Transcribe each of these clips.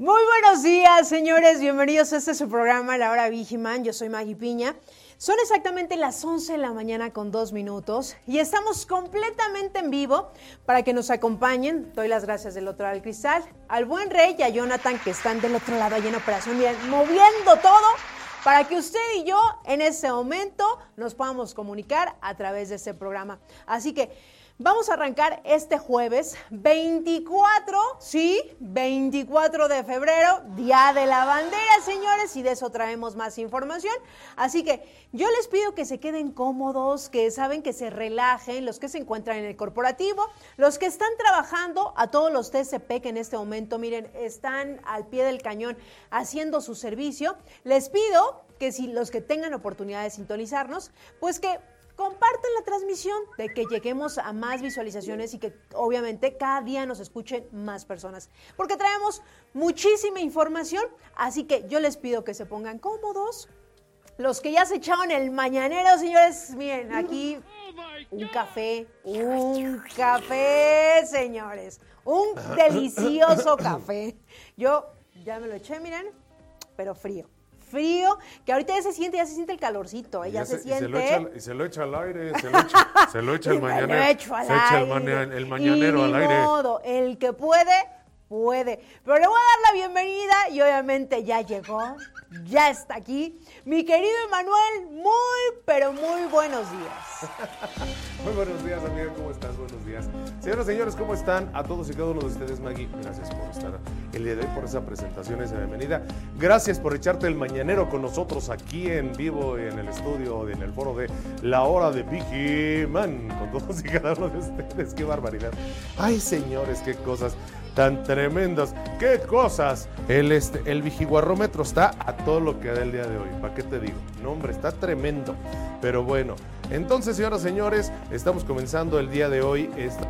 Muy buenos días, señores. Bienvenidos a este su programa, La Hora Vigiman. Yo soy Maggie Piña. Son exactamente las 11 de la mañana con dos minutos y estamos completamente en vivo para que nos acompañen. Doy las gracias del otro lado del cristal al buen rey y a Jonathan que están del otro lado ahí en operación, miren, moviendo todo para que usted y yo en este momento nos podamos comunicar a través de este programa. Así que Vamos a arrancar este jueves 24, sí, 24 de febrero, Día de la Bandera, señores, y de eso traemos más información. Así que yo les pido que se queden cómodos, que saben que se relajen, los que se encuentran en el corporativo, los que están trabajando, a todos los TCP que en este momento, miren, están al pie del cañón haciendo su servicio. Les pido que si los que tengan oportunidad de sintonizarnos, pues que comparten la transmisión de que lleguemos a más visualizaciones y que obviamente cada día nos escuchen más personas. Porque traemos muchísima información, así que yo les pido que se pongan cómodos. Los que ya se echaron el mañanero, señores, miren, aquí un café, un café, señores, un delicioso café. Yo ya me lo eché, miren, pero frío frío, que ahorita ya se siente, ya se siente el calorcito, ¿eh? ya, se, siente. Y se, lo echa, y se lo echa al aire, se lo echa, se lo echa el mañanero. se echa el, el mañanero al aire. Modo, el que puede, puede. Pero le voy a dar la bienvenida y obviamente ya llegó, ya está aquí. Mi querido Emanuel, muy, pero muy buenos días. muy buenos días, amiga, ¿cómo estás? Buenos días. Señoras y señores, ¿cómo están? A todos y cada uno de ustedes, Maggie, gracias por estar el día de hoy, por esa presentación, esa bienvenida. Gracias por echarte el mañanero con nosotros aquí en vivo, en el estudio, en el foro de La Hora de Vicky Man, con todos y cada uno de ustedes. ¡Qué barbaridad! ¡Ay, señores, qué cosas! Tan tremendas. ¡Qué cosas! El, este, el vigiguarrómetro está a todo lo que da el día de hoy. ¿Para qué te digo? No, hombre, está tremendo. Pero bueno, entonces, señoras y señores, estamos comenzando el día de hoy. Esta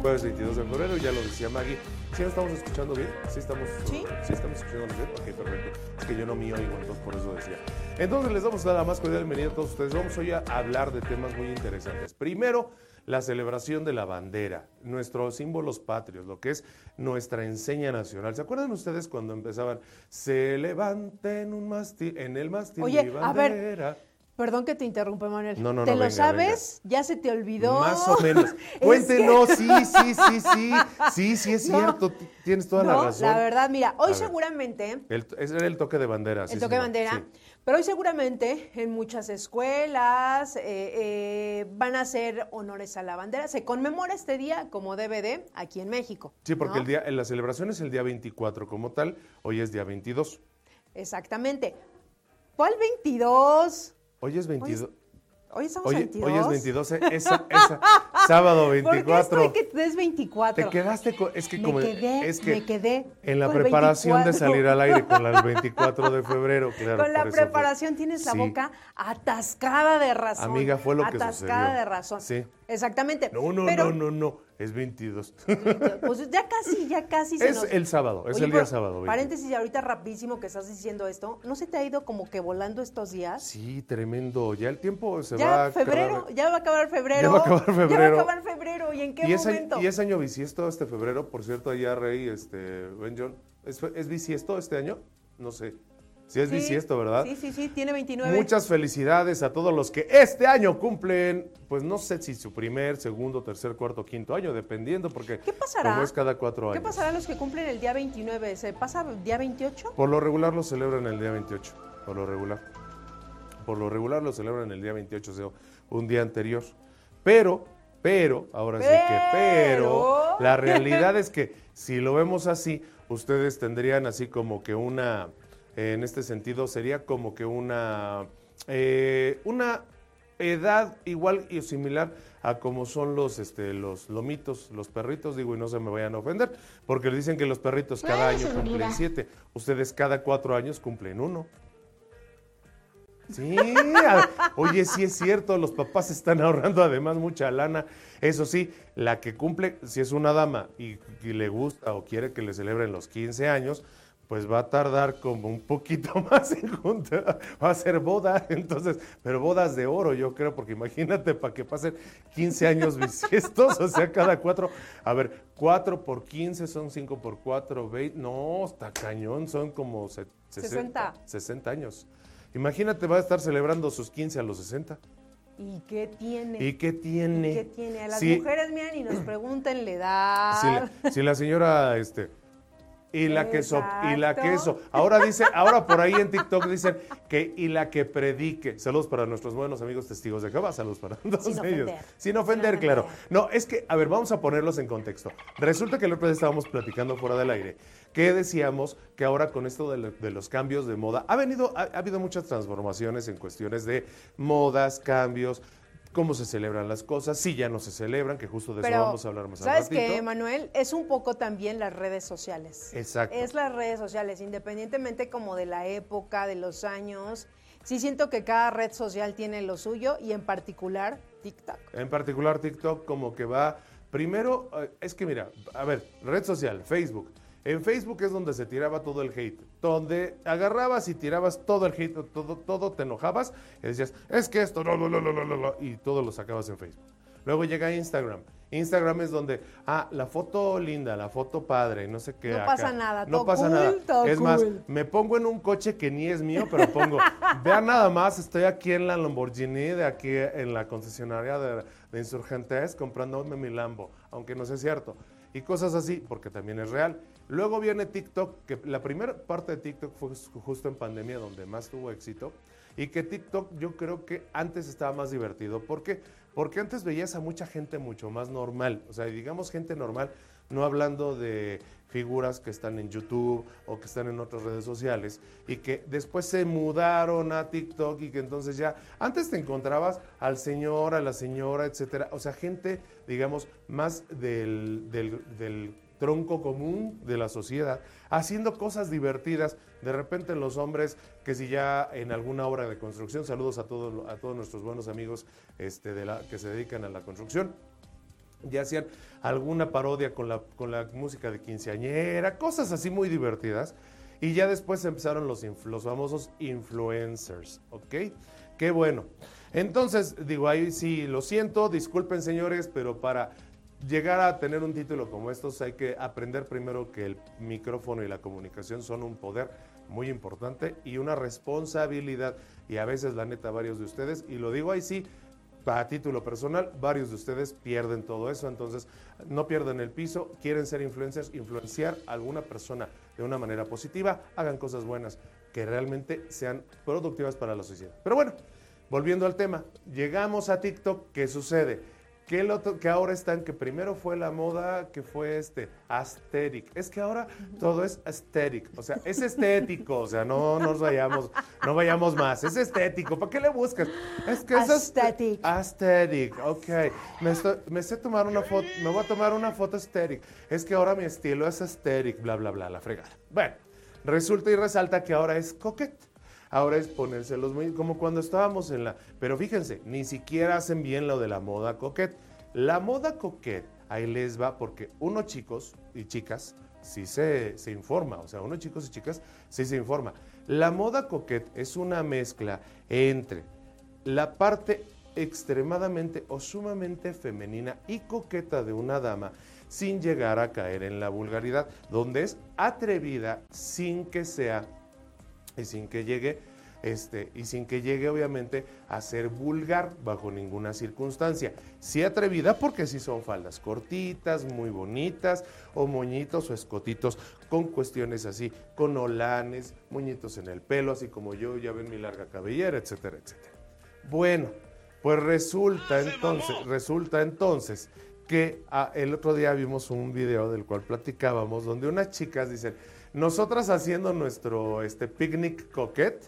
jueves 22 de febrero, ya lo decía Maggie. ¿Sí nos estamos escuchando bien? ¿Sí estamos, ¿Sí? ¿sí estamos escuchando bien? Ok, perfecto. Es que yo no me oigo, entonces por eso decía. Entonces les damos la más cordial bienvenida a todos ustedes. Vamos hoy a hablar de temas muy interesantes. Primero, la celebración de la bandera, nuestros símbolos patrios, lo que es nuestra enseña nacional. ¿Se acuerdan ustedes cuando empezaban? Se levanten un mástil, en el mástil Oye, mi bandera. A ver. Perdón que te interrumpa, Manuel. No, no, ¿Te no, lo venga, sabes? ¿Ya se te olvidó? Más o menos. Cuéntenos, sí, sí, sí, sí. Sí, sí, es cierto. Tienes toda la razón. La verdad, mira, hoy seguramente. El, ese era el toque de bandera. El toque de bandera. Pero hoy seguramente en muchas escuelas eh, eh, van a hacer honores a la bandera. Se conmemora este día como DVD aquí en México. Sí, porque el día, la celebración es el día 24 como tal, hoy es día 22. Exactamente. ¿Cuál 22? Hoy es 22. Hoy estamos 22. Hoy es 22, eh, esa, esa, sábado 24. ¿Por qué estoy que es 24? Te quedaste con, es que me como quedé, es que me quedé en la preparación de salir al aire con la 24 de febrero, claro. Con la preparación tienes la Sí. boca atascada de razón. Amiga, fue lo que atascada sucedió. de razón. Sí. Exactamente. No, no, Pero, no, no, no, es 22. Pues ya casi, ya casi se es nos- el sábado, es Oye, el día sábado. 20. Paréntesis, ahorita rapidísimo que estás diciendo esto, ¿no se te ha ido como que volando estos días? Sí, tremendo. Ya el tiempo se va ya a febrero, acabar. ya va a acabar febrero. Ya va a acabar Ya va febrero. a acabar febrero. ¿Y en qué y momento? y es año bisiesto este febrero, por cierto, allá Rey, este, Ben John, ¿es, ¿es bisiesto este año? No sé. Sí es bisiesto, ¿verdad? Sí, sí, sí, tiene 29. Muchas felicidades a todos los que este año cumplen, pues no sé si su primer, segundo, tercer, cuarto, quinto año, dependiendo, porque ¿Qué pasará? como es cada cuatro años. ¿Qué pasará a los que cumplen el día 29? ¿Se pasa el día 28? Por lo regular lo celebran el día 28, por lo regular. Por lo regular lo celebran el día 28, o sea, un día anterior. Pero, pero, ahora sí que, pero, Pero. la realidad es que si lo vemos así, ustedes tendrían así como que una, en este sentido, sería como que una, eh, una edad igual y similar a como son los, este, los lomitos, los perritos, digo, y no se me vayan a ofender, porque le dicen que los perritos cada año cumplen siete, ustedes cada cuatro años cumplen uno. Sí, oye, sí es cierto, los papás están ahorrando además mucha lana. Eso sí, la que cumple, si es una dama y, y le gusta o quiere que le celebren los 15 años, pues va a tardar como un poquito más en juntar, va a ser boda, entonces, pero bodas de oro, yo creo, porque imagínate para que pasen 15 años bisiestos, o sea, cada cuatro, a ver, 4 por 15 son 5 por 4, 20, no, está cañón, son como 60, 60 años. Imagínate, va a estar celebrando sus 15 a los 60. ¿Y qué tiene? ¿Y qué tiene? ¿Y qué tiene? A las mujeres miran y nos pregunten la edad. Si la, si la señora, este, y la que y la queso. Ahora dice, ahora por ahí en TikTok dicen que y la que predique. Saludos para nuestros buenos amigos testigos de Jehová. Saludos para todos Sin ellos. Ofender. Sin ofender, claro. No, es que, a ver, vamos a ponerlos en contexto. Resulta que el otro día estábamos platicando fuera del aire que decíamos que ahora con esto de, los cambios de moda ha venido, ha habido muchas transformaciones en cuestiones de modas, cambios cómo se celebran las cosas, si ya no se celebran, que justo de eso vamos a hablar más ¿Sabes qué, Manuel? Es un poco también las redes sociales. Exacto. Es las redes sociales, independientemente como de la época, de los años. Sí siento que cada red social tiene lo suyo y en particular TikTok. En particular TikTok como que va, primero, eh, es que mira, a ver, red social, Facebook, en Facebook es donde se tiraba todo el hate, donde agarrabas y tirabas todo el hate, todo, todo te enojabas y decías, es que esto, no, no, no, no, no, y todo lo sacabas en Facebook. Luego llega Instagram. Instagram es donde, ah, la foto linda, la foto padre, no sé qué. No pasa nada, no pasa nada. es más, me pongo en un coche que ni es mío, pero pongo, vean nada más, estoy aquí en la Lamborghini, de aquí en la concesionaria de, de Insurgentes, comprándome mi Lambo, aunque no sea cierto. Y cosas así, porque también es real. Luego viene TikTok, que la primera parte de TikTok fue justo en pandemia donde más tuvo éxito. Y que TikTok yo creo que antes estaba más divertido. ¿Por qué? Porque antes veías a mucha gente mucho más normal. O sea, digamos gente normal, no hablando de figuras que están en YouTube o que están en otras redes sociales y que después se mudaron a TikTok y que entonces ya antes te encontrabas al señor, a la señora, etcétera. O sea, gente, digamos, más del, del, del tronco común de la sociedad, haciendo cosas divertidas. De repente los hombres, que si ya en alguna obra de construcción, saludos a todos, a todos nuestros buenos amigos este, de la, que se dedican a la construcción, ya hacían alguna parodia con la, con la música de quinceañera, cosas así muy divertidas. Y ya después empezaron los, los famosos influencers, ¿ok? Qué bueno. Entonces, digo, ahí sí, lo siento, disculpen señores, pero para llegar a tener un título como estos hay que aprender primero que el micrófono y la comunicación son un poder muy importante y una responsabilidad. Y a veces, la neta, varios de ustedes, y lo digo ahí sí, a título personal, varios de ustedes pierden todo eso, entonces no pierden el piso, quieren ser influencers, influenciar a alguna persona de una manera positiva, hagan cosas buenas que realmente sean productivas para la sociedad. Pero bueno, volviendo al tema, llegamos a TikTok, ¿qué sucede? Que, otro, que ahora están, que primero fue la moda que fue este, aesthetic. Es que ahora todo es aesthetic, o sea, es estético, o sea, no nos vayamos, no vayamos más, es estético, ¿para qué le buscas? Es que es aesthetic. Aesthetic, ok. Me, estoy, me sé tomar una foto, me voy a tomar una foto aesthetic. Es que ahora mi estilo es aesthetic, bla, bla, bla, la fregada. Bueno, resulta y resalta que ahora es coquette. Ahora es ponérselos muy, como cuando estábamos en la... Pero fíjense, ni siquiera hacen bien lo de la moda coquette. La moda coquette, ahí les va, porque unos chicos y chicas sí se, se informa, o sea, unos chicos y chicas sí se informa. La moda coquette es una mezcla entre la parte extremadamente o sumamente femenina y coqueta de una dama sin llegar a caer en la vulgaridad, donde es atrevida sin que sea y sin que llegue este, y sin que llegue obviamente a ser vulgar bajo ninguna circunstancia. Sí atrevida porque sí son faldas cortitas, muy bonitas, o moñitos o escotitos con cuestiones así, con olanes, moñitos en el pelo, así como yo, ya ven mi larga cabellera, etcétera, etcétera. Bueno, pues resulta entonces, resulta entonces que ah, el otro día vimos un video del cual platicábamos, donde unas chicas dicen, nosotras haciendo nuestro este, picnic coquette,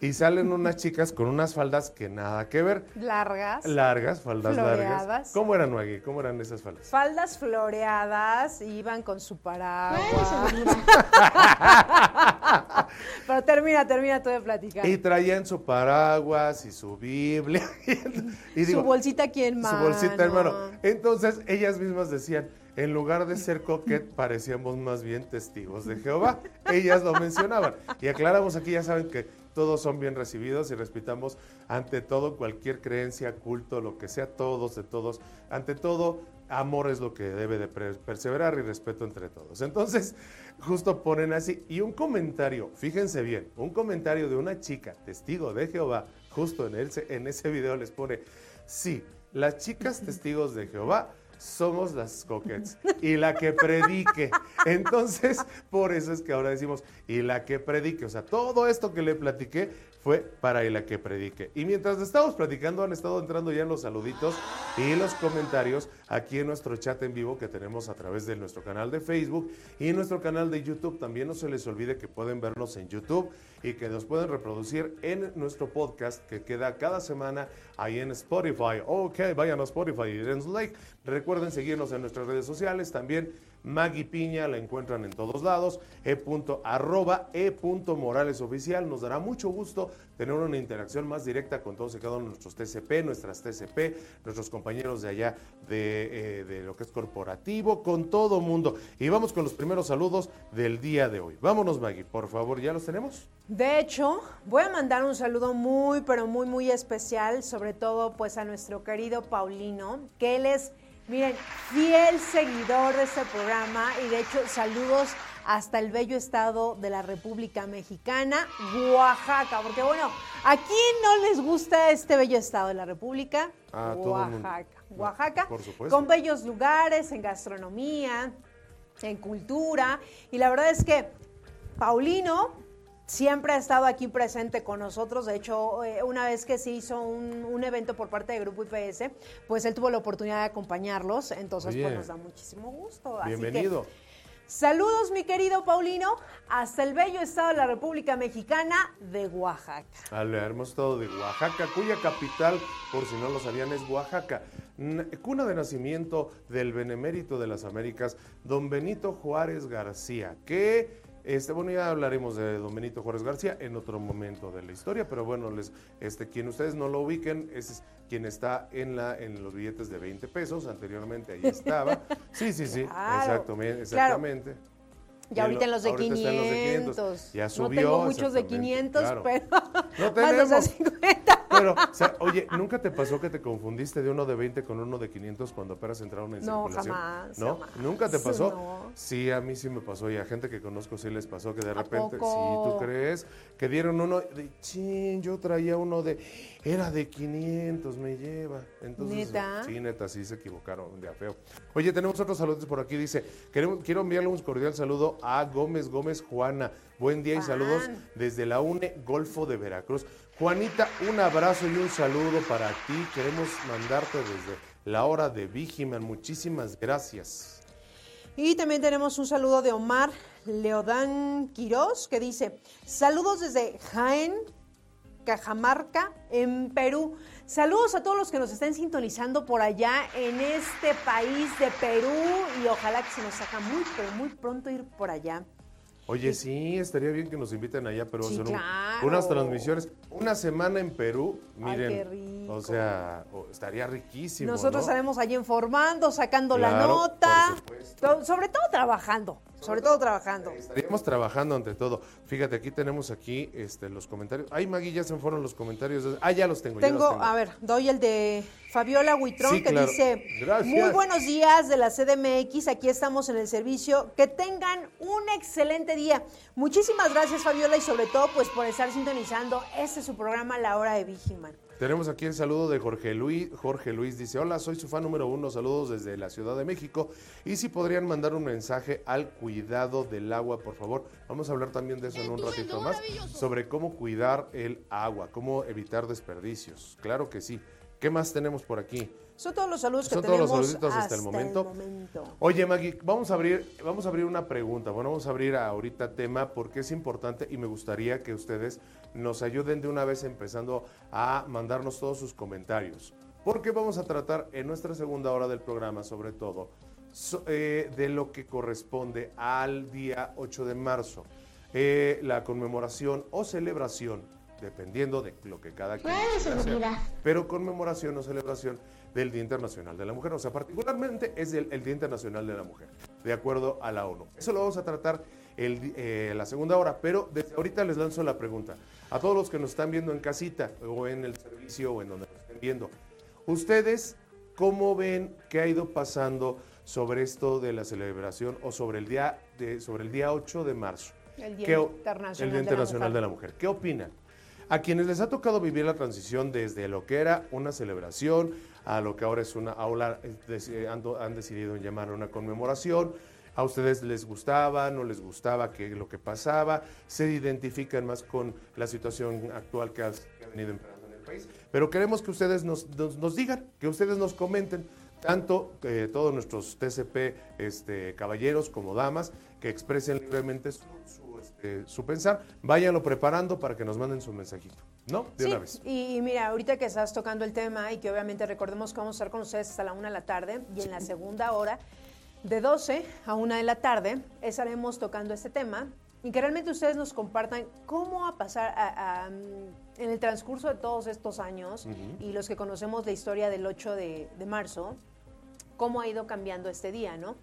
y salen unas chicas con unas faldas que nada que ver. Largas. Largas, faldas Floreadas. largas. ¿Cómo eran, Maggie? ¿Cómo eran esas faldas? Faldas floreadas, iban con su paraguas. Pero termina, termina tú de platicar. Y traían su paraguas y su Biblia. y su bolsita aquí en mano. Su bolsita, hermano. Entonces, ellas mismas decían, en lugar de ser coquet, parecíamos más bien testigos de Jehová. Ellas lo mencionaban. Y aclaramos aquí, ya saben que todos son bien recibidos y respetamos ante todo cualquier creencia, culto, lo que sea, todos de todos. Ante todo, amor es lo que debe de perseverar y respeto entre todos. Entonces, justo ponen así. Y un comentario, fíjense bien, un comentario de una chica, testigo de Jehová, justo en ese, en ese video les pone, sí, las chicas testigos de Jehová somos las coquettes y la que predique. Entonces, por eso es que ahora decimos, y la que predique. O sea, todo esto que le platiqué fue para la que predique. Y mientras estamos platicando, han estado entrando ya los saluditos y los comentarios aquí en nuestro chat en vivo que tenemos a través de nuestro canal de Facebook y nuestro canal de YouTube. También no se les olvide que pueden vernos en YouTube y que nos pueden reproducir en nuestro podcast que queda cada semana ahí en Spotify. Ok, vayan a Spotify y like. Recuerden seguirnos en nuestras redes sociales también Maggie Piña la encuentran en todos lados, e. arroba e. Morales oficial. Nos dará mucho gusto tener una interacción más directa con todos y cada uno de nuestros TCP, nuestras TCP, nuestros compañeros de allá de, eh, de lo que es corporativo, con todo mundo. Y vamos con los primeros saludos del día de hoy. Vámonos, Maggie, por favor, ¿ya los tenemos? De hecho, voy a mandar un saludo muy, pero muy, muy especial, sobre todo pues a nuestro querido Paulino, que él es Miren, fiel seguidor de este programa y de hecho saludos hasta el bello estado de la República Mexicana, Oaxaca, porque bueno, aquí no les gusta este bello estado de la República, ah, Oaxaca, Oaxaca, con bellos lugares en gastronomía, en cultura y la verdad es que Paulino siempre ha estado aquí presente con nosotros. De hecho, eh, una vez que se hizo un, evento por parte de Grupo IPS, pues él tuvo la oportunidad de acompañarlos. Entonces, pues nos da muchísimo gusto. Bienvenido. saludos, mi querido Paulino, hasta el bello estado de la República Mexicana de Oaxaca. Al hermoso estado de Oaxaca, cuya capital, por si no lo sabían, es Oaxaca. Cuna de nacimiento del benemérito de las Américas, don Benito Juárez García, que este, bueno, ya hablaremos de Don Benito Juárez García en otro momento de la historia, pero bueno, les, este, quien ustedes no lo ubiquen, es quien está en, la, en los billetes de 20 pesos, anteriormente ahí estaba. Sí, sí, sí, exactamente. exactamente. Ya ahorita en los de 500. Ya subió. No tengo muchos de 500, pero no tenemos. más de 50. Pero, o sea, oye, ¿nunca te pasó que te confundiste de uno de 20 con uno de 500 cuando apenas entraron en no, circulación? Jamás, ¿No? Jamás. ¿Nunca te pasó? Sí, a mí sí me pasó y a gente que conozco sí les pasó que de repente, sí, ¿tú crees? Que dieron uno de, chin, yo traía uno de, era de 500, me lleva. Entonces, ¿Neta? Sí, neta, sí se equivocaron de feo. Oye, tenemos otros saludos por aquí, dice, quiero enviarle un cordial saludo a Gómez Gómez Juana. Buen día y saludos desde la UNE Golfo de Veracruz. Juanita, un abrazo y un saludo para ti. Queremos mandarte desde la hora de Vigiman. Muchísimas gracias. Y también tenemos un saludo de Omar Leodán Quirós que dice, saludos desde Jaén, Cajamarca, en Perú. Saludos a todos los que nos estén sintonizando por allá en este país de Perú y ojalá que se nos saca muy, pero muy pronto ir por allá. Oye, sí, estaría bien que nos inviten allá, pero sí, unas transmisiones. Una semana en Perú, miren, o sea, estaría riquísimo. Nosotros estaremos allí informando, sacando la nota, sobre todo trabajando, sobre todo trabajando. Estaríamos trabajando ante todo. Fíjate, aquí tenemos aquí este, los comentarios. Ay, Magui, ya se fueron los comentarios. Ah, ya los tengo. Tengo, ya los tengo. a ver, doy el de Fabiola Huitrón que dice, muy buenos días de la CDMX, aquí estamos en el servicio, que tengan un excelente día. Muchísimas gracias Fabiola y sobre todo pues por estar sintonizando este es su programa La Hora de Vigiman. Tenemos aquí el saludo de Jorge Luis. Jorge Luis dice, hola, soy su fan número uno, saludos desde la Ciudad de México. Y si podrían mandar un mensaje al cuidado del agua, por favor. Vamos a hablar también de eso en un ratito más, sobre cómo cuidar el agua, cómo evitar desperdicios. Claro que sí. ¿Qué más tenemos por aquí? Son todos los saludos que Son todos los tenemos saluditos hasta el momento. Oye, Maggie, vamos a abrir, vamos a abrir una pregunta. Bueno, vamos a abrir ahorita tema porque es importante y me gustaría que ustedes nos ayuden de una vez empezando a mandarnos todos sus comentarios. Porque vamos a tratar en nuestra segunda hora del programa, sobre todo, eh, de lo que corresponde al día 8 de marzo. Eh, la conmemoración o celebración, dependiendo de lo que cada quien quiera pero conmemoración o celebración del Día Internacional de la Mujer. O sea, particularmente es el, Día Internacional de la Mujer, de acuerdo a la ONU. Eso lo vamos a tratar el, eh, la segunda hora, pero desde ahorita les lanzo la pregunta. A todos los que nos están viendo en casita o en el servicio o en donde nos estén viendo, ¿ustedes cómo ven que ha ido pasando sobre esto de la celebración o sobre el día, de, sobre el día 8 de marzo? El Día Internacional, el día internacional de, la Mujer. ¿Qué opinan? A quienes les ha tocado vivir la transición desde lo que era una celebración a lo que ahora es una aula, eh, han, decidido llamar una conmemoración. A ustedes les gustaba, no les gustaba que, lo que pasaba, se identifican más con la situación actual que ha, venido empeorando en el país. Pero queremos que ustedes nos, nos, digan, que ustedes nos comenten, tanto eh, todos nuestros TCP este, caballeros como damas, que expresen libremente su, este, su pensar, váyanlo preparando para que nos manden su mensajito. ¿No? De una vez. Y, mira, ahorita que estás tocando el tema y que obviamente recordemos que vamos a estar con ustedes hasta la una de la tarde y en la segunda hora, de 12 a una de la tarde, estaremos tocando este tema y que realmente ustedes nos compartan cómo a pasar en el transcurso de todos estos años y los que conocemos la historia del 8 de, de marzo, cómo ha ido cambiando este día, ¿no?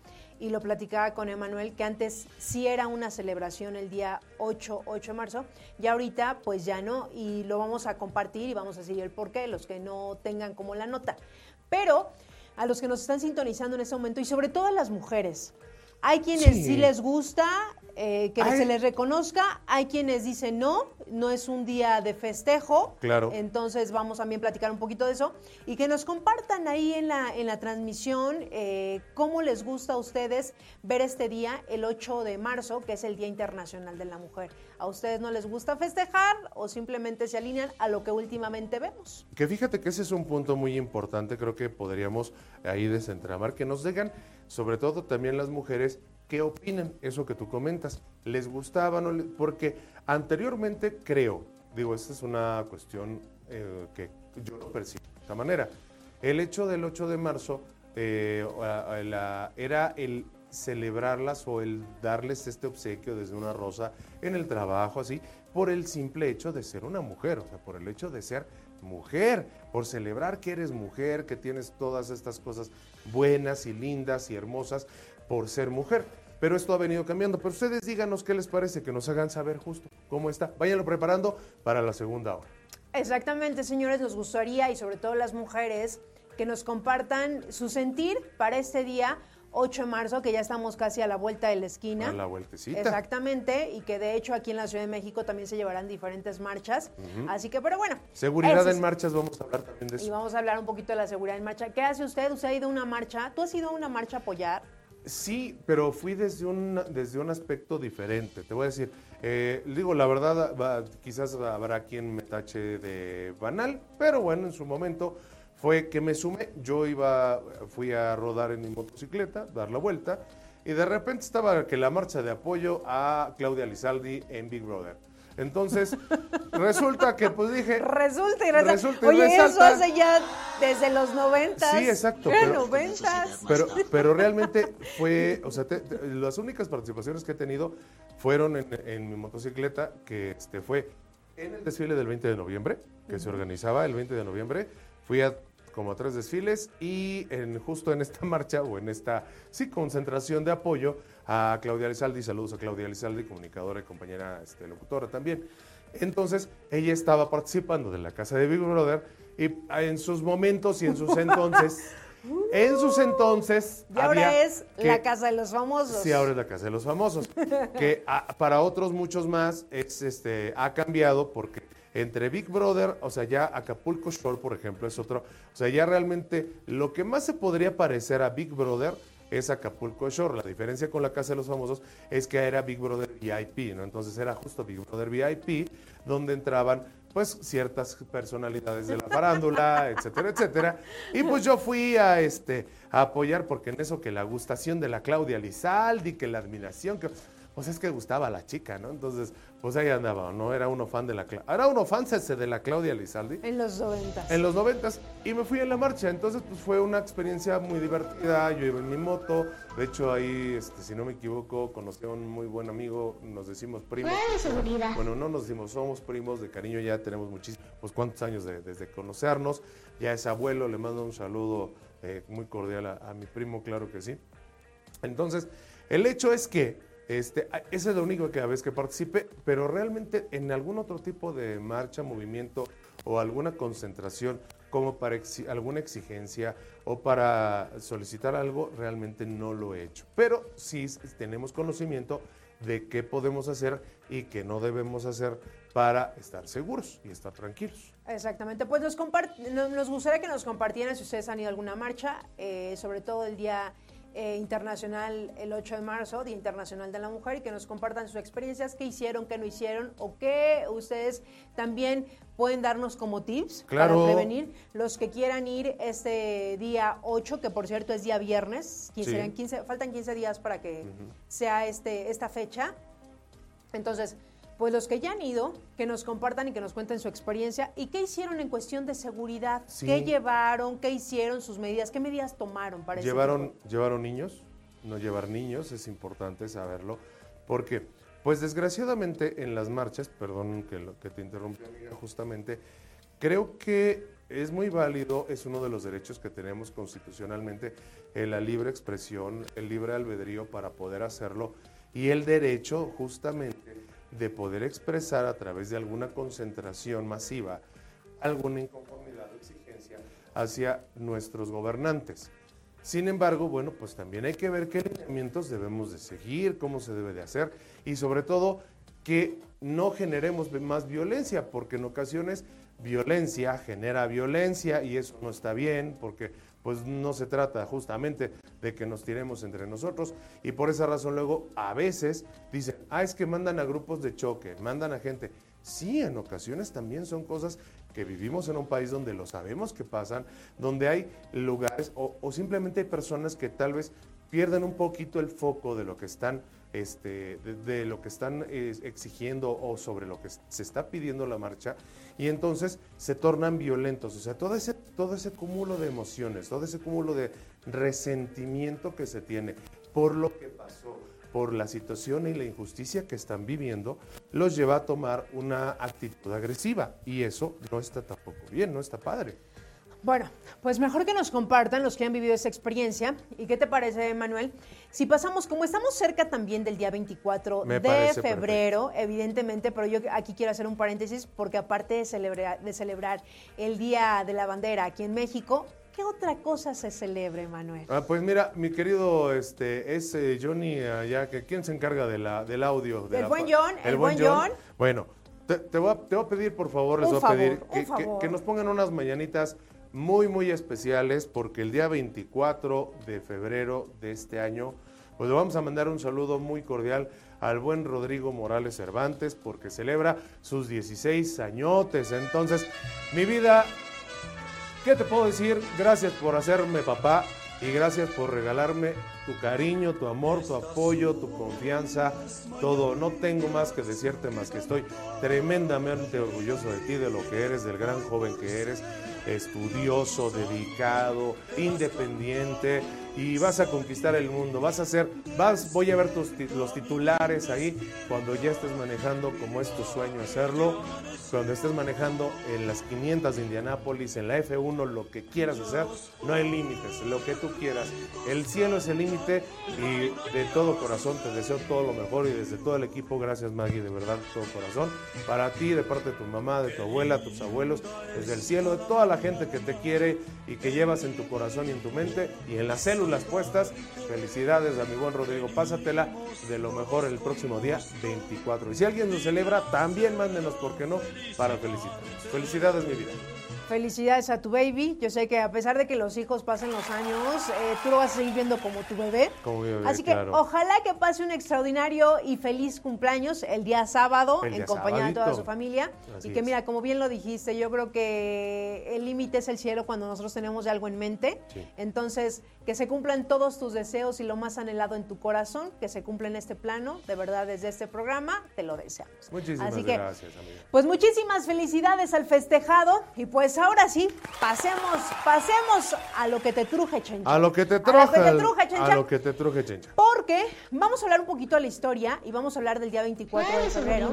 y lo platicaba con Emanuel, que antes sí era una celebración el día 8, 8 de marzo, y ahorita pues ya no, y lo vamos a compartir y vamos a decir el por qué, los que no tengan como la nota. Pero a los que nos están sintonizando en este momento, y sobre todo a las mujeres, hay quienes sí les gusta eh, que se les reconozca. Hay quienes dicen no, no es un día de festejo. Claro. Entonces vamos también a platicar un poquito de eso y que nos compartan ahí en la, en la transmisión eh, cómo les gusta a ustedes ver este día, el 8 de marzo, que es el Día Internacional de la Mujer. ¿A ustedes no les gusta festejar o simplemente se alinean a lo que últimamente vemos? Que fíjate que ese es un punto muy importante, creo que podríamos ahí desentramar, que nos digan, sobre todo también las mujeres, ¿Qué opinan? Eso que tú comentas. ¿Les gustaba? No porque anteriormente creo, digo, esta es una cuestión eh, que yo lo percibo de esta manera. El hecho del 8 de marzo eh, era el celebrarlas o el darles este obsequio desde una rosa en el trabajo, así, por el simple hecho de ser una mujer, o sea, por el hecho de ser mujer, por celebrar que eres mujer, que tienes todas estas cosas buenas y lindas y hermosas por ser mujer pero esto ha venido cambiando. Pero ustedes díganos qué les parece, que nos hagan saber justo cómo está. Váyanlo preparando para la segunda hora. Exactamente, señores, nos gustaría, y sobre todo las mujeres, que nos compartan su sentir para este día 8 de marzo, que ya estamos casi a la vuelta de la esquina. A la vueltecita. Exactamente, y que de hecho aquí en la Ciudad de México también se llevarán diferentes marchas. Así que, pero bueno. Seguridad en marchas, vamos a hablar también de eso. Y vamos a hablar un poquito de la seguridad en marcha. ¿Qué hace usted? ¿Usted ha ido a una marcha? ¿Tú has ido a una marcha a apoyar? Sí, pero fui desde un, desde un aspecto diferente. Te voy a decir, eh, digo, la verdad, quizás habrá quien me tache de banal, pero bueno, en su momento fue que me sumé. Yo iba, fui a rodar en mi motocicleta, dar la vuelta, y de repente estaba que la marcha de apoyo a Claudia Lizaldi en Big Brother. Entonces, resulta que pues dije... Resulta y resulta. Oye, eso hace ya desde los noventas. Sí, exacto. Pero, pero, pero, realmente fue, o sea, las únicas participaciones que he tenido fueron en, mi motocicleta, que este, fue en el desfile del 20 de noviembre, que se organizaba el 20 de noviembre. Fui a como tres desfiles y en, justo en esta marcha o en esta sí concentración de apoyo a Claudia Lizaldi, saludos a Claudia Lizaldi, comunicadora y compañera este, locutora también. Entonces, ella estaba participando de la casa de Big Brother y en sus momentos y en sus entonces, en sus entonces... Y ahora es la casa de los famosos. Sí, ahora es la casa de los famosos. que para otros muchos más es, este, ha cambiado porque entre Big Brother, o sea, ya Acapulco Shore, por ejemplo, es otro. O sea, ya realmente lo que más se podría parecer a Big Brother es Acapulco Shore. La diferencia con la Casa de los Famosos es que era Big Brother VIP, ¿no? Entonces era justo Big Brother VIP, donde entraban pues ciertas personalidades de la farándula, etcétera, etcétera. Y pues yo fui a este a apoyar porque en eso que la gustación de la Claudia Lizaldi, que la admiración, que pues es que gustaba a la chica, ¿no? Entonces, pues ahí andaba, ¿no? Era uno fan de la Era uno fan de la Claudia Lizaldi. En los noventas. En los noventas. Y me fui en la marcha. Entonces, pues fue una experiencia muy divertida. Yo iba en mi moto. De hecho, ahí, este, si no me equivoco, conocí a un muy buen amigo. Nos decimos primos. Bueno, no nos decimos, somos primos de cariño. Ya tenemos muchísimos, pues cuántos años de, desde conocernos. Ya es abuelo. Le mando un saludo eh, muy cordial a mi primo, claro que sí. Entonces, el hecho es que este, ese es lo único que a veces que participe, pero realmente en algún otro tipo de marcha, movimiento o alguna concentración, como para alguna exigencia o para solicitar algo, realmente no lo he hecho. Pero sí tenemos conocimiento de qué podemos hacer y qué no debemos hacer para estar seguros y estar tranquilos. Exactamente, pues nos, nos gustaría que nos compartieran si ustedes han ido a alguna marcha, eh, sobre todo el día eh, internacional el 8 de marzo, Día Internacional de la Mujer, y que nos compartan sus experiencias, qué hicieron, qué no hicieron, o qué ustedes también pueden darnos como tips para prevenir. Los que quieran ir este día 8, que por cierto es día viernes, 15, faltan 15 días para que sea este, esta fecha. Entonces, pues los que ya han ido, que nos compartan y que nos cuenten su experiencia y qué hicieron en cuestión de seguridad, qué llevaron, qué hicieron, sus medidas, qué medidas tomaron para llevaron llevaron niños, no llevar niños es importante saberlo, porque pues desgraciadamente en las marchas, perdón que, que te interrumpí amiga, justamente creo que es muy válido, es uno de los derechos que tenemos constitucionalmente, la libre expresión, el libre albedrío para poder hacerlo y el derecho justamente de poder expresar a través de alguna concentración masiva alguna inconformidad o exigencia hacia nuestros gobernantes. Sin embargo, bueno, pues también hay que ver qué lineamientos debemos de seguir, cómo se debe de hacer y sobre todo que no generemos más violencia, porque en ocasiones violencia genera violencia y eso no está bien, porque pues no se trata justamente de que nos tiremos entre nosotros y por esa razón luego a veces dicen, ah, es que mandan a grupos de choque, mandan a gente. Sí, en ocasiones también son cosas que vivimos en un país donde lo sabemos que pasan, donde hay lugares o, simplemente hay personas que tal vez pierden un poquito el foco de lo que están este, de, lo que están eh, exigiendo o sobre lo que se está pidiendo la marcha y entonces se tornan violentos. O sea, todo ese, todo ese cúmulo de emociones, todo ese cúmulo de resentimiento que se tiene por lo que pasó, por la situación y la injusticia que están viviendo, los lleva a tomar una actitud agresiva. Y eso no está tampoco bien, no está padre. Bueno, pues mejor que nos compartan los que han vivido esa experiencia. ¿Y qué te parece, Manuel? Si pasamos, como estamos cerca también del día 24 de febrero, evidentemente, pero yo aquí quiero hacer un paréntesis porque aparte de celebrar, de celebrar el Día de la Bandera aquí en México, ¿Qué otra cosa se celebre, Manuel? Ah, pues mira, mi querido este, es eh, Johnny allá, que ¿quién se encarga de la, del audio? el buen John, el, buen John. Bueno, te, voy a, pedir, por favor, les voy a pedir que, nos pongan unas mañanitas muy, muy especiales porque el día 24 de febrero de este año, pues le vamos a mandar un saludo muy cordial al buen Rodrigo Morales Cervantes porque celebra sus 16 añotes. Entonces, mi vida, ¿qué te puedo decir? Gracias por hacerme papá y gracias por regalarme tu cariño, tu amor, tu apoyo, tu confianza, todo. No tengo más que decirte más que estoy tremendamente orgulloso de ti, de lo que eres, del gran joven que eres estudioso, dedicado, independiente y vas a conquistar el mundo. Vas a hacer, vas, voy a ver tus, los titulares ahí cuando ya estés manejando como es tu sueño hacerlo. Cuando estés manejando en las 500 de Indianápolis, en la F1, lo que quieras hacer, no hay límites, lo que tú quieras. El cielo es el límite y de todo corazón te deseo todo lo mejor y desde todo el equipo, gracias Maggie, de verdad, de todo corazón. Para ti, de parte de tu mamá, de tu abuela, tus abuelos, desde el cielo, de toda la gente que te quiere y que llevas en tu corazón y en tu mente y en las células puestas. Felicidades a mi buen Rodrigo, pásatela de lo mejor el próximo día 24. Y si alguien lo celebra, también mándenos, ¿por qué no? para felicitar. Felicidades, mi vida. Felicidades a tu baby. Yo sé que a pesar de que los hijos pasen los años, eh, tú lo vas a seguir viendo como tu bebé. Como mi bebé, Así que claro. ojalá que pase un extraordinario y feliz cumpleaños el día sábado El en compañía de toda su familia. Así y que es. mira, como bien lo dijiste, yo creo que el límite es el cielo cuando nosotros tenemos algo en mente. Sí. Entonces, que se cumplan todos tus deseos y lo más anhelado en tu corazón, que se cumpla en este plano. De verdad, desde este programa te lo deseamos. Muchísimas Así que, gracias, amiga. pues muchísimas felicidades al festejado y pues ahora sí, pasemos, pasemos a lo que te truje, Chencha. A lo que te A lo truje. que te truje, Chencha. A lo que te truje, chencha. Porque vamos a hablar un poquito de la historia y vamos a hablar del día 24 de febrero.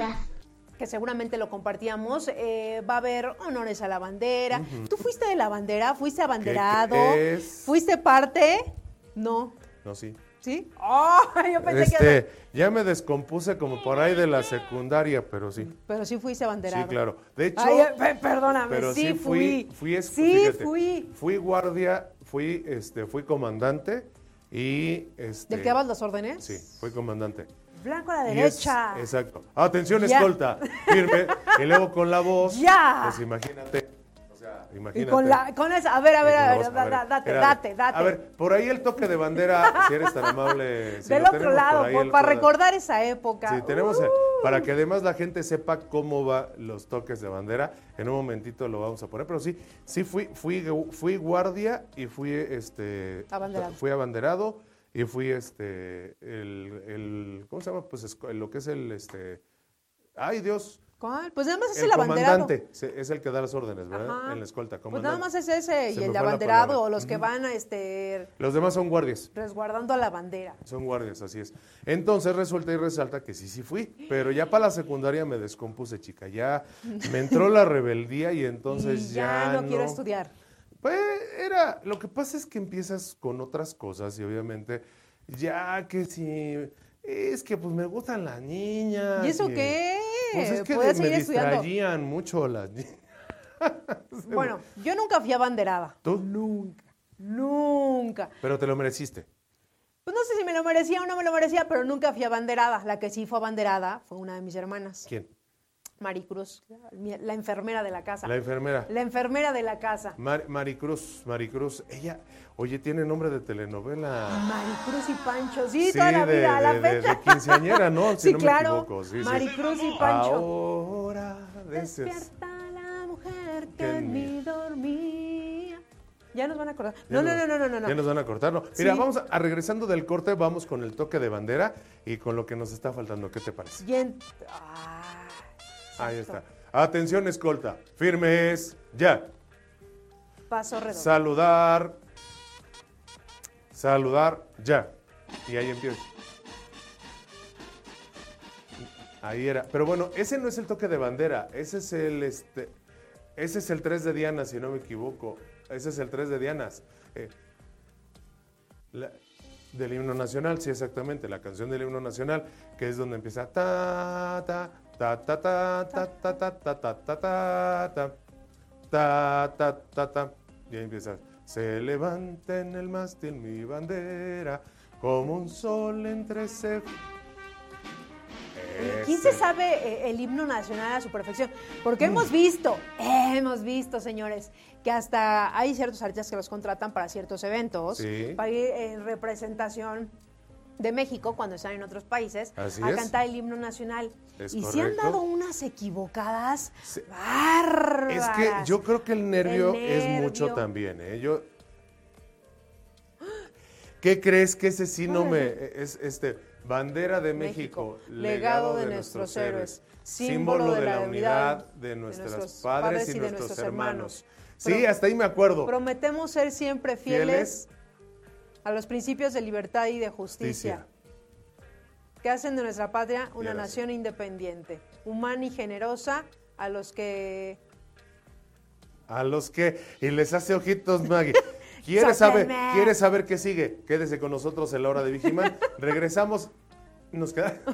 Que seguramente lo compartíamos. eh, va a haber honores a la bandera. ¿Tú fuiste de la bandera? ¿Fuiste abanderado? crees? ¿Fuiste parte? No. No, sí. ¿Sí? ¡Oh! Yo pensé Este, que. ya me descompuse como por ahí de la secundaria, pero sí. Pero sí fuiste abanderado. Sí, claro. De hecho, Ay, eh, pe- perdóname, pero sí, sí fui, fui. fui, sí, fíjate, fui. Fui guardia, fui, este, fui comandante y este. ¿Del que dabas las órdenes? Sí, fui comandante. Blanco a la es- derecha. exacto. Atención, Ya. escolta. Firme. y luego con la voz. Ya. Pues imagínate. Sea, y imagínate. con la, con esa, a ver, a ver, a ver, a date, date, date. A ver, por ahí el toque de bandera, si eres tan amable. si Del otro lado, por por- para recordar esa época. Sí, tenemos, Uh. para que además la gente sepa cómo va los toques de bandera. En un momentito lo vamos a poner, pero sí, sí fui, fui, fui guardia y fui, este, Abanderado. fui abanderado y fui, este, el, el ¿cómo se llama? Pues lo que es el, este, ay Dios, ¿Cuál? Pues nada más es el el, abanderado. comandante es el que da las órdenes, ¿verdad? Ajá. En la escolta, Pues nada más es ese y Se el abanderado o los que van a este Los demás son guardias. resguardando a la bandera. Son guardias, así es. Entonces resulta y resalta que sí, sí fui, pero ya para la secundaria me descompuse, chica. Ya me entró la rebeldía y entonces y ya, ya, no, quiero estudiar. Pues era, lo que pasa es que empiezas con otras cosas y obviamente ya que si, es que pues me gustan las niñas. ¿Y eso qué? Pues es que Puedes me seguir estudiando. distraían mucho las niñas. Bueno, yo nunca fui abanderada. ¿Tú? Nunca. Nunca. Pero te lo mereciste. Pues no sé si me lo merecía o no me lo merecía, pero nunca fui abanderada. La que sí fue abanderada fue una de mis hermanas, ¿Quién? Maricruz, la enfermera de la casa. La enfermera. La enfermera de la casa. Mar- Maricruz, Maricruz, ella, oye, tiene nombre de telenovela. Maricruz y Pancho, sí, Sí, toda la de, vida, a la de- fecha. de quinceañera, ¿no? Si sí, no me claro. equivoco, sí, sí. Maricruz y Pancho. Ahora Despierta la mujer Que en mí. mí dormía. Ya nos van a acordar. Ya No, no, no, no, no, no. Ya nos van a cortar, ¿no? Mira, Sí. vamos a, a regresando del corte, vamos con el toque de bandera y con lo que nos está faltando. ¿Qué te parece? Y en- Ah, Ahí está. Atención, escolta. Firmes, ya. Paso redondo. Saludar. Saludar, ya. Y ahí empieza. Ahí era. Pero bueno, ese no es el toque de bandera. Ese es el este. Ese es el 3 de Diana, si no me equivoco. Ese es el 3 de Dianas. Eh, la- del himno nacional, sí, exactamente. La canción del himno nacional, que es donde empieza ta ta ta ta ta ta ta ta ta ta ta ta ta ta ta ta ta y ahí empieza se levanta en el mástil mi bandera como un sol entre se ¿Quién se sabe eh, el himno nacional a su perfección? Porque hemos visto, hemos visto, señores, que hasta hay ciertos artistas que los contratan para ciertos eventos, Sí. para ir en representación de México cuando están en otros países Así a es. cantar el himno nacional. Es y se han correcto. dado unas equivocadas Sí. bárbaras. Es que yo creo que el nervio, El es mucho también, ¿eh? Yo... ¿Qué crees que ese sí no ¿Cuál me... es? Es este, bandera de México, legado de nuestros héroes, símbolo de la unidad de nuestros nuestros padres y, de nuestros, nuestros hermanos. hermanos. Sí, hasta ahí me acuerdo. Prometemos ser siempre Fieles. fieles, a los principios de libertad y de justicia, que hacen de nuestra patria una nación independiente, humana y generosa, a los que... A los que... Y les hace ojitos, Maggie. ¿Quieres saber. ¿Quieres saber qué sigue? Quédese con nosotros en la hora de Vigiman. Regresamos. Nos queda...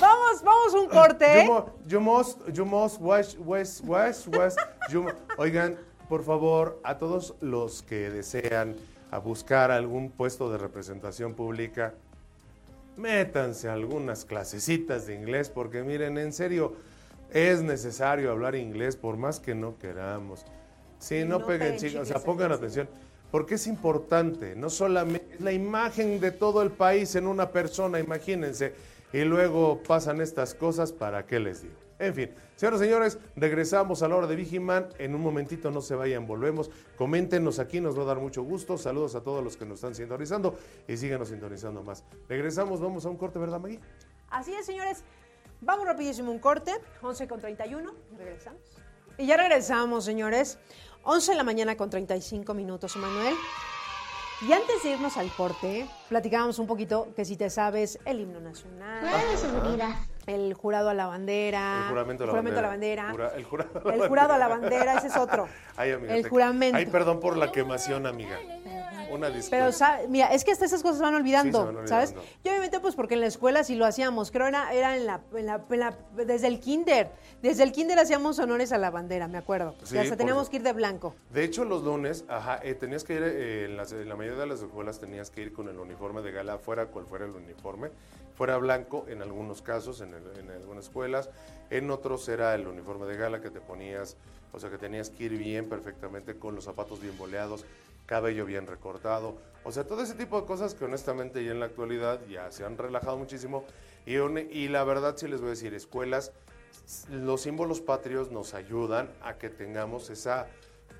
Vamos, vamos un corte. You, mo- you must, you must, wash, wash, wash, wash, you Oigan, por favor, a todos los que desean a buscar algún puesto de representación pública, métanse a algunas clasecitas de inglés, porque miren, en serio, Es necesario hablar inglés por más que no queramos. Sí, no, No peguen, chicos, o sea, pongan atención. Porque es importante, no solamente es la imagen de todo el país en una persona, imagínense, y luego pasan estas cosas, ¿para qué les digo? En fin, señoras y señores, regresamos a la hora de Vigiman. En un momentito no se vayan, volvemos. Coméntenos aquí, nos va a dar mucho gusto. Saludos a todos los que nos están sintonizando y síganos sintonizando más. Regresamos, vamos a un corte, ¿verdad, Maggie? Así es, señores. Vamos rapidísimo un corte, 11 con 31, regresamos. Y ya regresamos, señores. 11 de la mañana con 35 minutos, Emanuel. Y antes de irnos al corte, platicábamos un poquito que si te sabes el himno nacional, Nueve seguridad. El jurado a la bandera, El juramento a la juramento bandera. a la bandera, Jura- el jurado a la el jurado a la bandera, ese es otro. Ay, amiga, el te- juramento. Ay, perdón por la quemación, amiga. Una disculpa. Pero, mira, es que hasta esas cosas se van olvidando, Sí, van ¿sabes? olvidando. Y obviamente, pues porque en la escuela sí lo hacíamos. Creo era, era en la, en la- en la- desde el kinder. Desde el kinder hacíamos honores a la bandera, me acuerdo. Sí, y hasta teníamos eso. que ir de blanco. De hecho, los lunes, ajá, eh, tenías que ir, eh, en, las- en la mayoría de las escuelas tenías que ir con el uniforme de gala, fuera cual fuera el uniforme, fuera blanco en algunos casos, en, el- en algunas escuelas, en otros era el uniforme de gala que te ponías, o sea que tenías que ir bien perfectamente con los zapatos bien boleados, cabello bien recortado, o sea, todo ese tipo de cosas que honestamente ya en la actualidad ya se han relajado muchísimo y, la verdad sí les voy a decir, escuelas los símbolos patrios nos ayudan a que tengamos esa,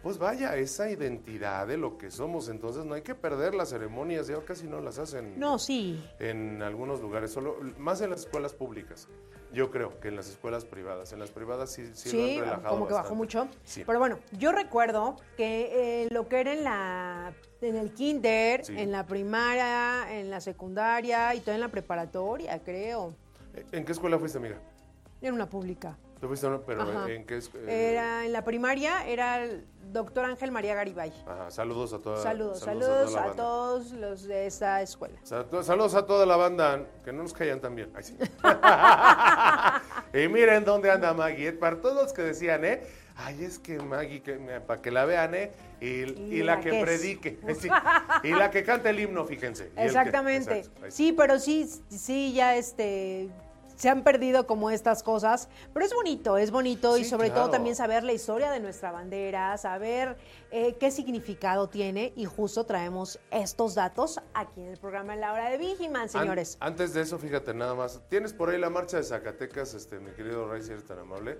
pues vaya, esa identidad de lo que somos. Entonces no hay que perder las ceremonias, ya casi no las hacen No, sí. en algunos lugares, solo más en las escuelas públicas. Yo creo que en las escuelas privadas. En las privadas sí, sí, lo han Sí, relajado como que bajó mucho. Sí. Pero bueno, yo recuerdo que eh, lo que era en la en el kinder, Sí. en la primaria, en la secundaria y todo en la preparatoria, creo. ¿En qué escuela fuiste, amiga? Era una pública. ¿Tú fuiste, una- pero Ajá. en qué es- eh, Era en la primaria, era el doctor Ángel María Garibay. Ajá, saludos a toda Saludos, saludos la a todos los de esa escuela. Sal- Saludos a toda la banda, que no nos callan también. Ay, sí. y miren dónde anda Maggie. Para todos los que decían, ¿eh? Ay, es que Maggie, que, para que la vean, ¿eh? Y, y la, la que predique. Sí. Y la que canta el himno, fíjense. Que- Exactamente. exacto, Sí, pero sí, sí, ya este se han perdido como estas cosas, pero es bonito, es bonito y sobre claro. todo también saber la historia de nuestra bandera, saber eh, qué significado tiene y justo traemos estos datos aquí en el programa en la hora de Vigiman, An- señores. antes de eso, fíjate nada más. Tienes por ahí la marcha de Zacatecas, este, mi querido Ray, si eres tan amable.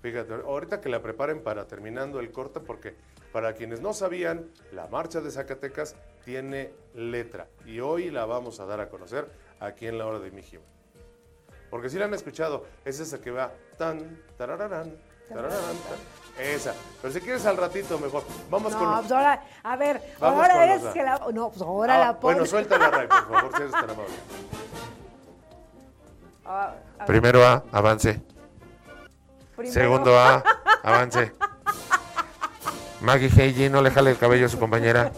Fíjate, ahorita que la preparen para terminando el corte, porque para quienes no sabían, la marcha de Zacatecas tiene letra. Y hoy la vamos a dar a conocer aquí en la hora de Mijima. Porque si la han escuchado, es esa que va tan, tarararán, tarararán, tan. Esa. Pero si quieres al ratito, mejor. Vamos con. No, pues ahora, a ver, Vamos ahora con es los- que la... No, pues ahora Ah, la pon- bueno, suéltala, Ray, por favor, si eres tan amable. Ah, a Primero A, avance. primero- Segundo A, avance. Maggie Heiji, no le jale el cabello a su compañera.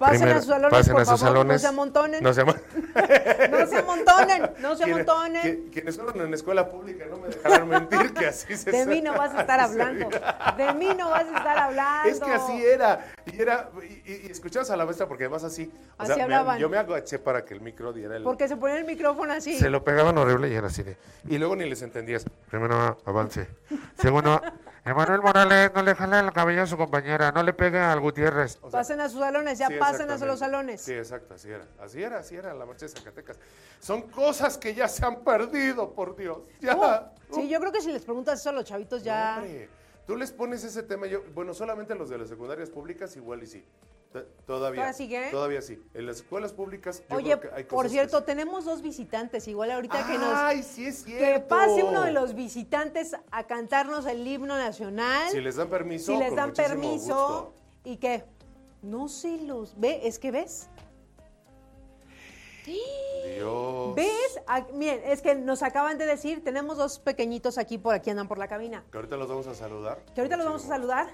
Pasen Primero, a sus salones, pasen por a sus favor, salones. no se amontonen. No se No se amontonen, no se amontonen. qui- Quienes fueron en escuela pública no me dejarán mentir que así se De mí no vas a estar hablando. De mí no vas a estar hablando. Es que así era. Y, era, y, y- y escuchabas a la maestra porque además así. o Así sea, me- hablaban. yo me agaché para que el micro diera el. Porque se ponía el micrófono así. Se lo pegaban horrible y era así de. Y luego ni les entendías. Primero avance. Segundo Emanuel Morales, no le jale el cabello a su compañera, no le pegue al Gutiérrez. O sea, Pasen a sus salones, ya Sí, pasen a los salones. Sí, exacto, así era. Así era, así era la marcha de Zacatecas. Son cosas que ya se han perdido, por Dios. Ya. Uh, sí, yo creo que si les preguntas eso a los chavitos ya. Hombre, tú les pones ese tema, yo, bueno, solamente los de las secundarias públicas igual y sí. Todavía. ¿Todavía sigue? Todavía sí. En las escuelas públicas yo Oye, creo que hay por cosas cierto, que sí. tenemos dos visitantes, igual ahorita que nos Ay, sí es cierto. que pase uno de los visitantes a cantarnos el himno nacional. Si les dan permiso, si les dan permiso gusto. y que no se los ve, es que ves. Dios. ¿Ves? Ah, miren, es que nos acaban de decir, tenemos dos pequeñitos aquí por aquí andan por la cabina. Que ahorita los vamos a saludar. Que ahorita los vamos a saludar.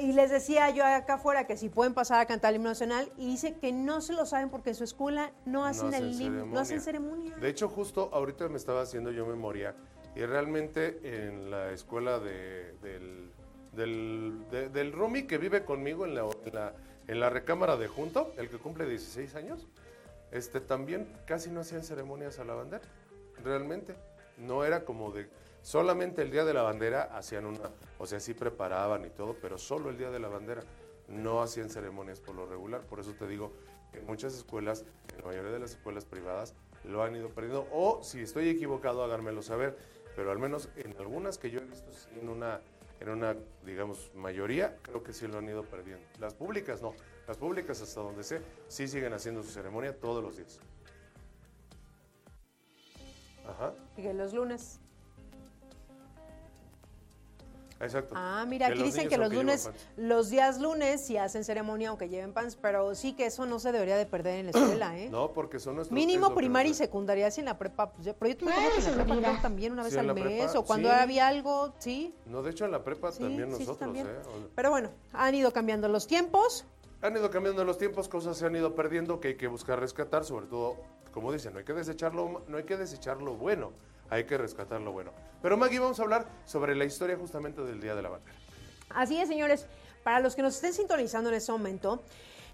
Y les decía yo acá afuera que si pueden pasar a cantar el himno nacional. Y dice que no se lo saben porque en su escuela no hacen el himno, no hacen ceremonia. De hecho, justo ahorita me estaba haciendo yo memoria y realmente en la escuela de- del, del, de- del Rumi que vive conmigo en la, en, la, en la recámara de junto, el que cumple 16 años, este también casi no hacían ceremonias a la bandera, realmente. No era como de, Solamente el día de la bandera hacían una, o sea, sí preparaban y todo, pero solo el día de la bandera no hacían ceremonias por lo regular. Por eso te digo, en muchas escuelas, en la mayoría de las escuelas privadas, lo han ido perdiendo. O si estoy equivocado, háganmelo saber. Pero al menos en algunas que yo he visto, en una, en una, digamos, mayoría, creo que sí lo han ido perdiendo. Las públicas no. Las públicas, hasta donde sé, sí siguen haciendo su ceremonia todos los días. Ajá. Y que los lunes. Exacto. Ah, mira, aquí dicen que los lunes, los días lunes sí hacen ceremonia aunque lleven pants, pero sí que eso no se debería de perder en la escuela, ¿eh? No, porque son nuestros... Mínimo primaria y secundaria, si en la prepa, pues, pero yo te me acuerdo que en la prepa también una vez al mes, o cuando había algo, sí. No, de hecho en la prepa también nosotros, ¿eh? Pero bueno, han ido cambiando los tiempos. Han ido cambiando los tiempos, cosas se han ido perdiendo que hay que buscar rescatar, sobre todo, como dicen, no hay que desecharlo, no hay que desechar lo bueno hay que rescatar lo bueno. Pero Maggie, vamos a hablar sobre la historia justamente del Día de la Bandera. Así es, señores. Para los que nos estén sintonizando en este momento,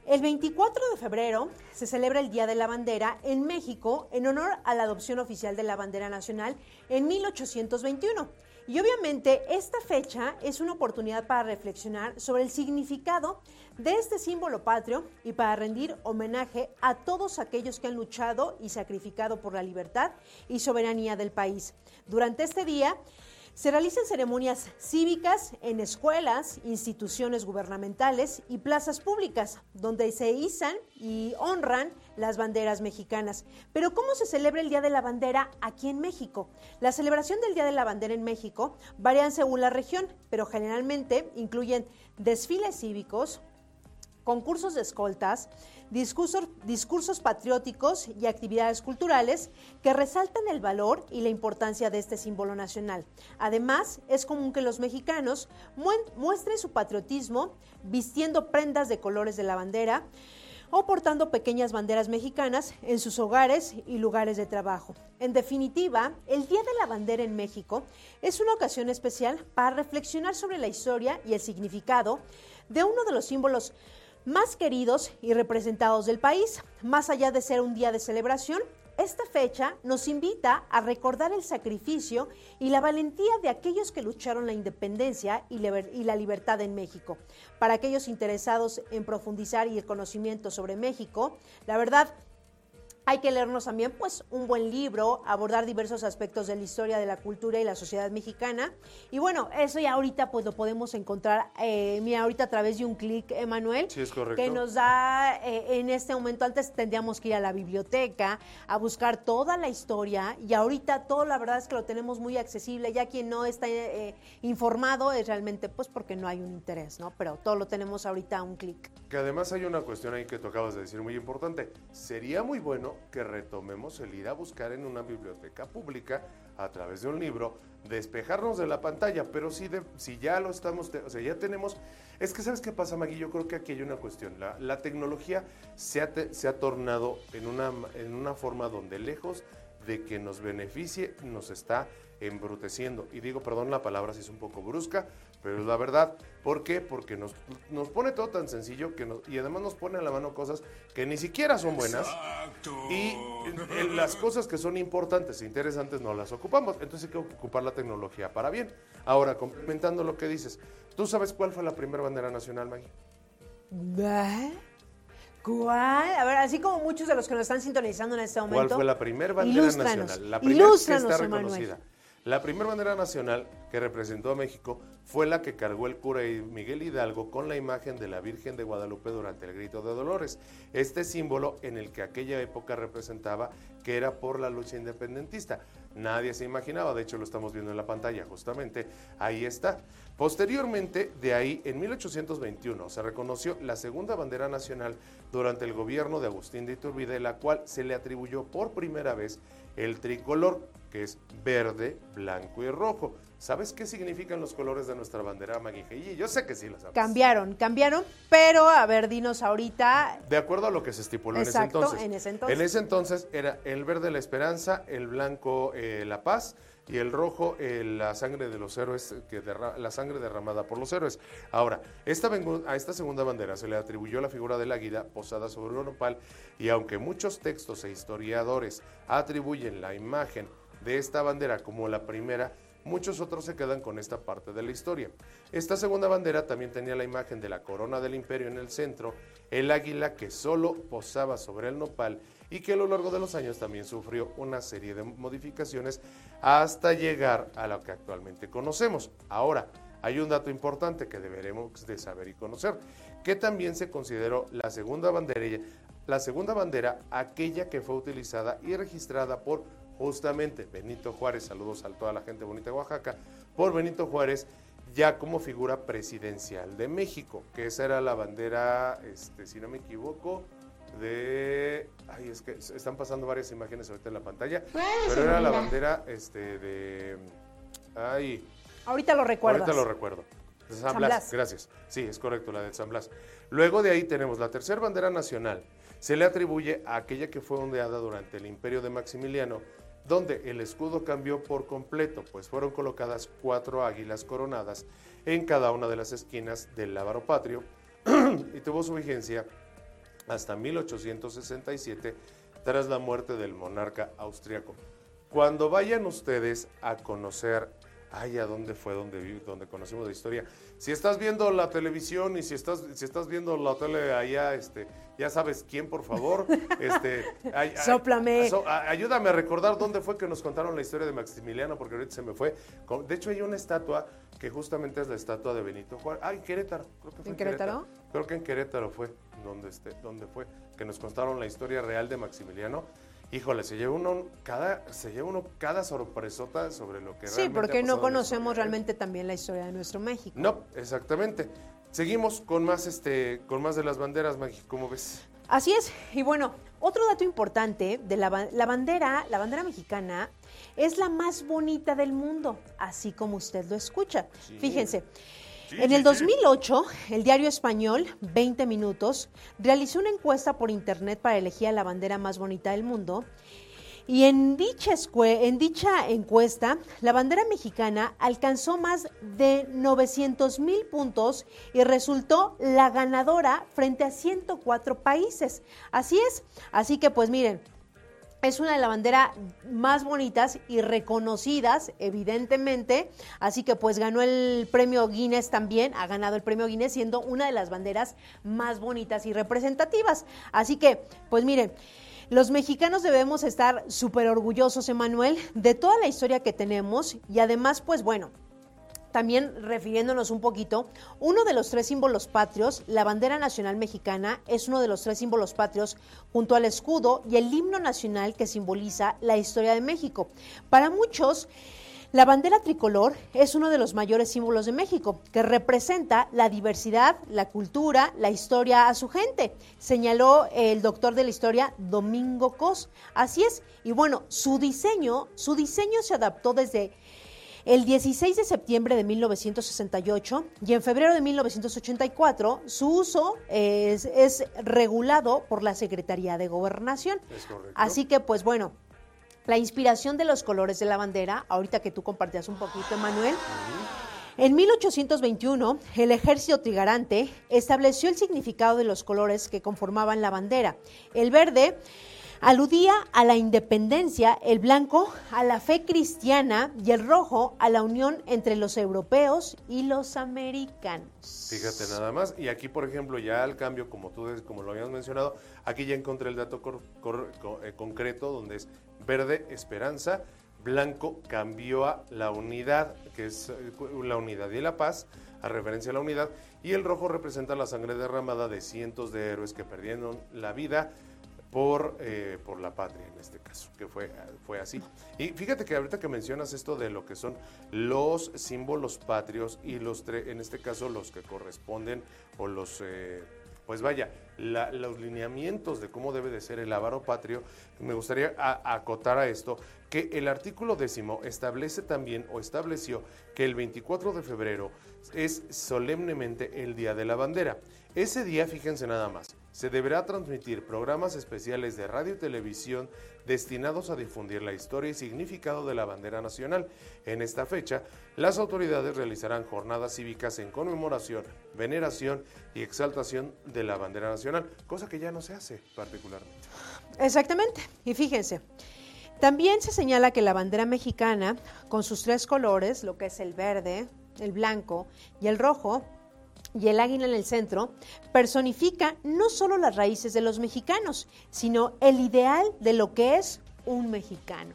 el 24 de febrero se celebra el Día de la Bandera en México en honor a la adopción oficial de la bandera nacional en 1821. Y obviamente esta fecha es una oportunidad para reflexionar sobre el significado de este símbolo patrio y para rendir homenaje a todos aquellos que han luchado y sacrificado por la libertad y soberanía del país. Durante este día, se realizan ceremonias cívicas en escuelas, instituciones gubernamentales y plazas públicas, donde se izan y honran las banderas mexicanas. Pero ¿cómo se celebra el Día de la Bandera aquí en México? La celebración del Día de la Bandera en México varían según la región, pero generalmente incluyen desfiles cívicos, concursos de escoltas, discursos, discursos patrióticos y actividades culturales que resaltan el valor y la importancia de este símbolo nacional. Además, es común que los mexicanos muestren su patriotismo vistiendo prendas de colores de la bandera, o portando pequeñas banderas mexicanas en sus hogares y lugares de trabajo. En definitiva, el Día de la Bandera en México es una ocasión especial para reflexionar sobre la historia y el significado de uno de los símbolos más queridos y representados del país. Más allá de ser un día de celebración, esta fecha nos invita a recordar el sacrificio y la valentía de aquellos que lucharon la independencia y, la libertad en México. Para aquellos interesados en profundizar y el conocimiento sobre México, la verdad, hay que leernos también pues un buen libro, abordar diversos aspectos de la historia de la cultura y la sociedad mexicana. Y bueno, eso ya ahorita pues lo podemos encontrar, eh, mira, ahorita a través de un clic, Emanuel, sí, es correcto. que nos da eh, en este momento, antes tendríamos que ir a la biblioteca a buscar toda la historia y ahorita todo la verdad es que lo tenemos muy accesible, ya quien no está eh, informado es realmente pues porque no hay un interés, ¿no? Pero todo lo tenemos ahorita a un clic. Que además hay una cuestión ahí que tú acabas de decir muy importante. Sería muy bueno que retomemos el ir a buscar en una biblioteca pública a través de un libro, despejarnos de la pantalla, pero si, de, si ya lo estamos, o sea, ya tenemos, es que sabes qué pasa, Magui, yo creo que aquí hay una cuestión, la, tecnología se ha, se ha tornado en una, en una forma donde lejos de que nos beneficie, nos está embruteciendo. Y digo, perdón la palabra si es un poco brusca, pero es la verdad. ¿Por qué? Porque nos, nos pone todo tan sencillo que y además nos pone a la mano cosas que ni siquiera son buenas. Y las cosas que son importantes e interesantes no las ocupamos. Entonces hay que ocupar la tecnología para bien. Ahora, complementando lo que dices, ¿tú sabes cuál fue la primera bandera nacional, Maggie? ¿Cuál? A ver, así como muchos de los que nos están sintonizando en este momento. ¿Cuál fue la primera bandera nacional? La primera que está reconocida. La primera bandera nacional que representó a México fue la que cargó el cura Miguel Hidalgo con la imagen de la Virgen de Guadalupe durante el Grito de Dolores. Este símbolo en el que aquella época representaba que era por la lucha independentista. Nadie se imaginaba, de hecho lo estamos viendo en la pantalla, justamente ahí está. Posteriormente, de ahí, en 1821, se reconoció la segunda bandera nacional durante el gobierno de Agustín de Iturbide, la cual se le atribuyó por primera vez el tricolor, que es verde, blanco y rojo. ¿Sabes qué significan los colores de nuestra bandera, Maggie? Yo sé que sí lo sabes. Cambiaron, cambiaron, pero a ver, dinos ahorita. De acuerdo a lo que se estipuló en ese entonces. En ese entonces. En ese entonces era el verde la esperanza, el blanco eh, la paz y el rojo eh, la sangre de los héroes, que la sangre derramada por los héroes. Ahora, esta a esta segunda bandera se le atribuyó la figura del águila posada sobre un nopal y aunque muchos textos e historiadores atribuyen la imagen de esta bandera como la primera, Muchos otros se quedan con esta parte de la historia. Esta segunda bandera también tenía la imagen de la corona del imperio en el centro, el águila que solo posaba sobre el nopal y que a lo largo de los años también sufrió una serie de modificaciones hasta llegar a lo que actualmente conocemos. Ahora, hay un dato importante que deberemos de saber y conocer, que también se consideró la segunda bandera, la segunda bandera aquella que fue utilizada y registrada por justamente Benito Juárez, saludos a toda la gente bonita de Oaxaca, por Benito Juárez ya como figura presidencial de México, que esa era la bandera, este, si no me equivoco, de... Ay, es que están pasando varias imágenes ahorita en la pantalla, pero era la bandera este, de... Ay, Ahorita lo recuerdo. Ahorita lo recuerdo. De San, Blas. Gracias. Sí, es correcto, la de San Blas. Luego de ahí tenemos la tercera bandera nacional. Se le atribuye a aquella que fue ondeada durante el imperio de Maximiliano, donde el escudo cambió por completo, pues fueron colocadas cuatro águilas coronadas en cada una de las esquinas del lábaro patrio y tuvo su vigencia hasta 1867 tras la muerte del monarca austriaco. Cuando vayan ustedes a conocer ay, ¿a dónde fue donde, donde conocimos la historia? Si estás viendo la televisión y si estás, si estás viendo la tele allá, este, ya sabes quién, por favor. Este, ay, Sóplame. ayúdame a recordar dónde fue que nos contaron la historia de Maximiliano, porque ahorita se me fue. De hecho, hay una estatua que justamente es la estatua de Benito Juárez. Ah, en Querétaro. Creo que fue ¿En, Querétaro? Creo que en Querétaro fue donde, este, donde fue, que nos contaron la historia real de Maximiliano. Híjole, se lleva uno cada, se lleva uno cada sorpresota sobre lo que Sí, porque no conocemos realmente también la historia de nuestro México. No, exactamente. Seguimos con más este, con más de las banderas, Maggie, ¿cómo ves? Así es. Y bueno, otro dato importante de la, bandera, la bandera mexicana es la más bonita del mundo, así como usted lo escucha. Fíjense en el 2008, el diario español 20 Minutos realizó una encuesta por internet para elegir a la bandera más bonita del mundo. Y en dicha, en dicha encuesta, la bandera mexicana alcanzó más de 900 mil puntos y resultó la ganadora frente a 104 países. Así es. Así que pues miren, es una de las banderas más bonitas y reconocidas, evidentemente. Así que pues ganó el premio Guinness también, ha ganado el premio Guinness siendo una de las banderas más bonitas y representativas. Así que, pues miren, los mexicanos debemos estar súper orgullosos, Emanuel, de toda la historia que tenemos y además, pues bueno, también refiriéndonos un poquito, uno de los tres símbolos patrios, la bandera nacional mexicana, es uno de los tres símbolos patrios junto al escudo y el himno nacional que simboliza la historia de México. Para muchos, la bandera tricolor es uno de los mayores símbolos de México, que representa la diversidad, la cultura, la historia a su gente, señaló el doctor de la historia Domingo Cos. Así es, y bueno, su diseño, su diseño se adaptó desde el 16 de septiembre de 1968 y en febrero de 1984 su uso es, regulado por la Secretaría de Gobernación. Así que, pues bueno, la inspiración de los colores de la bandera, ahorita que tú compartías un poquito, Manuel. En 1821, el ejército trigarante estableció el significado de los colores que conformaban la bandera. El verde Aludía a la independencia, el blanco a la fe cristiana y el rojo a la unión entre los europeos y los americanos. Fíjate nada más. Y aquí, por ejemplo, ya al cambio, como tú como lo habías mencionado, aquí ya encontré el dato eh, concreto donde es verde esperanza, blanco cambió a la unidad, que es eh, la unidad y la paz, a referencia a la unidad, y el rojo representa la sangre derramada de cientos de héroes que perdieron la vida por, eh, por la patria en este caso, que fue, fue así. Y fíjate que ahorita que mencionas esto de lo que son los símbolos patrios y los en este caso los que corresponden o los... Eh, pues vaya, los lineamientos de cómo debe de ser el avaro patrio, me gustaría acotar a esto, que el artículo décimo establece también o estableció que el 24 de febrero es solemnemente el Día de la Bandera. Ese día, fíjense nada más, se deberá transmitir programas especiales de radio y televisión destinados a difundir la historia y significado de la bandera nacional. En esta fecha, las autoridades realizarán jornadas cívicas en conmemoración, veneración y exaltación de la bandera nacional, cosa que ya no se hace particularmente. Exactamente, y fíjense. También se señala que la bandera mexicana, con sus tres colores, lo que es el verde, el blanco y el rojo, y el águila en el centro, personifica no solo las raíces de los mexicanos, sino el ideal de lo que es un mexicano.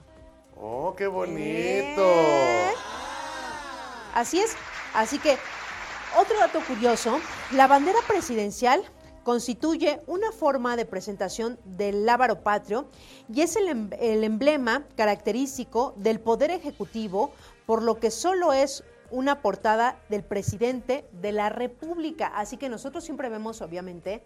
¡Oh, qué bonito! ¿Eh? Así es. Así que, otro dato curioso, la bandera presidencial constituye una forma de presentación del lábaro patrio y es el, em- el emblema característico del poder ejecutivo, por lo que solo es una portada del presidente de la República. Así que nosotros siempre vemos, obviamente,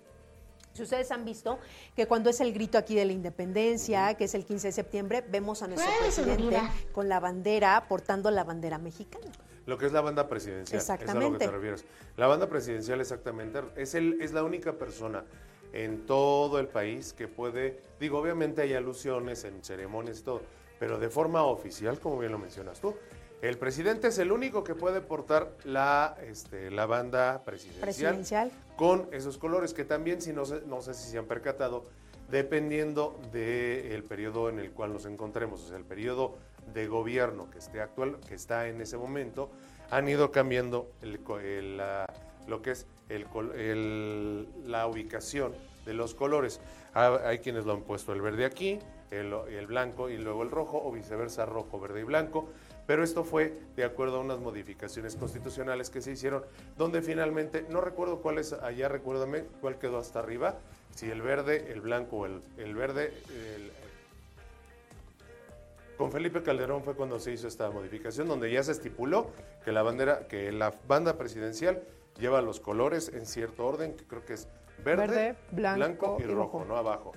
si ustedes han visto que cuando es el grito aquí de la independencia, que es el 15 de septiembre, vemos a nuestro presidente con la bandera, portando la bandera mexicana. Lo que es la banda presidencial. Es a lo que Exactamente. te refieres. La banda presidencial exactamente es, el, es la única persona en todo el país que puede, digo, obviamente hay alusiones en ceremonias y todo, pero de forma oficial, como bien lo mencionas tú, el presidente es el único que puede portar la, este, la banda presidencial, Presidencial. con esos colores, que también, si no, sé, no sé si se han percatado, dependiendo del periodo en el cual nos encontremos, o sea, el periodo de gobierno que esté actual, que está en ese momento, han ido cambiando el el, la- lo que es el, la ubicación de los colores. Ha- Hay quienes lo han puesto el verde aquí, el, el blanco y luego el rojo, o viceversa, rojo, verde y blanco. Pero esto fue de acuerdo a unas modificaciones constitucionales que se hicieron, donde finalmente, no recuerdo cuál es, allá recuérdame cuál quedó hasta arriba, si el verde, el blanco o el, el verde, el- con Felipe Calderón fue cuando se hizo esta modificación, donde ya se estipuló que la bandera, que la banda presidencial lleva los colores en cierto orden, que creo que es verde, Verde, blanco blanco y, y rojo, rojo. no abajo.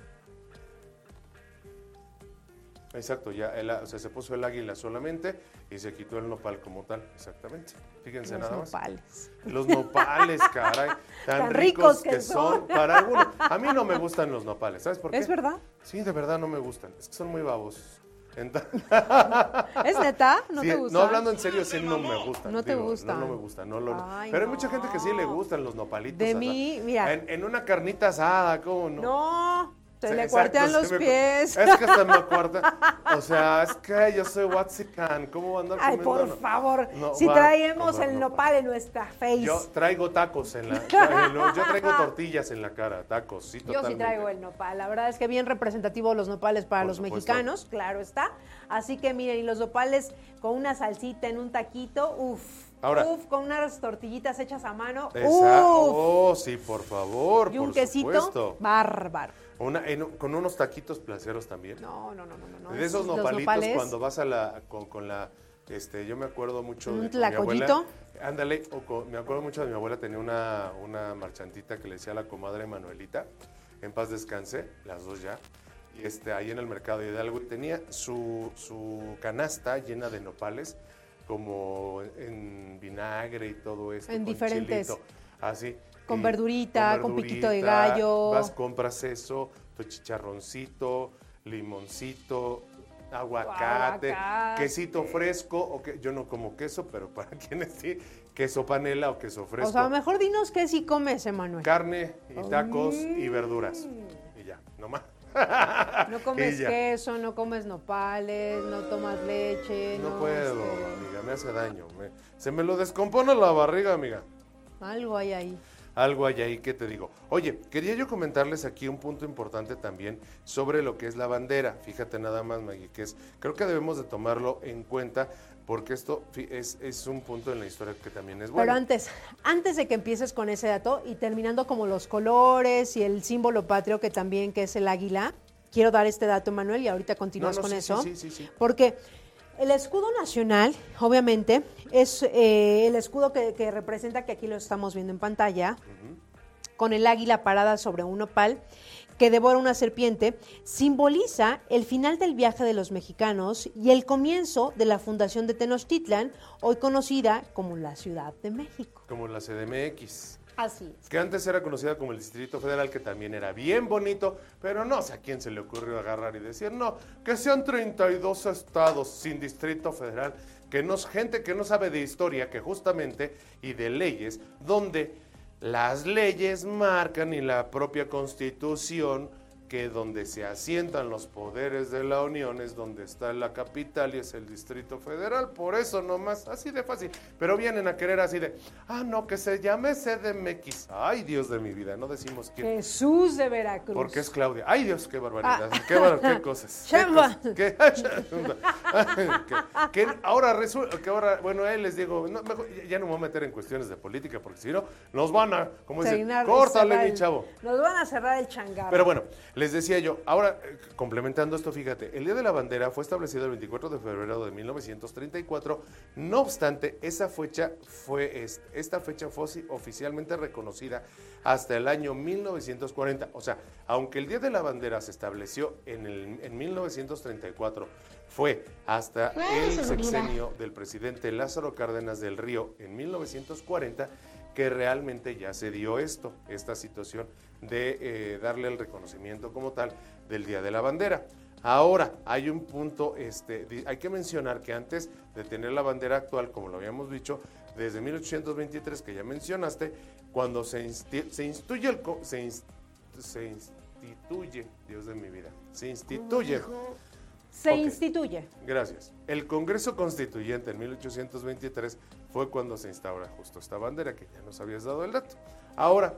Exacto, ya el- o sea, se puso el águila solamente y se quitó el nopal como tal, exactamente. Fíjense Los nada más. nopales. Los nopales, caray, tan, Tan ricos, ricos que, que son. son. Para algunos, a mí no me gustan los nopales, ¿sabes por qué? ¿Es verdad? Sí, de verdad no me gustan, es que son muy babosos. Ent- ¿Es neta? ¿No Sí, te gusta? No, hablando en serio, sí no me gustan. No te digo, gustan. No, no me gustan. No, lo- Ay, pero hay mucha gente que sí le gustan los nopalitos. De mí, mira. En, en una carnita asada, ¿cómo no? No, se Sí, le exacto, cuartean se los me- pies. Es que hasta me cuarta. O sea, es que yo soy Watsican. ¿Cómo andar Ay, por no? favor, No, si va traemos el nopal. en nuestra face. Yo traigo tacos en la tra- no, Yo traigo tortillas en la cara, tacos, sí, Yo totalmente. sí traigo el nopal. La verdad es que bien representativo los nopales para Por los supuesto. mexicanos, claro está. Así que miren, y los nopales con una salsita en un taquito, uff. Ahora- Uf, con unas tortillitas hechas a mano. Esa- Uf. Oh, sí, por favor, y un por quesito supuesto. bárbaro. Una- en- con unos taquitos placeros también. No, no, no, no, no, de esos nopalitos nopales, cuando vas a la con, con la este yo me acuerdo mucho ¿Un de mi abuela. ándale o con- me acuerdo mucho de mi abuela tenía una una marchantita que le decía a la comadre Manuelita en paz descanse las dos ya y este ahí en el mercado de Hidalgo y tenía su su canasta llena de nopales como en vinagre y todo esto En con diferentes. chilito, así Con verdurita, con piquito de gallo. vas compras eso, tu chicharroncito, limoncito, aguacate, Aguacate. quesito fresco, o que yo no como queso, pero para quienes sí, queso panela o queso fresco. O sea, mejor dinos qué sí comes, Emanuel. Carne y tacos y verduras. Y ya, nomás. No comes queso, no comes nopales, no tomas leche. No No, puedo, este, amiga, me hace daño. me- se me lo descompone la barriga, amiga. algo hay ahí. Algo hay ahí que te digo. Oye, quería yo comentarles aquí un punto importante también sobre lo que es la bandera. Fíjate nada más, Maggie, que es, creo que debemos de tomarlo en cuenta porque esto es, es un punto en la historia que también es bueno. Pero antes, antes de que empieces con ese dato y terminando como los colores y el símbolo patrio que también que es el águila, quiero dar este dato, Manuel, y ahorita continúas No, no, con sí, eso. sí, sí, sí, sí. Porque el escudo nacional, obviamente, es eh, el escudo que, que representa, que aquí lo estamos viendo en pantalla, con el águila parada sobre un opal que devora una serpiente, simboliza el final del viaje de los mexicanos y el comienzo de la fundación de Tenochtitlan, hoy conocida como la Ciudad de México. Como la CDMX. Así es. Que antes era conocida como el Distrito Federal, que también era bien bonito, pero no sé a quién se le ocurrió agarrar y decir, no, que sean 32 estados sin Distrito Federal, que no, gente que no sabe de historia, que justamente, y de leyes, donde las leyes marcan y la propia constitución que donde se asientan los poderes de la Unión es donde está la capital y es el Distrito Federal. Por eso nomás, así de fácil. Pero vienen a querer así de, ah, no, que se llame CDMX. Ay, Dios de mi vida, no decimos quién. Jesús de Veracruz. Porque es Claudia. Ay, Dios, qué barbaridad. Qué, bar- qué cosas. qué cosas, qué- que- ahora resulta que ahora, bueno, ahí les digo, no, mejor, ya no me voy a meter en cuestiones de política porque si no, nos van a, como dicen, córtale, mi chavo. Nos van a cerrar el changarro. Pero bueno, les decía yo, ahora eh, complementando esto, fíjate, el Día de la Bandera fue establecido el 24 de febrero de 1934, no obstante, esa fecha fue, es- esta fecha fue oficialmente reconocida hasta el año 1940. O sea, aunque el Día de la Bandera se estableció en, el, en 1934, fue hasta el sexenio del presidente Lázaro Cárdenas del Río en 1940 que realmente ya se dio esto, esta situación de eh, darle el reconocimiento como tal del Día de la Bandera. Ahora, hay un punto, este, hay que mencionar que antes de tener la bandera actual, como lo habíamos dicho, desde 1823, que ya mencionaste, cuando se, insti- se instituye el... co- Se, se instituye, Dios de mi vida, se instituye... Se instituye. Gracias. El Congreso Constituyente en 1823 fue cuando se instaura justo esta bandera, que ya nos habías dado el dato. Ahora,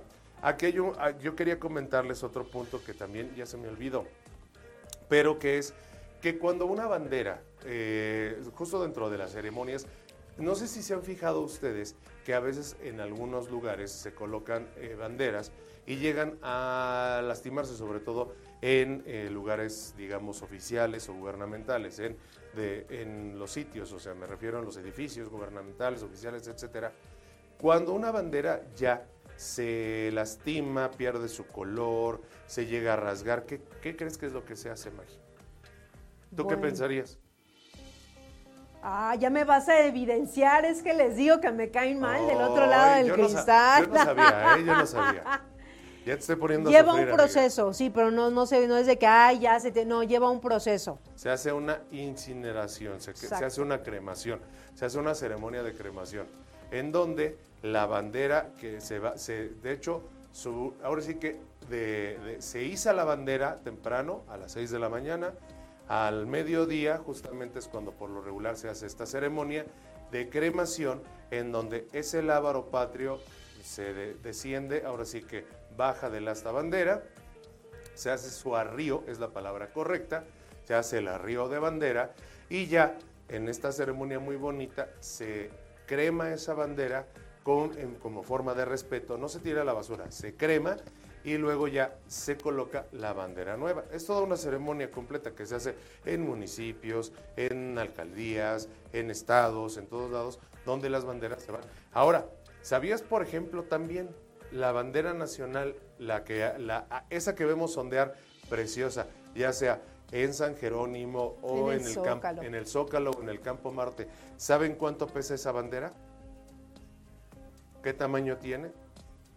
un- ah, yo quería comentarles otro punto que también ya se me olvidó, pero que es que cuando una bandera, eh, justo dentro de las ceremonias, no sé si se han fijado ustedes que a veces en algunos lugares se colocan eh, banderas y llegan a lastimarse, sobre todo en eh, lugares, digamos, oficiales o gubernamentales, en, de- en los sitios, o sea, me refiero a los edificios gubernamentales, oficiales, etcétera. Cuando una bandera ya se lastima, pierde su color, se llega a rasgar, ¿qué, qué crees que es lo que se hace, Maggie? ¿Tú qué pensarías? Ah, ya me vas a evidenciar, es que les digo que me caen mal del otro lado del yo no sa- cristal. yo no sabía, ¿eh? Yo no sabía. Ya te estoy poniendo a Lleva sufrir, un amiga. proceso, sí, pero no, no, se, no es de que, ay, ya se te... No, lleva un proceso. Se hace una incineración, se, hace una cremación, se hace una ceremonia de cremación, en donde la bandera que se va, se, de hecho, su- ahora sí que de- de- se iza la bandera temprano, a las 6 de la mañana, al mediodía, justamente es cuando por lo regular se hace esta ceremonia de cremación, en donde ese lábaro patrio se de- desciende, ahora sí que baja del asta bandera, se hace su arrío, es la palabra correcta, se hace el arrío de bandera y ya en esta ceremonia muy bonita se crema esa bandera con, como forma de respeto, no se tira a la basura, se crema y luego ya se coloca la bandera nueva. Es toda una ceremonia completa que se hace en municipios, en alcaldías, en estados, en todos lados, donde las banderas se van. Ahora, ¿sabías, por ejemplo, también la bandera nacional, la que, la, esa que vemos ondear preciosa, ya sea en San Jerónimo o En en el el, Zócalo. en el Zócalo o en el Campo Marte, ¿saben cuánto pesa esa bandera? ¿Qué tamaño tiene?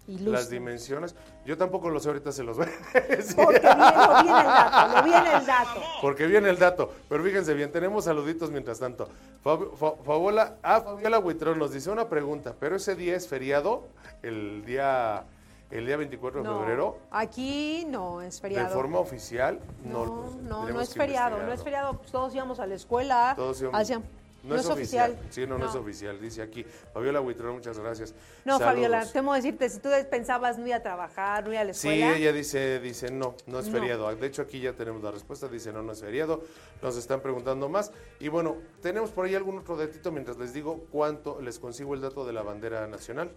Ilustre. Las dimensiones. Yo tampoco lo sé, ahorita se los voy a decir. Porque viene, lo viene el dato, lo viene el dato. Porque viene el dato. Pero fíjense bien, tenemos saluditos mientras tanto. Fab- Fa- Fabiola, ah, Fabiola Huitrón nos dice una pregunta, pero ese día es feriado, el día, el día 24 de No, febrero, aquí no es de feriado. forma oficial. no, No, no, no, tenemos es feriado, no es feriado. Pues todos íbamos a la escuela. Todos íbamos- hacían- No, es oficial. Sí, no, no, es oficial, dice aquí. Fabiola Huitrón, muchas gracias. No, Saludos. Fabiola, temo decirte, si tú pensabas no ir a trabajar, no ir a la Sí, escuela. ella dice, dice no, no es No. feriado. De hecho, aquí ya tenemos la respuesta, dice no, no es feriado. Nos están preguntando más. Y bueno, tenemos por ahí algún otro datito mientras les digo cuánto les consigo el dato de la bandera nacional.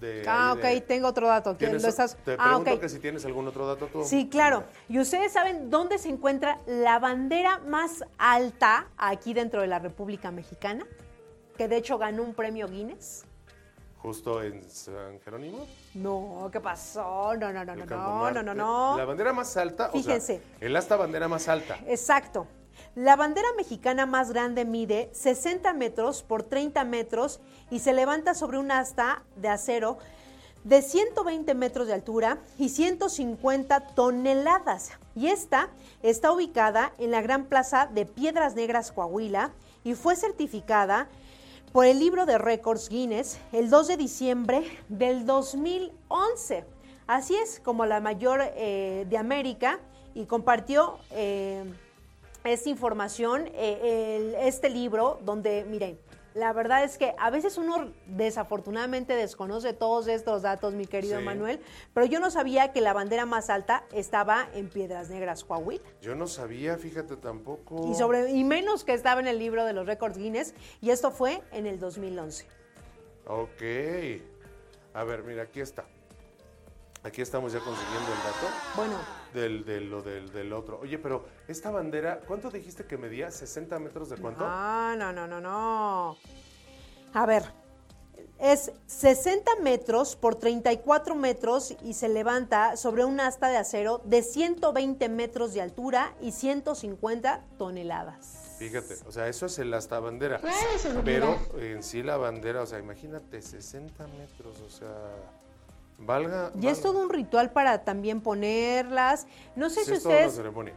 De ah, ok, de- tengo otro dato. que ¿Tienes- lo estás- Te ah, pregunto ok. que si tienes algún otro dato tú. Sí, claro. ¿Y ustedes saben dónde se encuentra la bandera más alta aquí dentro de la República Mexicana? Que de hecho ganó un premio Guinness. Justo en San Jerónimo. No, ¿qué pasó? No, no, no, no, no, no, Marte. no, no. La bandera más alta, Fíjense. o sea, el asta bandera más alta. Exacto. La bandera mexicana más grande mide 60 metros por 30 metros y se levanta sobre un asta de acero de 120 metros de altura y 150 toneladas. Y esta está ubicada en la Gran Plaza de Piedras Negras, Coahuila, y fue certificada por el libro de récords Guinness el 2 de diciembre del 2011. Así es como la mayor eh, de América y compartió eh, esta información, eh, el- este libro, donde, miren, la verdad es que a veces uno desafortunadamente desconoce todos estos datos, mi querido Sí. Manuel, pero yo no sabía que la bandera más alta estaba en Piedras Negras, Coahuila. Yo no sabía, fíjate tampoco. Y, sobre, y menos que estaba en el libro de los récords Guinness, y esto fue en el 2011. Ok. A ver, mira, aquí está. Aquí estamos ya consiguiendo el dato Bueno, del, de lo del, del otro. Oye, pero esta bandera, ¿cuánto dijiste que medía? ¿60 metros de cuánto? Ah, no, no, no, no. A ver, es 60 metros por 34 metros y se levanta sobre un asta de acero de 120 metros de altura y 150 toneladas. Fíjate, o sea, eso es el hasta bandera. Pero en sí la bandera, o sea, imagínate, 60 metros, o sea, valga. Y es todo un ritual para también ponerlas. No sé Sí, si es toda una ustedes ceremonia.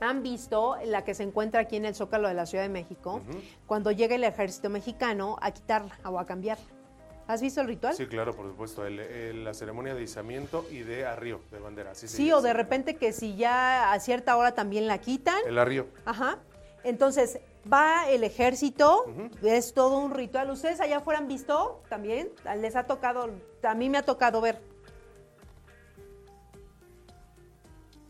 han visto la que se encuentra aquí en el Zócalo de la Ciudad de México, cuando llega el ejército mexicano a quitarla o a cambiarla. ¿Has visto el ritual? Sí, claro, por supuesto. el- el- la ceremonia de izamiento y de arrío de bandera. Así Sí, o de repente que si ya a cierta hora también la quitan. El arrío. Ajá. Entonces, va el ejército, es todo un ritual. ¿Ustedes allá afuera han visto también? Les ha tocado, a mí me ha tocado ver.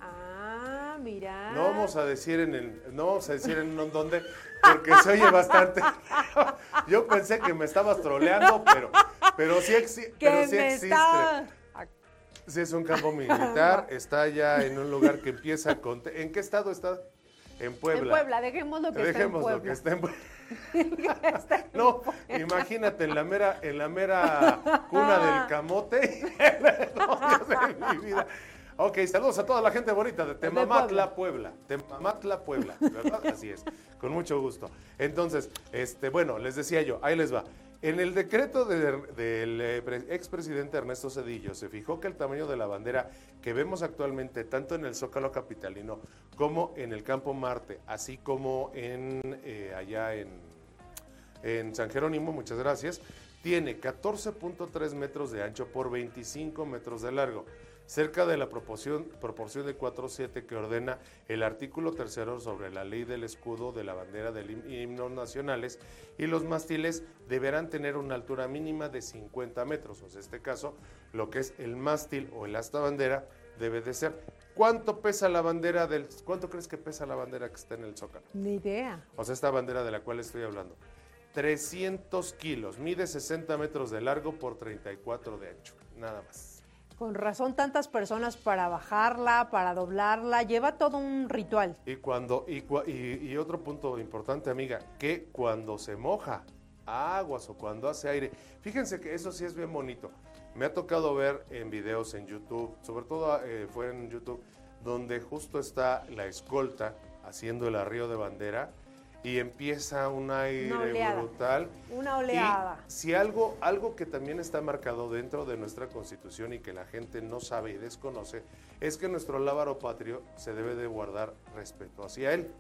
Ah, mira. No vamos a decir en el, no vamos a decir en dónde, porque se oye bastante. Yo pensé que me estabas troleando, pero, pero sí, exi- pero sí existe. está... Sí, es un campo militar, está ya en un lugar que empieza con... ¿En qué estado está? En Puebla. En Puebla, dejémoslo que Dejemos está en lo que Puebla. está en Puebla. No, imagínate en la mera, en la mera cuna del camote. No, Dios de mi vida. Ok, saludos a toda la gente bonita de Temamatla, Puebla. Temamatla, Puebla, ¿verdad? Así es, con mucho gusto. Entonces, este, bueno, les decía yo, ahí les va. En el decreto de- del eh, pre- expresidente Ernesto Cedillo se fijó que el tamaño de la bandera que vemos actualmente tanto en el Zócalo Capitalino como en el Campo Marte, así como en eh, allá en San Jerónimo, muchas gracias, tiene 14.3 metros de ancho por 25 metros de largo, cerca de la proporción, proporción de 4.7 que ordena el artículo tercero sobre la ley del escudo de la bandera him- himnos nacionales y los mástiles deberán tener una altura mínima de 50 metros, o sea, en este caso, lo que es el mástil o el asta bandera debe de ser. ¿Cuánto pesa la bandera del, cuánto crees que pesa la bandera que está en el Zócalo? Ni idea. O sea, esta bandera de la cual estoy hablando. 300 kilos, mide 60 metros de largo por 34 de ancho, nada más. Con razón, tantas personas para bajarla, para doblarla, lleva todo un ritual. Y cuando y, y otro punto importante, amiga, que cuando se moja aguas o cuando hace aire, fíjense que eso sí es bien bonito. Me ha tocado ver en videos en YouTube, sobre todo eh, fue en YouTube, donde justo está la escolta haciendo el arrío de bandera y empieza un aire oleada. brutal. Una oleada. Y si algo, algo que también está marcado dentro de nuestra constitución y que la gente no sabe y desconoce, es que nuestro lábaro patrio se debe de guardar respeto hacia él.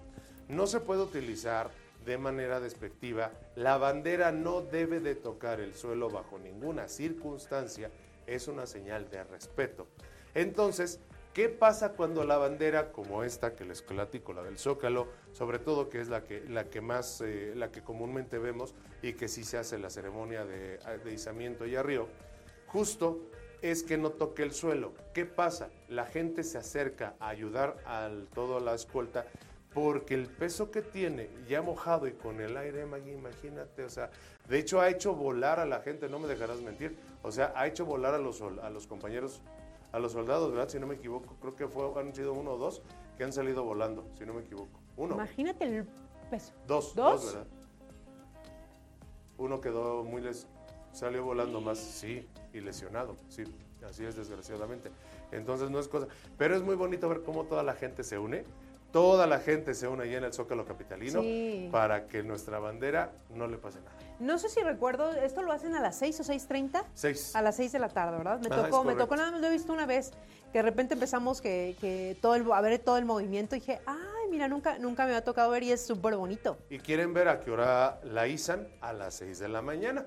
No se puede utilizar de manera despectiva. La bandera no debe de tocar el suelo bajo ninguna circunstancia. Es una señal de respeto. Entonces, ¿qué pasa cuando la bandera, como esta que les platico, la del Zócalo, sobre todo que es la que, la que más, eh, la que comúnmente vemos y que sí se hace la ceremonia de, de izamiento y arrío, justo es que no toque el suelo. ¿Qué pasa? La gente se acerca a ayudar al toda la escolta porque el peso que tiene ya mojado y con el aire, Maggie, imagínate, o sea, de hecho ha hecho volar a la gente, no me dejarás mentir, o sea, ha hecho volar a los, a los compañeros, a los soldados, ¿verdad? Si no me equivoco, creo que fue, han sido uno o dos que han salido volando, si no me equivoco. Uno, Imagínate el peso. dos, ¿Dos? dos, ¿verdad? Uno quedó muy les salió volando más, sí, y lesionado, sí, así es desgraciadamente. Entonces no es cosa, pero es muy bonito ver cómo toda la gente se une, toda la gente se une allá en el Zócalo Capitalino Sí. para que nuestra bandera no le pase nada. No sé si recuerdo, ¿esto lo hacen a las 6 o 6.30? Seis. A las 6 de la tarde, ¿verdad? Me Ajá, tocó, me tocó nada más, lo he visto una vez, que de repente empezamos que, que todo el, a ver todo el movimiento y dije, ay, mira, nunca, nunca me había tocado ver y es súper bonito. Y quieren ver a qué hora la izan a las 6 de la mañana.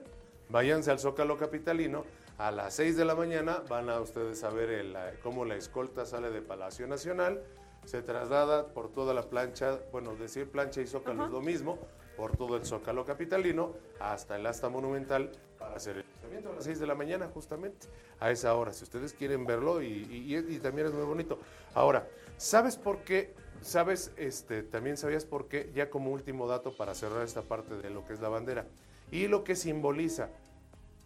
Váyanse al Zócalo Capitalino. A las 6 de la mañana van a ustedes a ver el, eh, cómo la escolta sale de Palacio Nacional. se traslada por toda la plancha, bueno, decir plancha y zócalo es lo mismo, por todo el zócalo capitalino hasta el asta monumental para hacer el lanzamiento a las 6 de la mañana justamente, a esa hora, si ustedes quieren verlo y, y- y también es muy bonito. Ahora, ¿sabes por qué? ¿Sabes? Este, también sabías por qué, ya como último dato para cerrar esta parte de lo que es la bandera y lo que simboliza.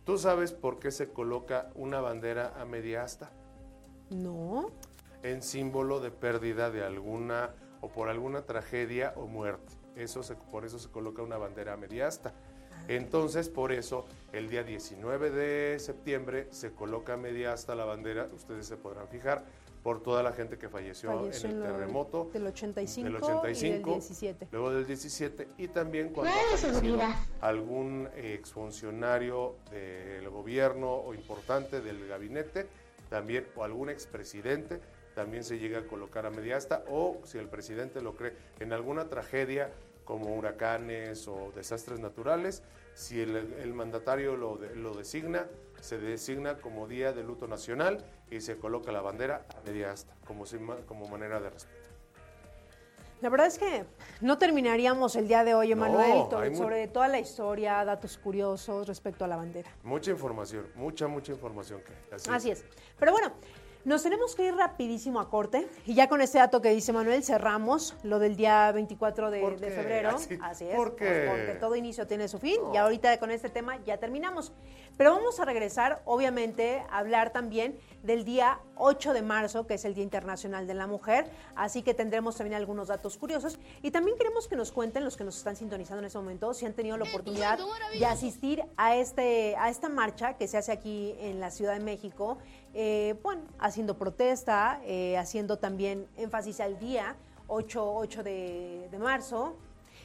¿Tú sabes por qué se coloca una bandera a media asta? No. en símbolo de pérdida de alguna o por alguna tragedia o muerte. Eso se- por eso se coloca una bandera mediasta. Entonces, por eso, el día 19 de septiembre se coloca mediasta la bandera, ustedes se podrán fijar, por toda la gente que falleció, Falleció en el terremoto del 85 del y del 85, 17. luego del 17 y también cuando ha algún exfuncionario del gobierno o importante del gabinete, también o algún expresidente, también se llega a colocar a media asta o si el presidente lo cree en alguna tragedia como huracanes o desastres naturales, si el, el mandatario lo, de- lo designa, se designa como día de luto nacional y se coloca la bandera a media asta como, como manera de respeto. La verdad es que no terminaríamos el día de hoy, Emanuel, sobre toda la historia, datos curiosos respecto a la bandera. Mucha información, mucha, mucha información que hay. Así es. Pero bueno, nos tenemos que ir rapidísimo a corte y ya con este dato que dice Manuel cerramos lo del día 24 de, febrero. Así- Así es. ¿por pues qué? porque todo inicio tiene su fin y ahorita con este tema ya terminamos. Pero vamos a regresar, obviamente, a hablar también del día 8 de marzo, que es el Día Internacional de la Mujer. Así que tendremos también algunos datos curiosos. Y también queremos que nos cuenten los que nos están sintonizando en este momento si han tenido la oportunidad de asistir a, este, a esta marcha que se hace aquí en la Ciudad de México. eh, bueno, haciendo protesta, eh, haciendo también énfasis al día 8, 8 de, de marzo.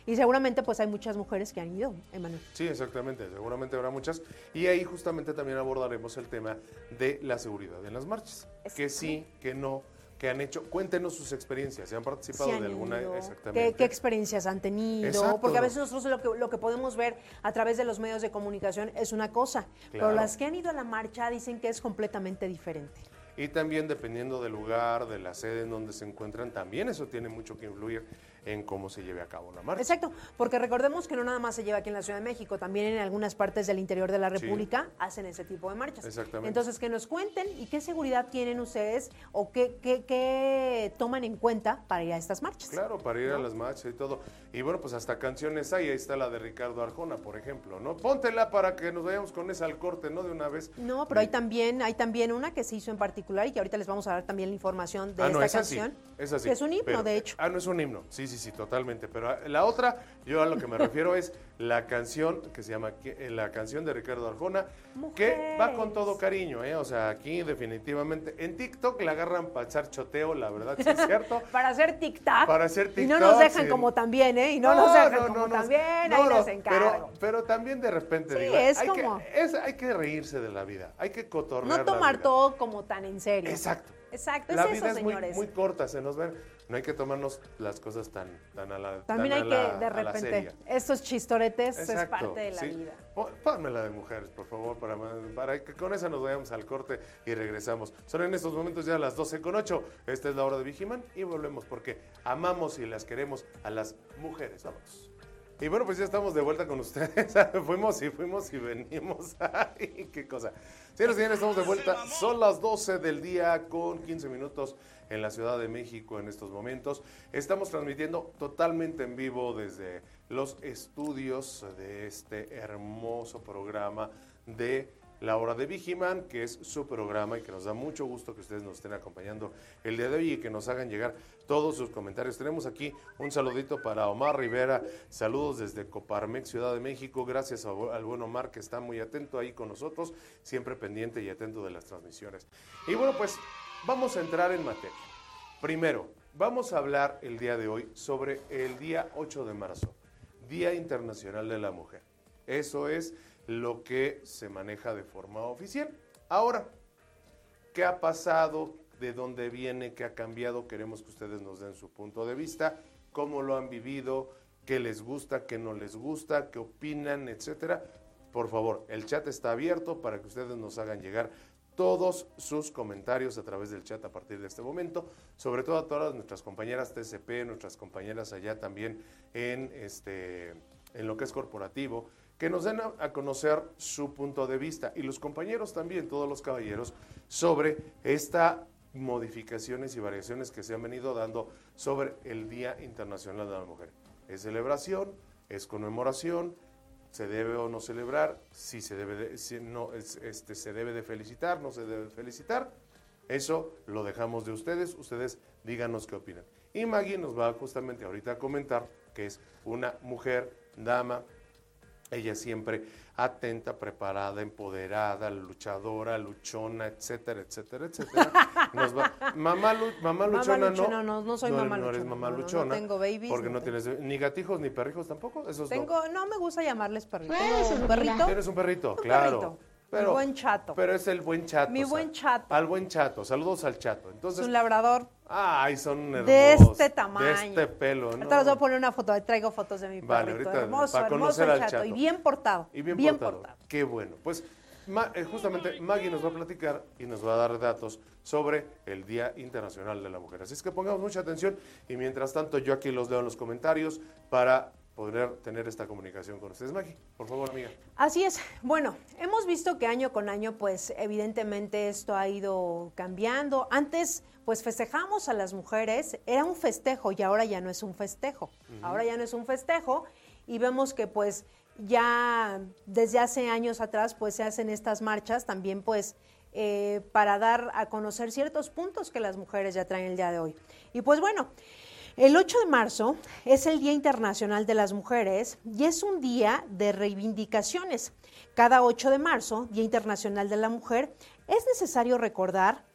Y seguramente pues hay muchas mujeres que han ido, Emanuel. Sí, exactamente, seguramente habrá muchas. Y ahí justamente también abordaremos el tema de la seguridad en las marchas. Que sí, que no, que han hecho. Cuéntenos sus experiencias, si han participado han de alguna. ido, Exactamente. ¿Qué, qué experiencias han tenido? Exacto. Porque a veces nosotros lo que, lo que podemos ver a través de los medios de comunicación es una cosa, pero las que han ido a la marcha dicen que es completamente diferente. Y también dependiendo del lugar, de la sede en donde se encuentran, también eso tiene mucho que influir en cómo se lleve a cabo la marcha. Exacto, porque recordemos que no nada más se lleva aquí en la Ciudad de México, también en algunas partes del interior de la Sí. República hacen ese tipo de marchas. Exactamente. Entonces, que nos cuenten y qué seguridad tienen ustedes o qué, qué- qué toman en cuenta para ir a estas marchas. Claro, para ir a las marchas y todo. Y bueno, pues hasta canciones hay. Ahí está la de Ricardo Arjona, por ejemplo, ¿no? Póntela para que nos vayamos con esa al corte, ¿no? De una vez. No, pero hay también, hay también una que se hizo en particular y que ahorita les vamos a dar también la información de ah, no, esta esa sí, canción. esa sí. que es un himno, Pero- de hecho. Ah, no es un himno. Sí, sí, sí, totalmente. Pero ah, la otra, yo a lo que me refiero es la canción que se llama eh, la canción de Ricardo Arjona, que va con todo cariño, ¿eh? O sea, aquí definitivamente. En TikTok la agarran para echar choteo, la verdad, sí es cierto. Para hacer tic-tac. Para hacer Y no nos dejan sí. como también, ¿eh? Y no, nos dejan como no, también, no, ahí no, les encargo. Pero, pero también de repente, Sí, digo, es hay, como- que, es- hay que reírse de la vida, hay que cotorrear no la tomar vida. todo como tan en serio. Exacto. Exacto, La es vida eso, es muy, señores. muy corta, se nos ven. No hay que tomarnos las cosas tan, tan a la También tan hay a que, la- de la repente, estos chistoretes Exacto, es parte de la sí. vida. Pon- Ponme la de mujeres, por favor, para, para que con esa nos vayamos al corte y regresamos. Son en estos momentos ya las 12 con 8. Esta es la hora de Vigiman y volvemos porque amamos y las queremos a las mujeres. Vamos. Y bueno, pues ya estamos de vuelta con ustedes. fuimos y fuimos y venimos. Ay, qué cosa. Señores y señores, estamos de vuelta. Son las 12 del día con 15 minutos en la Ciudad de México en estos momentos. Estamos transmitiendo totalmente en vivo desde los estudios de este hermoso programa de La Hora de Vigiman, que es su programa y que nos da mucho gusto que ustedes nos estén acompañando el día de hoy y que nos hagan llegar todos sus comentarios. Tenemos aquí un saludito para Omar Rivera, saludos desde Coparmex, Ciudad de México, gracias a- al buen Omar que está muy atento ahí con nosotros, siempre pendiente y atento de las transmisiones. Y bueno, pues vamos a entrar en materia. Primero, vamos a hablar el día de hoy sobre el día 8 de marzo, Día Internacional de la Mujer. Eso es lo que se maneja de forma oficial. Ahora, ¿qué ha pasado? ¿De dónde viene? ¿Qué ha cambiado? Queremos que ustedes nos den su punto de vista, cómo lo han vivido, qué les gusta, qué no les gusta, qué opinan, etcétera. Por favor, el chat está abierto para que ustedes nos hagan llegar todos sus comentarios a través del chat a partir de este momento, sobre todo a todas nuestras compañeras TCP, nuestras compañeras allá también en, este, en lo que es corporativo, que nos den a, conocer su punto de vista y los compañeros también, todos los caballeros, sobre estas modificaciones y variaciones que se han venido dando sobre el Día Internacional de la Mujer. Es celebración, es conmemoración, se debe o no celebrar, si se debe de, si no, este, se debe de felicitar, no se debe felicitar. Eso lo dejamos de ustedes, ustedes díganos qué opinan. Y Maggie nos va justamente ahorita a comentar que es una mujer, dama, ella siempre atenta, preparada, empoderada, luchadora, luchona, etcétera, etcétera, etcétera. mamá, mamá, luchona, no, no, no, soy mamá luchona. No eres mamá luchona. No, tengo babies. Porque no, tienes ni gatijos ni perrijos tampoco. Esos tengo, no. me gusta llamarles perritos. Pues, un perrito. Tienes un perrito, claro. Pero, buen chato. Pero es el buen chato. Mi buen chato. Al buen chato. Saludos al chato. Entonces, es un labrador. Ay, son hermosos. De este tamaño. De este pelo, ¿no? Ahorita les voy a poner una foto. Traigo fotos de mi vale, perrito. Ahorita, hermoso, para conocer al chato. Y bien portado. Y bien, portado. Qué bueno. Pues eh, justamente Maggie nos va a platicar y nos va a dar datos sobre el Día Internacional de la Mujer. Así es que pongamos mucha atención y mientras tanto yo aquí los leo en los comentarios para poder tener esta comunicación con ustedes. Maggie, por favor, amiga. Así es. Bueno, hemos visto que año con año, pues evidentemente esto ha ido cambiando. Antes, pues festejamos a las mujeres, era un festejo y ahora ya no es un festejo. Ahora ya no es un festejo y vemos que pues ya desde hace años atrás pues se hacen estas marchas también pues eh, para dar a conocer ciertos puntos que las mujeres ya traen el día de hoy. Y pues bueno, el 8 de marzo es el Día Internacional de las Mujeres y es un día de reivindicaciones. Cada 8 de marzo, Día Internacional de la Mujer, es necesario recordar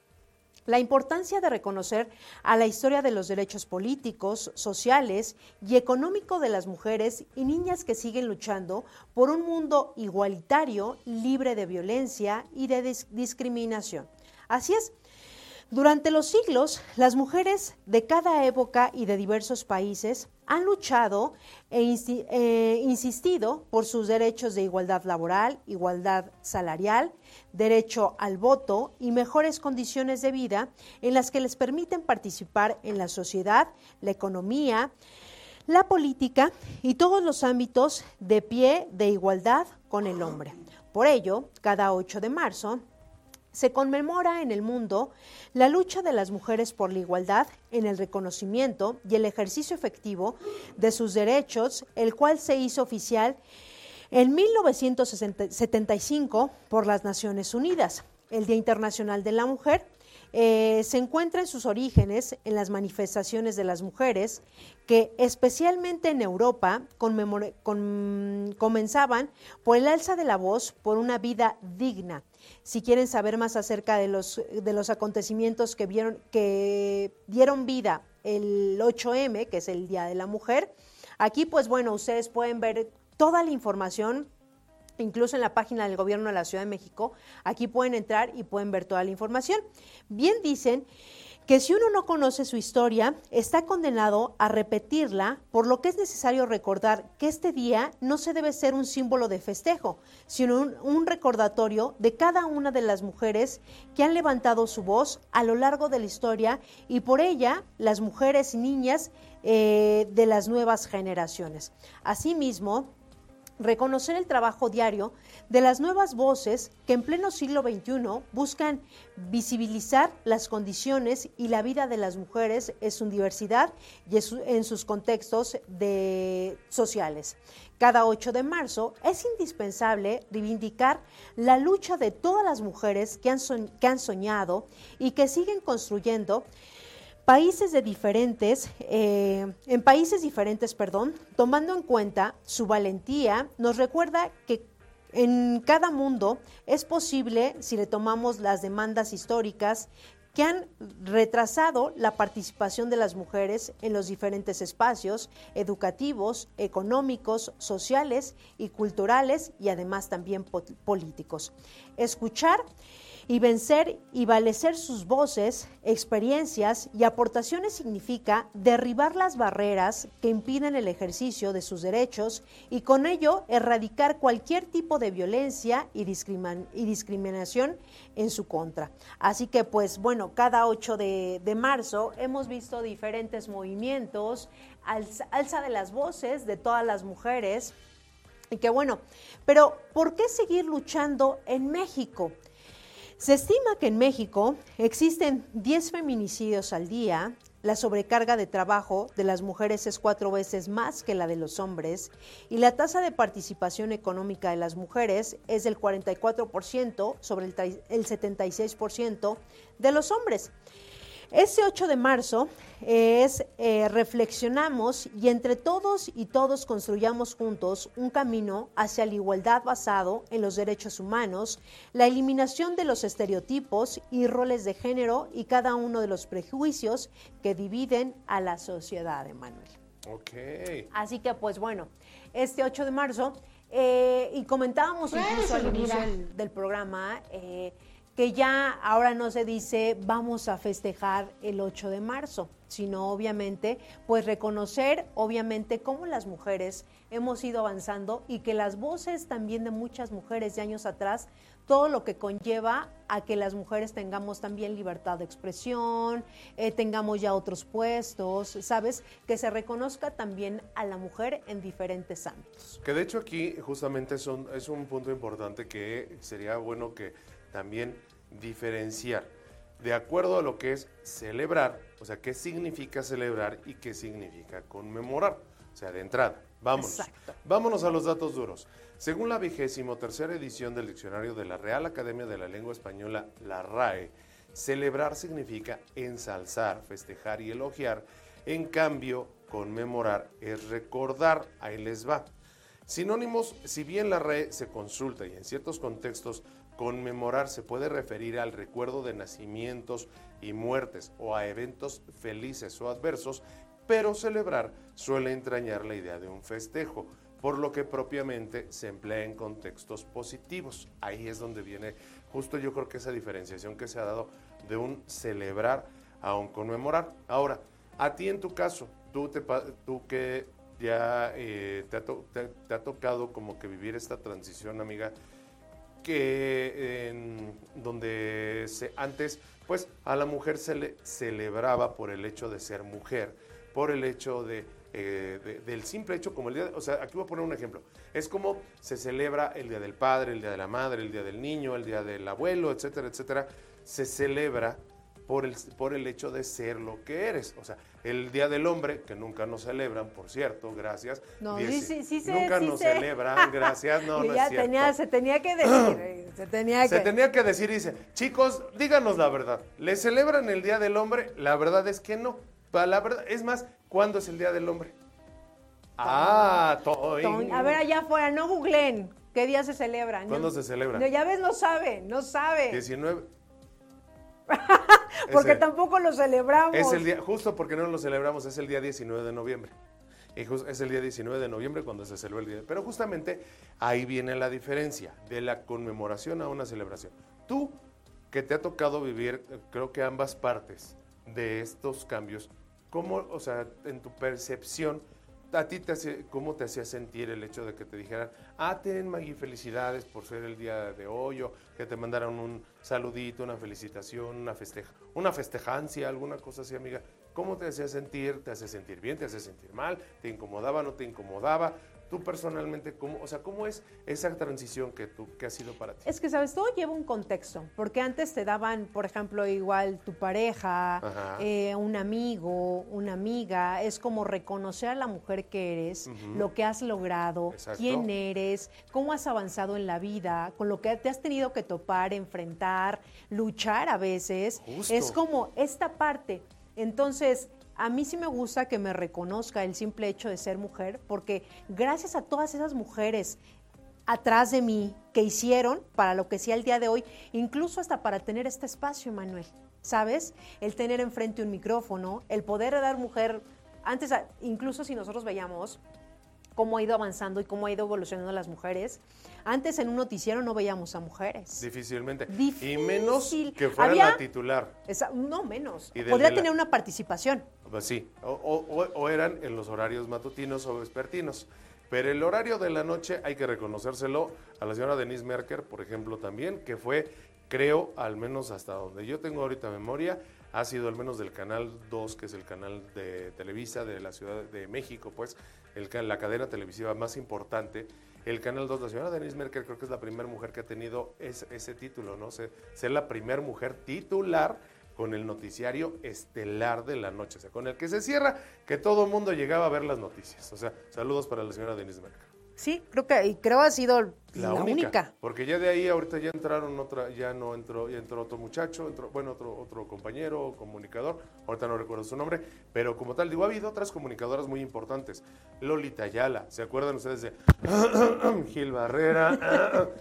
la importancia de reconocer a la historia de los derechos políticos, sociales y económicos de las mujeres y niñas que siguen luchando por un mundo igualitario, libre de violencia y de discriminación. Así es, durante los siglos, las mujeres de cada época y de diversos países han luchado e eh, insistido por sus derechos de igualdad laboral, igualdad salarial, derecho al voto y mejores condiciones de vida en las que les permiten participar en la sociedad, la economía, la política y todos los ámbitos de pie de igualdad con el hombre. Por ello, cada 8 de marzo se conmemora en el mundo la lucha de las mujeres por la igualdad en el reconocimiento y el ejercicio efectivo de sus derechos, el cual se hizo oficial en 1975 por las Naciones Unidas. El Día Internacional de la Mujer eh, se encuentra en sus orígenes en las manifestaciones de las mujeres que especialmente en Europa comenzaban por el alza de la voz por una vida digna. Si quieren saber más acerca de los, de los acontecimientos que, vieron, que dieron vida el 8M, que es el Día de la Mujer, aquí pues bueno, ustedes pueden ver toda la información incluso en la página del gobierno de la Ciudad de México, aquí pueden entrar y pueden ver toda la información. Bien dicen que si uno no conoce su historia, está condenado a repetirla, por lo que es necesario recordar que este día no se debe ser un símbolo de festejo, sino un, recordatorio de cada una de las mujeres que han levantado su voz a lo largo de la historia y por ella las mujeres y niñas eh, de las nuevas generaciones. Asimismo, reconocer el trabajo diario de las nuevas voces que en pleno siglo XXI buscan visibilizar las condiciones y la vida de las mujeres en su diversidad y en sus contextos sociales. Cada 8 de marzo es indispensable reivindicar la lucha de todas las mujeres que han, que han soñado y que siguen construyendo países de diferentes, eh, en países diferentes, perdón, tomando en cuenta su valentía, nos recuerda que en cada mundo es posible si le tomamos las demandas históricas que han retrasado la participación de las mujeres en los diferentes espacios educativos, económicos, sociales y culturales y además también políticos. Escuchar Y vencer y valecer sus voces, experiencias y aportaciones significa derribar las barreras que impiden el ejercicio de sus derechos y con ello erradicar cualquier tipo de violencia y, discriminación en su contra. Así que pues bueno, cada 8 de, de marzo hemos visto diferentes movimientos, alza, alza de las voces de todas las mujeres. Y que bueno, pero ¿por qué seguir luchando en México? Se estima que en México existen 10 feminicidios al día, la sobrecarga de trabajo de las mujeres es cuatro veces más que la de los hombres y la tasa de participación económica de las mujeres es del 44% sobre el, el 76% de los hombres. Ese 8 de marzo es eh, reflexionamos y entre todos y todos construyamos juntos un camino hacia la igualdad basado en los derechos humanos, la eliminación de los estereotipos y roles de género y cada uno de los prejuicios que dividen a la sociedad, Emanuel. Ok. Así que pues bueno, este 8 de marzo, eh, y comentábamos incluso al inicio del, programa, eh, que ya ahora no se dice vamos a festejar el 8 de marzo, sino obviamente pues reconocer obviamente cómo las mujeres hemos ido avanzando y que las voces también de muchas mujeres de años atrás, todo lo que conlleva a que las mujeres tengamos también libertad de expresión, eh, tengamos ya otros puestos, ¿sabes? Que se reconozca también a la mujer en diferentes ámbitos. Que de hecho aquí justamente es es un punto importante que sería bueno que también diferenciar de acuerdo a lo que es celebrar, o sea, qué significa celebrar y qué significa conmemorar. O sea, de entrada, vámonos. Vámonos a los datos duros. Según la vigésimo tercera edición del diccionario de la Real Academia de la Lengua Española, la RAE, celebrar significa ensalzar, festejar y elogiar. En cambio, conmemorar es recordar. Ahí les va. Sinónimos, si bien la RAE se consulta y en ciertos contextos Conmemorar se puede referir al recuerdo de nacimientos y muertes o a eventos felices o adversos, pero celebrar suele entrañar la idea de un festejo, por lo que propiamente se emplea en contextos positivos. Ahí es donde viene justo yo creo que esa diferenciación que se ha dado de un celebrar a un conmemorar. Ahora, a ti en tu caso, tú, te, tú que ya eh, te, ha tocado como que vivir esta transición, amiga, que en donde se, antes pues a la mujer se le celebraba por el hecho de ser mujer, por el hecho de, eh, del simple hecho como el día, o sea, aquí voy a poner un ejemplo, es como se celebra el día del padre, el día de la madre, el día del niño, el día del abuelo, etcétera, etcétera, se celebra por el, por el hecho de ser lo que eres. O sea, el Día del Hombre, que nunca nos celebran, por cierto, gracias. No, sí, sí, sí, Nunca nos celebran, gracias, no, no ya tenía, se tenía que decir, eh, se tenía que... Se tenía que decir, dice, chicos, díganos la verdad, ¿le celebran el Día del Hombre? La verdad es que no. La verdad, es más, ¿cuándo es el Día del Hombre? Ah, Toy. A ver, allá afuera, no googleen. ¿Qué día se celebra? ¿Cuándo se celebra? No, ya ves, no sabe, no sabe. 19... porque tampoco lo celebramos. Es el día, justo porque no lo celebramos, es el día 19 de noviembre. Y es el día 19 de noviembre cuando se celebra el día. Pero justamente ahí viene la diferencia de la conmemoración a una celebración. Tú, que te ha tocado vivir, creo que ambas partes de estos cambios, ¿cómo, o sea, en tu percepción, ¿A ti te hace, cómo te hacía sentir el hecho de que te dijeran, ah, ten Maggie, felicidades por ser el día de hoy, o que te mandaran un saludito, una felicitación, una festeja, una festejancia, alguna cosa así, amiga? ¿Cómo te hacía sentir? ¿Te hace sentir bien? ¿Te hace sentir mal? ¿Te incomodaba? ¿No te incomodaba? Tú personalmente, ¿cómo, o sea, ¿cómo es esa transición que, tú, que ha sido para ti? Es que, ¿sabes? Todo lleva un contexto, porque antes te daban, por ejemplo, igual tu pareja, eh, un amigo, una amiga, es como reconocer a la mujer que eres, lo que has logrado, quién eres, cómo has avanzado en la vida, con lo que te has tenido que topar, enfrentar, luchar a veces. Es como esta parte. Entonces, a mí sí me gusta que me reconozca el simple hecho de ser mujer, porque gracias a todas esas mujeres atrás de mí que hicieron para lo que sea el día de hoy, incluso hasta para tener este espacio, Manuel, ¿sabes? El tener enfrente un micrófono, el poder dar mujer, antes, incluso si nosotros veíamos cómo ha ido avanzando y cómo ha ido evolucionando las mujeres. Antes en un noticiero no veíamos a mujeres. Difícilmente. Difícil. Y menos que fuera Había- la titular. Esa- no menos. Podría la- tener una participación. Pues sí, o, eran en los horarios matutinos o vespertinos. Pero el horario de la noche hay que reconocérselo a la señora Denise Merker, por ejemplo, también, que fue, creo, al menos hasta donde yo tengo ahorita memoria, ha sido al menos del Canal 2, que es el canal de Televisa de la Ciudad de México, pues, el, la cadena televisiva más importante. El Canal 2, la señora Denise Merker creo que es la primera mujer que ha tenido ese, ese título, ¿no? Ser, ser la primera mujer titular con el noticiario estelar de la noche, o sea, con el que se cierra que todo el mundo llegaba a ver las noticias. O sea, saludos para la señora Denise Merker. Sí, creo que, creo ha sido la, La, única. única, Porque ya de ahí ahorita ya entraron otra, ya no entró, ya entró otro muchacho, entró, bueno, otro, otro compañero, comunicador, ahorita no recuerdo su nombre, pero como tal, digo, ha habido otras comunicadoras muy importantes. Lolita Ayala, ¿se acuerdan ustedes de Gil Barrera?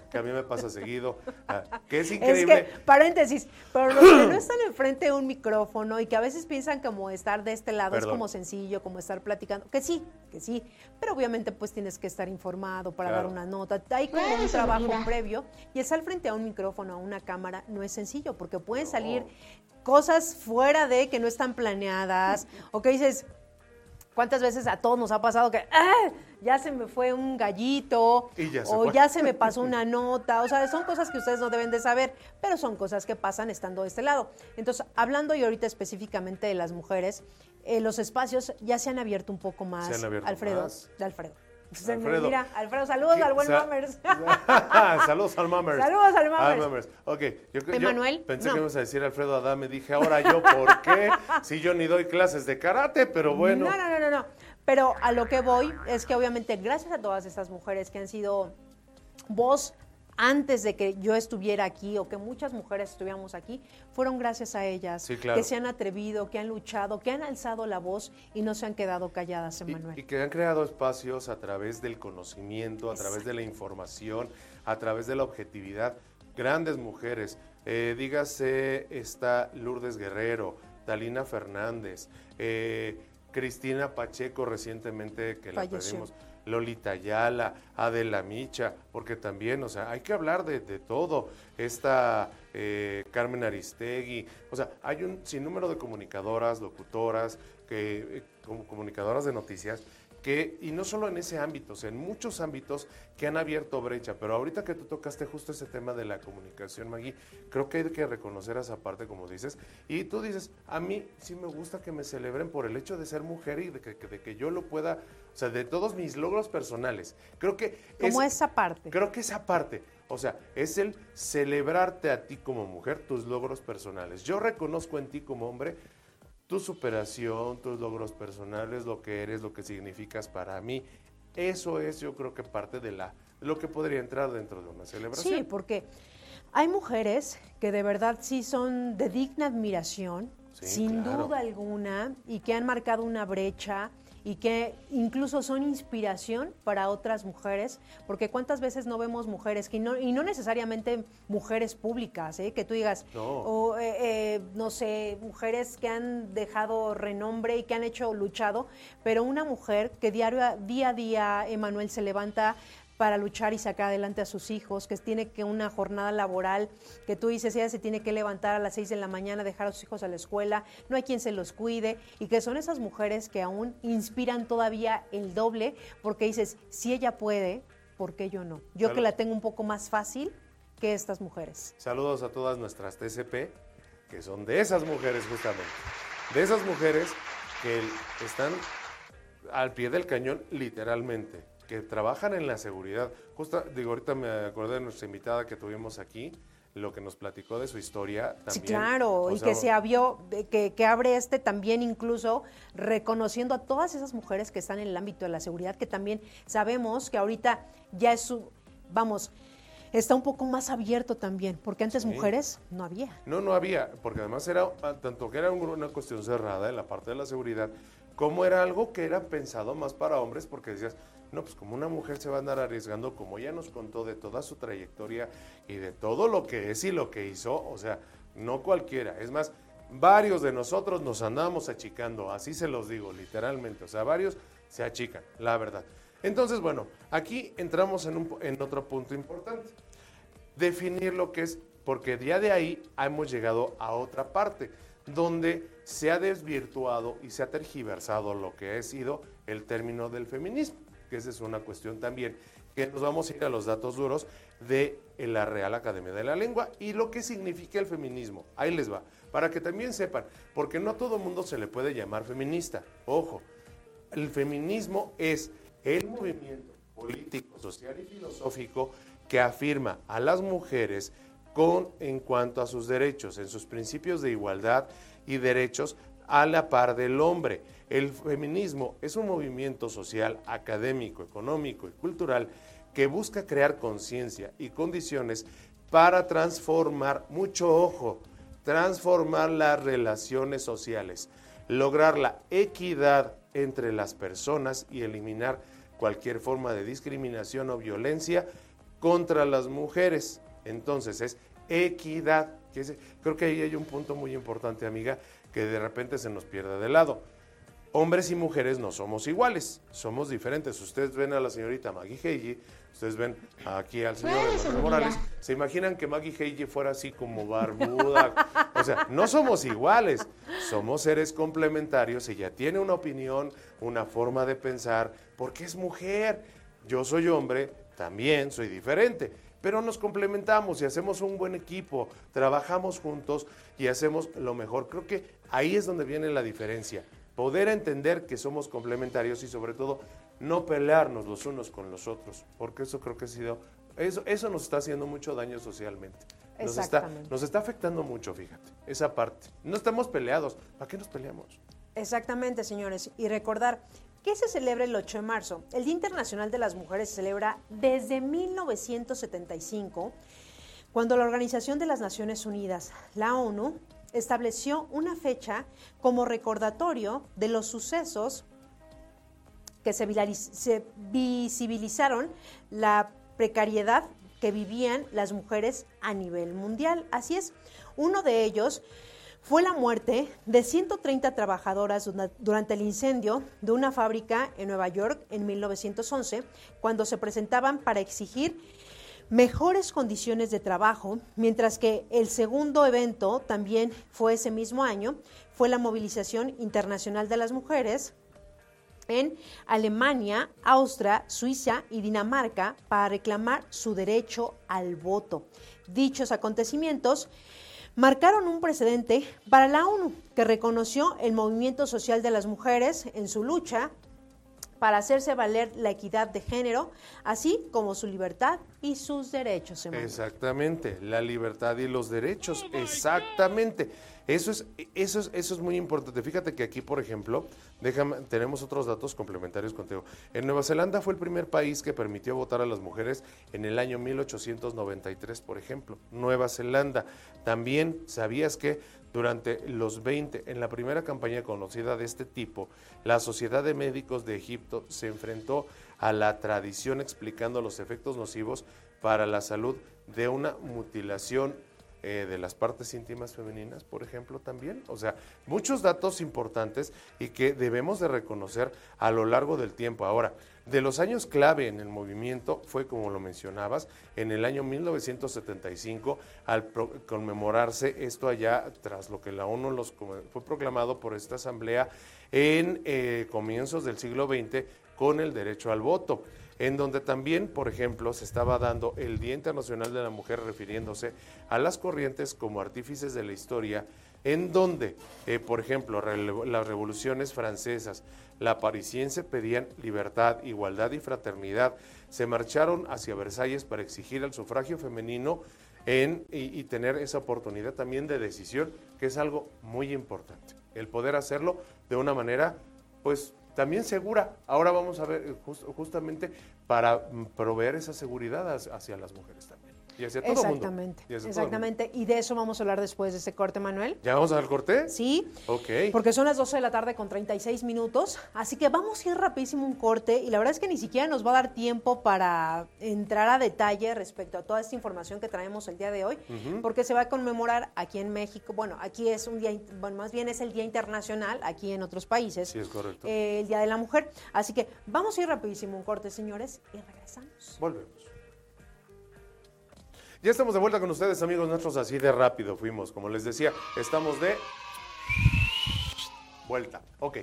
que a mí me pasa seguido, ah, que es increíble. Es que, paréntesis, pero los que no están enfrente de un micrófono y que a veces piensan como estar de este lado es como sencillo, como estar platicando, que sí, que sí, pero obviamente pues tienes que estar informado para Claro. dar una nota. Hay un trabajo previo y estar frente a un micrófono, a una cámara, no es sencillo porque pueden salir cosas fuera de que no están planeadas o que dices, ¿Cuántas veces a todos nos ha pasado que ¡ah! ya se me fue un gallito ya o fue. ya se me pasó una nota? O sea, son cosas que ustedes no deben de saber, pero son cosas que pasan estando de este lado. Entonces, hablando y ahorita específicamente de las mujeres, eh, los espacios ya se han abierto un poco más. Se han abierto Alfredo, más. de Alfredo. Se me- Alfredo. Mira, Alfredo, saludos ¿Qué? al buen Sa- Mammers. Saludos al Mammers. Saludos al Mammers. Ok, yo, yo ¿Emanuel? pensé No. que ibas a decir Alfredo Adame. Dije, ahora yo, ¿por qué? Si yo ni doy clases de karate, pero bueno. No, no, no, no, no. Pero a lo que voy es que obviamente gracias a todas estas mujeres que han sido voz antes de que yo estuviera aquí o que muchas mujeres estuviéramos aquí, fueron gracias a ellas Sí, claro. que se han atrevido, que han luchado, que han alzado la voz y no se han quedado calladas, Y- Emanuel. Y, que han creado espacios a través del conocimiento, a través de la información, a través de la objetividad. Grandes mujeres. Eh, dígase está Lourdes Guerrero, Talina Fernández, eh, Cristina Pacheco recientemente que la perdimos. Lolita Ayala, Adela Micha, porque también, o sea, hay que hablar de, de todo. Esta eh, Carmen Aristegui, o sea, hay un sinnúmero de comunicadoras, locutoras, que, eh, como comunicadoras de noticias, que, y no solo en ese ámbito, o sea, en muchos ámbitos que han abierto brecha, pero ahorita que tú tocaste justo ese tema de la comunicación, Maggie, creo que hay que reconocer esa parte, como dices, y tú dices, a mí sí me gusta que me celebren por el hecho de ser mujer y de que, de que yo lo pueda, o sea, de todos mis logros personales. Creo que Como es- esa parte. Creo que esa parte, o sea, es el celebrarte a ti como mujer tus logros personales. Yo reconozco en ti como hombre tu superación, tus logros personales, lo que eres, lo que significas para mí. Eso es, yo creo que parte de la lo que podría entrar dentro de una celebración. Sí, porque hay mujeres que de verdad sí son de digna admiración, Sí, sin claro. duda alguna, y que han marcado una brecha y que incluso son inspiración para otras mujeres, porque cuántas veces no vemos mujeres, que no, y no necesariamente mujeres públicas, ¿eh? que tú digas, No. o eh, eh, no sé, mujeres que han dejado renombre y que han hecho, luchado, pero una mujer que diario, día a día, Emanuel, se levanta para luchar y sacar adelante a sus hijos, que tiene que una jornada laboral, que tú dices, ella se tiene que levantar a las 6 de la mañana, dejar a sus hijos a la escuela, no hay quien se los cuide, y que son esas mujeres que aún inspiran todavía el doble, porque dices, si ella puede, ¿por qué yo no? Yo que la tengo un poco más fácil que estas mujeres. Saludos a todas nuestras TCP, que son de esas mujeres justamente. De esas mujeres que están al pie del cañón literalmente, que trabajan en la seguridad. Justo, digo, ahorita me acordé de nuestra invitada que tuvimos aquí, lo que nos platicó de su historia también. Sí, claro, O y que se abrió, que, que abre este también incluso reconociendo a todas esas mujeres que están en el ámbito de la seguridad, que también sabemos que ahorita ya es su, vamos, está un poco más abierto también, porque antes Sí. mujeres no había. No, no había, porque además era ah, tanto que era un- una cuestión cerrada en la parte de la seguridad, como era algo que era pensado más para hombres, porque decías, no, pues como una mujer se va a andar arriesgando, como ella nos contó de toda su trayectoria y de todo lo que es y lo que hizo, o sea, no cualquiera. Es más, varios de nosotros nos andamos achicando, así se los digo, literalmente, o sea, varios se achican, la verdad. Entonces, bueno, aquí entramos en, un, en otro punto importante. Definir lo que es, porque ya de ahí hemos llegado a otra parte, donde se ha desvirtuado y se ha tergiversado lo que ha sido el término del feminismo, que esa es una cuestión también, que nos vamos a ir a los datos duros de la Real Academia de la Lengua y lo que significa el feminismo. Ahí les va, para que también sepan, porque no a todo mundo se le puede llamar feminista. Ojo, el feminismo es el movimiento político, social y filosófico que afirma a las mujeres con en cuanto a sus derechos, en sus principios de igualdad y derechos a la par del hombre. El feminismo es un movimiento social, académico, económico y cultural que busca crear conciencia y condiciones para transformar, mucho ojo, transformar las relaciones sociales, lograr la equidad entre las personas y eliminar cualquier forma de discriminación o violencia contra las mujeres. Entonces es equidad. creo que ahí hay un punto muy importante, amiga, que de repente se nos pierde de lado hombres y mujeres no somos iguales, somos diferentes. Ustedes ven a la señorita Maggie Heiji, ustedes ven aquí al señor Morales, se imaginan que Maggie Heiji fuera así como barbuda. o sea, no somos iguales, somos seres complementarios. Ella tiene una opinión, una forma de pensar, porque es mujer. Yo soy hombre, también soy diferente. Pero nos complementamos y hacemos un buen equipo, trabajamos juntos y hacemos lo mejor. Creo que ahí es donde viene la diferencia poder entender que somos complementarios y sobre todo no pelearnos los unos con los otros, porque eso creo que ha sido, eso, eso nos está haciendo mucho daño socialmente. Nos está, nos está afectando mucho, fíjate, esa parte. No estamos peleados, ¿para qué nos peleamos? Exactamente, señores. Y recordar que se celebra el 8 de marzo. El Día Internacional de las Mujeres se celebra desde 1975, cuando la Organización de las Naciones Unidas, la ONU, estableció una fecha como recordatorio de los sucesos que se, visibilizaron la precariedad que vivían las mujeres a nivel mundial. Así es, uno de ellos fue la muerte de 130 trabajadoras durante el incendio de una fábrica en Nueva York en 1911, cuando se presentaban para exigir mejores condiciones de trabajo, mientras que el segundo evento también fue ese mismo año, fue la movilización internacional de las mujeres en Alemania, Austria, Suiza y Dinamarca para reclamar su derecho al voto. Dichos acontecimientos marcaron un precedente para la ONU, que reconoció el movimiento social de las mujeres en su lucha para hacerse valer la equidad de género, así como su libertad y sus derechos. Exactamente, la libertad y los derechos, exactamente. Eso es, eso, es, eso es muy importante. Fíjate que aquí, por ejemplo, déjame, tenemos otros datos complementarios contigo. En Nueva Zelanda fue el primer país que permitió votar a las mujeres en el año 1893, por ejemplo. Nueva Zelanda. También, ¿sabías que durante los 20, en la primera campaña conocida de este tipo, la Sociedad de Médicos de Egipto se enfrentó a la tradición explicando los efectos nocivos para la salud de una mutilación eh, de las partes íntimas femeninas, por ejemplo, también. O sea, muchos datos importantes y que debemos de reconocer a lo largo del tiempo. Ahora, de los años clave en el movimiento fue, como lo mencionabas, en el año 1975, al conmemorarse esto allá, tras lo que la ONU los, fue proclamado por esta asamblea en eh, comienzos del siglo XX con el derecho al voto en donde también, por ejemplo, se estaba dando el Día Internacional de la Mujer refiriéndose a las corrientes como artífices de la historia, en donde, eh, por ejemplo, las revoluciones francesas, la parisiense pedían libertad, igualdad y fraternidad. Se marcharon hacia Versalles para exigir el sufragio femenino en, y, tener esa oportunidad también de decisión, que es algo muy importante. El poder hacerlo de una manera, pues, también segura. Ahora vamos a ver justamente para proveer esa seguridad hacia las mujeres también. Y hacia todo mundo. Exactamente, Y hacia todo el mundo. exactamente. Y de eso vamos a hablar después de este corte, Manuel. ¿Ya vamos al corte? Sí, Ok. porque son las 12 de la tarde con 36 minutos, así que vamos a ir rapidísimo un corte y la verdad es que ni siquiera nos va a dar tiempo para entrar a detalle respecto a toda esta información que traemos el día de hoy, porque se va a conmemorar aquí en México, bueno, aquí es un día, bueno, más bien es el Día Internacional, aquí en otros países, Sí, es correcto. eh, el Día de la Mujer, así que vamos a ir rapidísimo un corte, señores, y regresamos. Volvemos. Ya estamos de vuelta con ustedes, amigos nuestros. Así de rápido fuimos. Como les decía, estamos de vuelta. Ok.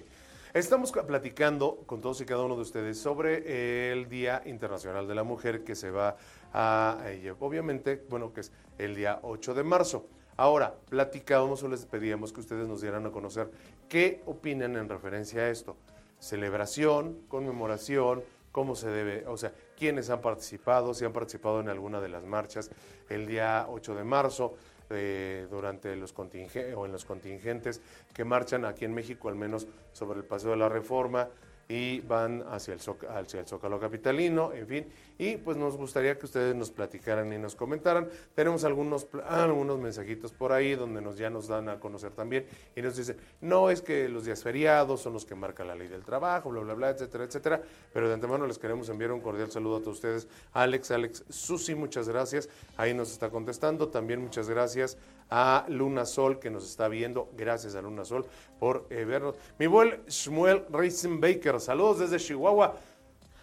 Estamos ca- platicando con todos y cada uno de ustedes sobre el Día Internacional de la Mujer que se va a, eh, obviamente, bueno, que es el día 8 de marzo. Ahora, platicábamos o les pedíamos que ustedes nos dieran a conocer qué opinan en referencia a esto. Celebración, conmemoración, cómo se debe, o sea, quiénes han participado, si han participado en alguna de las marchas el día 8 de marzo, eh, durante los contingentes o en los contingentes que marchan aquí en México, al menos sobre el Paseo de la Reforma y van hacia el Zócalo Capitalino, en fin, y pues nos gustaría que ustedes nos platicaran y nos comentaran. Tenemos algunos, pl- algunos mensajitos por ahí donde nos, ya nos dan a conocer también y nos dicen, no es que los días feriados son los que marca la ley del trabajo, bla, bla, bla, etcétera, etcétera, pero de antemano les queremos enviar un cordial saludo a todos ustedes. Alex, Alex, Susi, muchas gracias, ahí nos está contestando, también muchas gracias a Luna Sol que nos está viendo, gracias a Luna Sol por eh, vernos. Mi buen Shmuel Reisenbaker, saludos desde Chihuahua.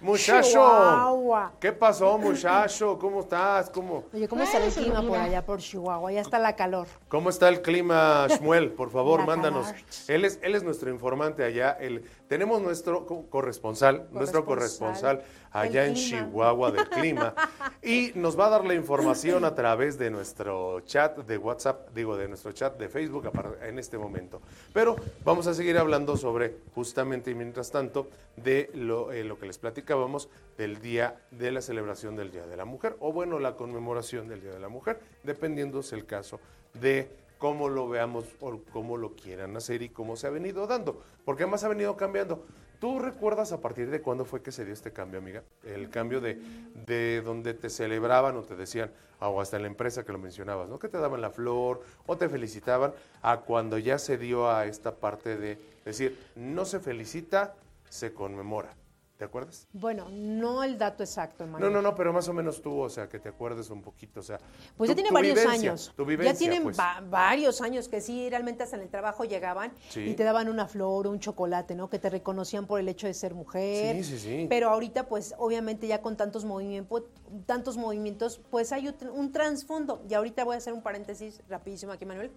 Muchacho, Chihuahua. ¿qué pasó, muchacho? ¿Cómo estás? ¿Cómo, Oye, ¿cómo está el clima por allá por Chihuahua? Ya está la calor. ¿Cómo está el clima, Shmuel? Por favor, La mándanos. calor. Él es, él es nuestro informante allá. El, tenemos nuestro co- corresponsal, nuestro Corresponsal corresponsal allá en. Chihuahua del clima. y nos va a dar la información a través de nuestro chat de WhatsApp, digo, de nuestro chat de Facebook en este momento. Pero vamos a seguir hablando sobre, justamente y mientras tanto, de lo, eh, lo que les platicábamos del día de la celebración del Día de la Mujer, o bueno, la conmemoración del Día de la Mujer, dependiendo es el caso de cómo lo veamos o cómo lo quieran hacer y cómo se ha venido dando, porque además ha venido cambiando. ¿Tú recuerdas a partir de cuándo fue que se dio este cambio, amiga? El cambio de, de donde te celebraban o te decían, ah, o hasta en la empresa que lo mencionabas, ¿no? Que te daban la flor o te felicitaban, a cuando ya se dio a esta parte de decir, no se felicita, se conmemora. ¿Te acuerdas? Bueno, no el dato exacto, No, Manuel. no, no, pero más o menos tú, o sea, que te acuerdes un poquito, o sea. Pues tu- ya tiene varios vivencia, años. Tu vivencia, ya tienen pues. va- varios años que sí, realmente hasta en el trabajo llegaban Sí. y te daban una flor o un chocolate, ¿no? Que te reconocían por el hecho de ser mujer. Sí, sí, sí. Pero ahorita, pues, obviamente ya con tantos movimientos, tantos movimientos, pues hay un, un trasfondo. Y ahorita voy a hacer un paréntesis rapidísimo aquí, Manuel,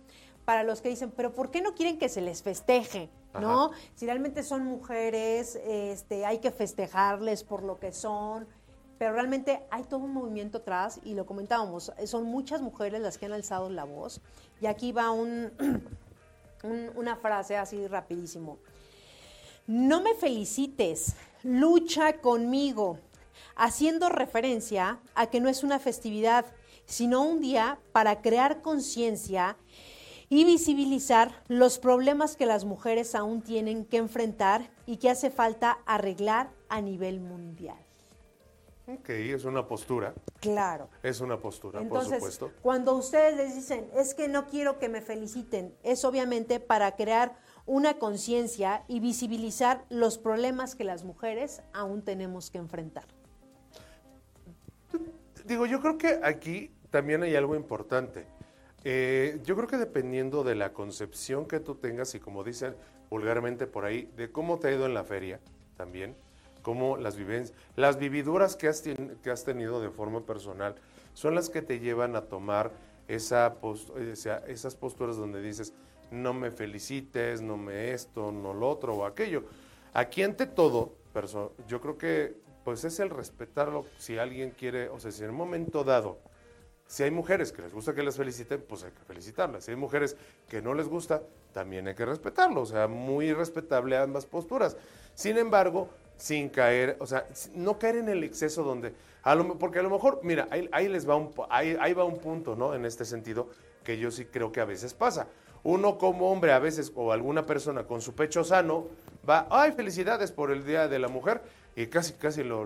para los que dicen, pero ¿por qué no quieren que se les festeje? ¿No? Si realmente son mujeres, este, hay que festejarles por lo que son. Pero realmente hay todo un movimiento atrás y lo comentábamos, son muchas mujeres las que han alzado la voz. Y aquí va un, un- una frase así rapidísimo. No me felicites, lucha conmigo, haciendo referencia a que no es una festividad, sino un día para crear conciencia y visibilizar los problemas que las mujeres aún tienen que enfrentar y que hace falta arreglar a nivel mundial. Ok, es una postura, Claro. es una postura, Entonces, por supuesto. cuando ustedes les dicen, es que no quiero que me feliciten, es obviamente para crear una conciencia y visibilizar los problemas que las mujeres aún tenemos que enfrentar. Digo, yo creo que aquí también hay algo importante. Eh, yo creo que dependiendo de la concepción que tú tengas y como dicen vulgarmente por ahí, de cómo te ha ido en la feria también, cómo las vivencias, las vividuras que has, tien- que has tenido de forma personal son las que te llevan a tomar esa pos- o sea, esas posturas donde dices, no me felicites, no me esto, no lo otro o aquello. Aquí ante todo, yo creo que pues es el respetarlo si alguien quiere, o sea, si en un momento dado si hay mujeres que les gusta que les feliciten, pues hay que felicitarlas. Si hay mujeres que no les gusta, también hay que respetarlo. O sea, muy respetable ambas posturas. Sin embargo, sin caer, o sea, no caer en el exceso donde, a lo, porque a lo mejor, mira, ahí, ahí les va un, ahí, ahí va un punto, ¿no? En este sentido, que yo sí creo que a veces pasa. Uno como hombre a veces, o alguna persona con su pecho sano, va, ay, felicidades por el Día de la Mujer, y casi, casi lo,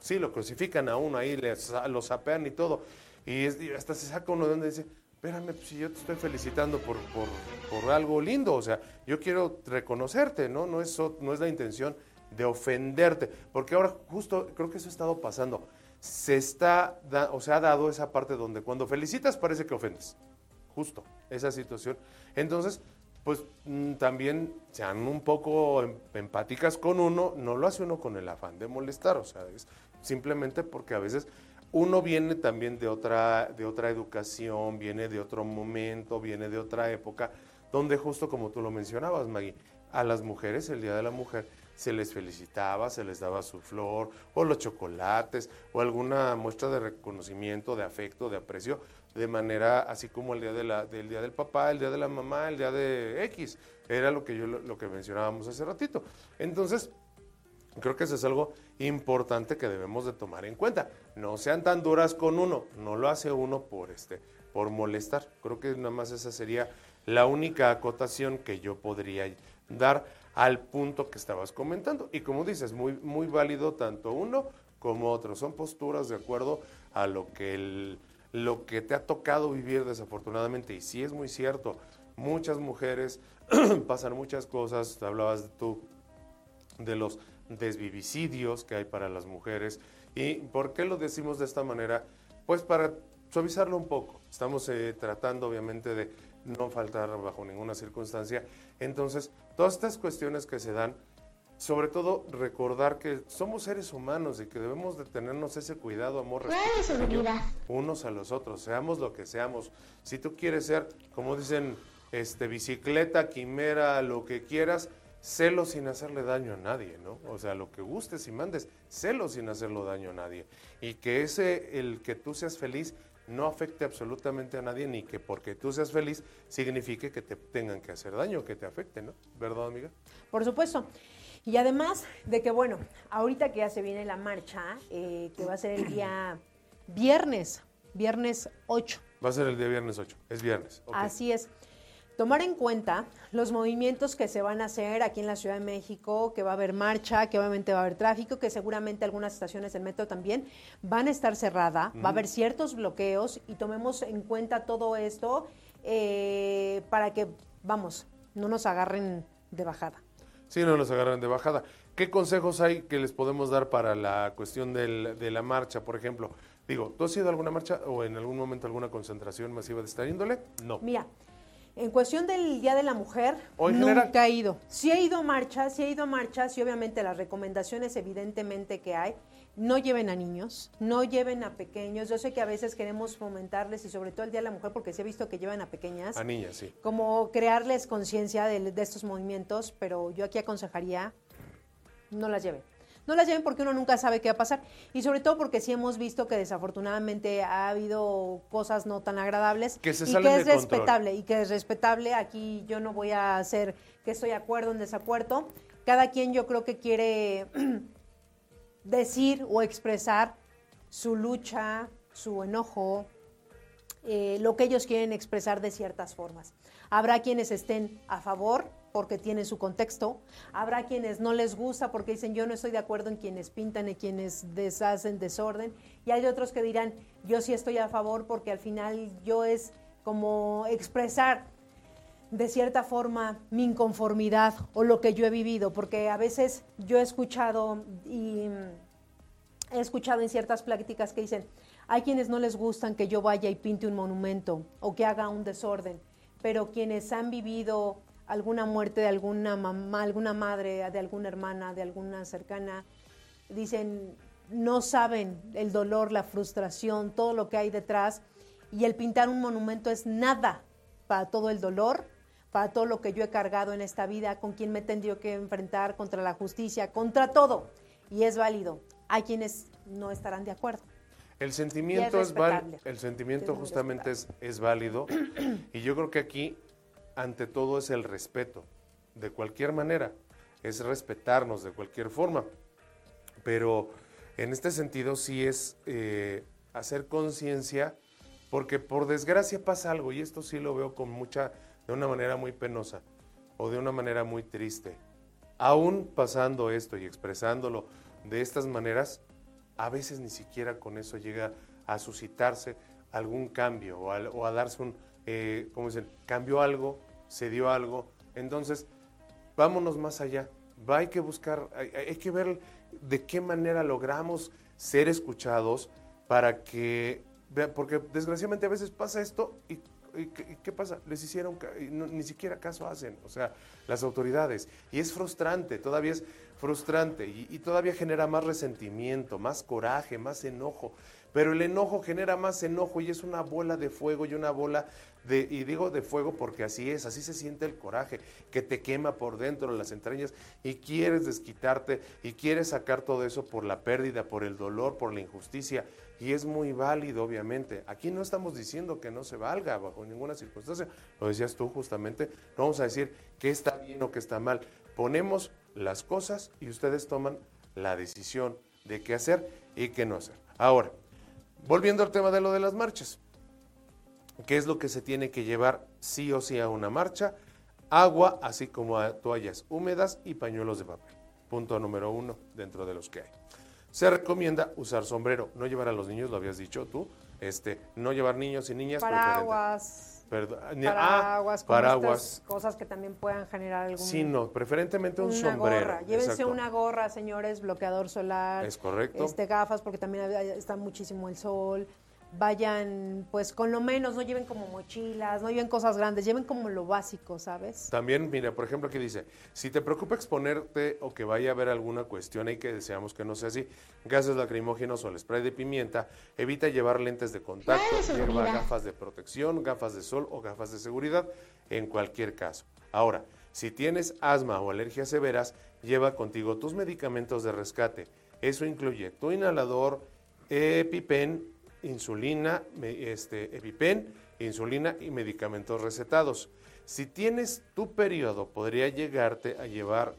sí, lo crucifican a uno ahí, le, lo sapean y todo. Y, es- y hasta se saca uno de donde dice, espérame, pues si yo te estoy felicitando por, por, por algo lindo, o sea, yo quiero reconocerte, ¿no? No es, no es la intención de ofenderte, porque ahora justo creo que eso ha estado pasando. Se está, da- o se ha dado esa parte donde cuando felicitas parece que ofendes justo esa situación. Entonces, pues mm, también sean un poco em- empáticas con uno, no lo hace uno con el afán de molestar, o sea, es simplemente porque a veces uno viene también de otra, de otra educación, viene de otro momento, viene de otra época, donde justo como tú lo mencionabas, Maggie, a las mujeres, el Día de la Mujer, se les felicitaba, se les daba su flor, o los chocolates, o alguna muestra de reconocimiento, de afecto, de aprecio, de manera así como el día, de la, del día del papá, el día de la mamá, el día de X. Era lo que yo lo, que mencionábamos hace ratito. Entonces, creo que eso es algo importante que debemos de tomar en cuenta. No sean tan duras con uno, no lo hace uno por este por molestar. Creo que nada más esa sería la única acotación que yo podría dar al punto que estabas comentando. Y como dices, muy, muy válido tanto uno como otro. Son posturas de acuerdo a lo que, el- lo que te ha tocado vivir desafortunadamente. Y sí es muy cierto, muchas mujeres pasan muchas cosas. Hablabas tú de los desvivicidios que hay para las mujeres. ¿Y por qué lo decimos de esta manera? Pues para suavizarlo un poco. Estamos eh, tratando obviamente de no faltar bajo ninguna circunstancia. Entonces, todas estas cuestiones que se dan, sobre todo recordar que somos seres humanos y que debemos de tenernos ese cuidado, amor, respeto, unos a los otros, seamos lo que seamos. Si tú quieres ser, como dicen, este bicicleta, quimera, lo que quieras, celo sin hacerle daño a nadie, ¿no? O sea, lo que gustes y mandes, celo sin hacerlo daño a nadie. Y que ese, el que tú seas feliz, no afecte absolutamente a nadie, ni que porque tú seas feliz signifique que te tengan que hacer daño, que te afecte, ¿no? ¿Verdad, amiga? Por supuesto. Y además de que, bueno, ahorita que ya se viene la marcha, eh, que va a ser el día viernes, viernes 8. Va a ser el día viernes 8, es viernes. Así es. Tomar en cuenta los movimientos que se van a hacer aquí en la Ciudad de México, que va a haber marcha, que obviamente va a haber tráfico, que seguramente algunas estaciones del metro también van a estar cerradas, va a haber ciertos bloqueos y tomemos en cuenta todo esto eh, para que, vamos, no nos agarren de bajada. Sí, no los agarran de bajada. ¿Qué consejos hay que les podemos dar para la cuestión del- de la marcha, por ejemplo? Digo, ¿tú has ido a alguna marcha o en algún momento alguna concentración masiva de esta índole? No. Mira, en cuestión del Día de la Mujer, nunca he ido. Sí he ido a marchas, sí he ido a marchas y obviamente las recomendaciones evidentemente que hay, no lleven a niños, no lleven a pequeños. Yo sé que a veces queremos fomentarles y sobre todo el Día de la Mujer porque sí he visto que llevan a pequeñas. A niñas, sí. como crearles conciencia de, de estos movimientos, pero yo aquí aconsejaría no las lleven. No las lleven porque uno nunca sabe qué va a pasar. Y sobre todo porque sí hemos visto que desafortunadamente ha habido cosas no tan agradables. Que se y que es control. respetable. Y que es respetable. Aquí yo no voy a hacer que estoy de acuerdo en desacuerdo. Cada quien yo creo que quiere decir o expresar su lucha, su enojo, eh, lo que ellos quieren expresar de ciertas formas. Habrá quienes estén a favor porque tienen su contexto, habrá quienes no les gusta porque dicen yo no estoy de acuerdo en quienes pintan y quienes deshacen desorden, y hay otros que dirán yo sí estoy a favor porque al final yo es como expresar de cierta forma mi inconformidad o lo que yo he vivido, porque a veces yo he escuchado y he escuchado en ciertas pláticas que dicen, hay quienes no les gustan que yo vaya y pinte un monumento o que haga un desorden, pero quienes han vivido alguna muerte de alguna mamá, alguna madre, de alguna hermana, de alguna cercana, dicen, no saben el dolor, la frustración, todo lo que hay detrás, y el pintar un monumento es nada para todo el dolor, para todo lo que yo he cargado en esta vida, con quien me he tenido que enfrentar contra la justicia, contra todo, y es válido. Hay quienes no estarán de acuerdo. El sentimiento es, respetable. el sentimiento Es justamente es, es válido y yo creo que aquí ante todo es el respeto de cualquier manera, es respetarnos de cualquier forma, pero en este sentido sí es eh, hacer conciencia porque por desgracia pasa algo y esto sí lo veo con mucha de una manera muy penosa o de una manera muy triste. Aún pasando esto y expresándolo de estas maneras, a veces ni siquiera con eso llega a suscitarse algún cambio o, a darse un, eh, ¿cómo dicen? Cambió algo, se dio algo. Entonces, vámonos más allá. Va, hay que buscar, hay, hay que ver de qué manera logramos ser escuchados para que, porque desgraciadamente a veces pasa esto y, ¿qué, pasa? Les hicieron, ni siquiera caso hacen, o sea, las autoridades. Y es frustrante, todavía es frustrante y todavía genera más resentimiento, más coraje, más enojo. Pero el enojo genera más enojo y es una bola de fuego y una bola de, y digo de fuego porque así es, así se siente el coraje, que te quema por dentro de las entrañas y quieres desquitarte y quieres sacar todo eso por la pérdida, por el dolor, por la injusticia. Y es muy válido, obviamente. Aquí no estamos diciendo que no se valga bajo ninguna circunstancia. Lo decías tú justamente. No vamos a decir que está bien o que está mal. Ponemos las cosas y ustedes toman la decisión de qué hacer y qué no hacer. Ahora, volviendo al tema de lo de las marchas. ¿Qué es lo que se tiene que llevar sí o sí a una marcha? Agua, así como a toallas húmedas y pañuelos de papel. Punto número uno dentro de los que hay. Se recomienda usar sombrero, no llevar a los niños, lo habías dicho tú, este, no llevar niños y niñas. preferente. Perdón, Paraguas, ah, paraguas. estas cosas que también puedan generar algún Sí, no, preferentemente un una sombrero. gorra. Llévense exacto. una gorra, señores, bloqueador solar. Es correcto. Este, gafas, porque también está muchísimo el sol. Vayan, pues, con lo menos, no lleven como mochilas, no lleven cosas grandes, lleven como lo básico, ¿sabes? También, mira, por ejemplo, aquí dice, si te preocupa exponerte o que vaya a haber alguna cuestión y que deseamos que no sea así, gases lacrimógenos o el spray de pimienta, evita llevar lentes de contacto, lleva gafas de protección, gafas de sol o gafas de seguridad, en cualquier caso. Ahora, si tienes asma o alergias severas, lleva contigo tus medicamentos de rescate. Eso incluye tu inhalador, EpiPen, insulina, este, EpiPen, insulina y medicamentos recetados. Si tienes tu periodo, podría llegarte a llevar,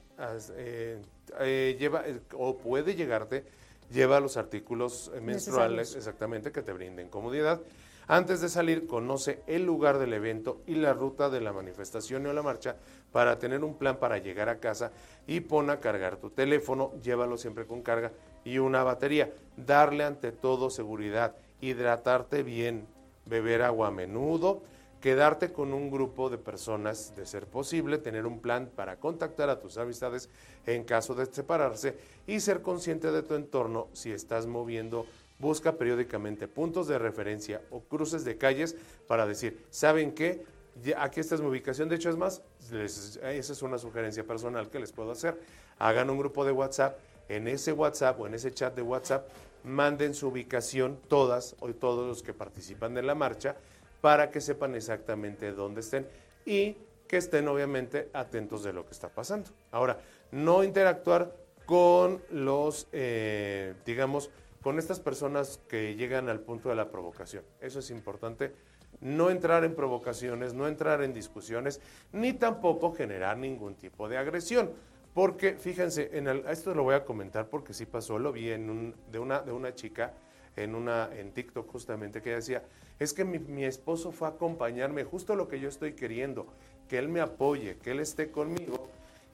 eh, eh, lleva, eh, o puede llegarte, lleva los artículos menstruales, exactamente, que te brinden comodidad. Antes de salir, conoce el lugar del evento y la ruta de la manifestación o la marcha para tener un plan para llegar a casa y pon a cargar tu teléfono, llévalo siempre con carga y una batería. Darle ante todo seguridad, hidratarte bien, beber agua a menudo, quedarte con un grupo de personas de ser posible, tener un plan para contactar a tus amistades en caso de separarse y ser consciente de tu entorno si estás moviendo. Busca periódicamente puntos de referencia o cruces de calles para decir, ¿saben qué? Ya- Aquí esta es mi ubicación. De hecho, es más, esa es una sugerencia personal que les puedo hacer. Hagan un grupo de WhatsApp. En ese WhatsApp o en ese chat de WhatsApp, manden su ubicación, todas o todos los que participan de la marcha, para que sepan exactamente dónde estén y que estén obviamente atentos de lo que está pasando. Ahora, no interactuar con los, eh, digamos, con estas personas que llegan al punto de la provocación. Eso es importante. No entrar en provocaciones, no entrar en discusiones, ni tampoco generar ningún tipo de agresión. Porque, fíjense, en esto lo voy a comentar porque sí pasó, lo vi en de, una, de una chica en, una, en TikTok justamente que decía, es que mi, mi esposo fue a acompañarme, justo lo que yo estoy queriendo, que él me apoye, que él esté conmigo.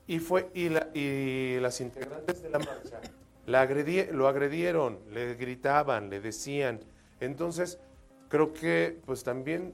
Y, fue, y, la- y las integrantes de la marcha la agredí- lo agredieron, le gritaban, le decían. Entonces, creo que pues también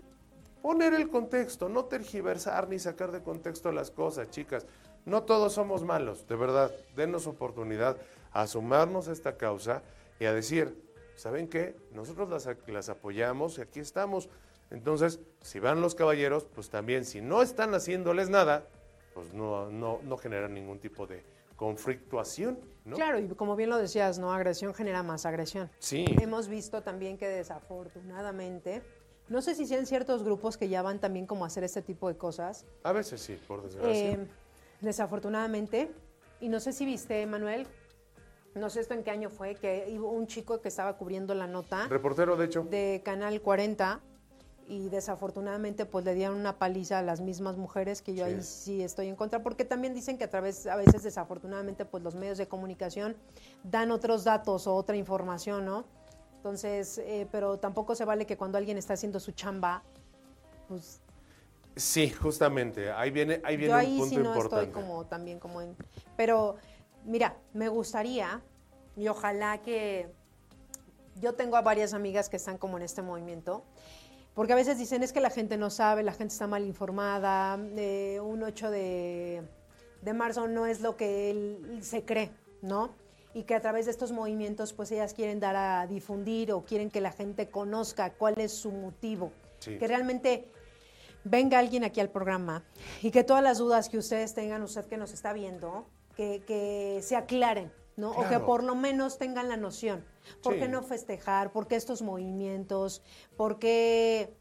poner el contexto, no tergiversar ni sacar de contexto las cosas, chicas. No todos somos malos, de verdad. Denos oportunidad a sumarnos a esta causa y a decir, ¿saben qué? Nosotros las, las apoyamos y aquí estamos. Entonces, si van los caballeros, pues también, si no están haciéndoles nada, pues no, no, no generan ningún tipo de conflictuación, ¿no? Claro, y como bien lo decías, ¿no? Agresión genera más agresión. Sí. Hemos visto también que desafortunadamente, no sé si sean ciertos grupos que ya van también como a hacer este tipo de cosas, A veces sí, por desgracia. Eh, desafortunadamente, y no sé si viste, Manuel, no sé esto en qué año fue, que hubo un chico que estaba cubriendo la nota Reportero, de hecho. de Canal 40 y desafortunadamente pues le dieron una paliza a las mismas mujeres que yo Sí. ahí sí estoy en contra porque también dicen que a través a veces desafortunadamente pues los medios de comunicación dan otros datos o otra información, ¿no? Entonces, eh, pero tampoco se vale que cuando alguien está haciendo su chamba, pues Sí, justamente. Ahí viene, ahí viene yo ahí un punto sí no importante. estoy como también como en... Pero mira, me gustaría y ojalá que yo tengo a varias amigas que están como en este movimiento, porque a veces dicen es que la gente no sabe, la gente está mal informada, eh, un 8 de, de marzo no es lo que él se cree, ¿no? Y que a través de estos movimientos pues ellas quieren dar a difundir o quieren que la gente conozca cuál es su motivo. Sí. Que realmente venga alguien aquí al programa y que todas las dudas que ustedes tengan, usted que nos está viendo, que, que se aclaren, ¿no? O que por lo menos tengan la noción. ¿Por Sí. qué no festejar? ¿Por qué estos movimientos? ¿Por qué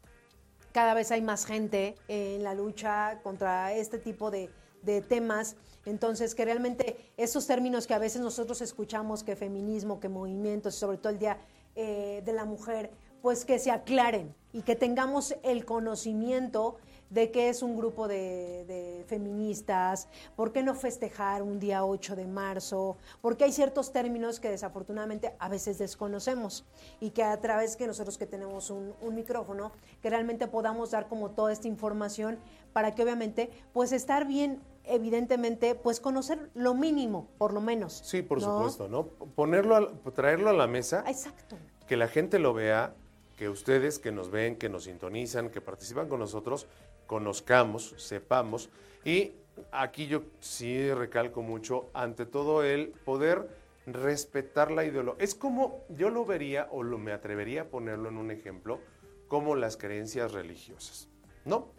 cada vez hay más gente en la lucha contra este tipo de, de temas? Entonces, que realmente esos términos que a veces nosotros escuchamos, que feminismo, que movimientos, sobre todo el Día eh, de la Mujer, pues que se aclaren y que tengamos el conocimiento de que es un grupo de, de feministas, por qué no festejar un día 8 de marzo, porque hay ciertos términos que desafortunadamente a veces desconocemos y que a través que nosotros que tenemos un, un micrófono, que realmente podamos dar como toda esta información para que obviamente pues estar bien, evidentemente, pues conocer lo mínimo, por lo menos. Sí, por ¿no? supuesto, ¿no? Ponerlo, traerlo a la mesa, Exacto. que la gente lo vea, que ustedes que nos ven, que nos sintonizan, que participan con nosotros, conozcamos, sepamos. Y aquí yo sí recalco mucho, ante todo el poder respetar la ideología. Es como yo lo vería o lo, me atrevería a ponerlo en un ejemplo, como las creencias religiosas, ¿no?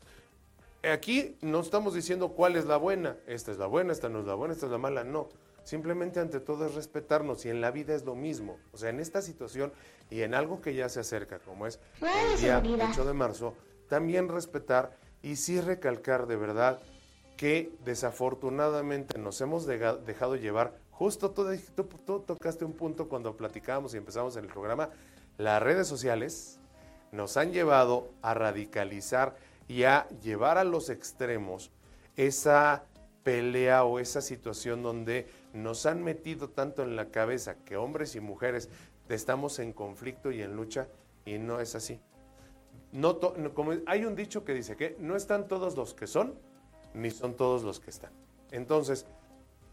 Aquí no estamos diciendo cuál es la buena, esta es la buena, esta no es la buena, esta es la mala, no. Simplemente ante todo es respetarnos y en la vida es lo mismo. O sea, en esta situación y en algo que ya se acerca, como es el día 8 de marzo, también respetar y sí recalcar de verdad que desafortunadamente nos hemos dejado llevar, justo tú- tú tocaste un punto cuando platicábamos y empezamos en el programa, las redes sociales nos han llevado a radicalizar y a llevar a los extremos esa pelea o esa situación donde nos han metido tanto en la cabeza que hombres y mujeres estamos en conflicto y en lucha y no es así. No to- no- como hay un dicho que dice que no están todos los que son, ni son todos los que están. Entonces,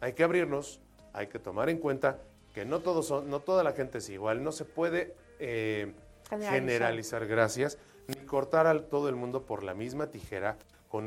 hay que abrirnos, hay que tomar en cuenta que no todos son, no toda la gente es igual, no se puede eh, Generalizar. generalizar, gracias, ni cortar a todo el mundo por la misma tijera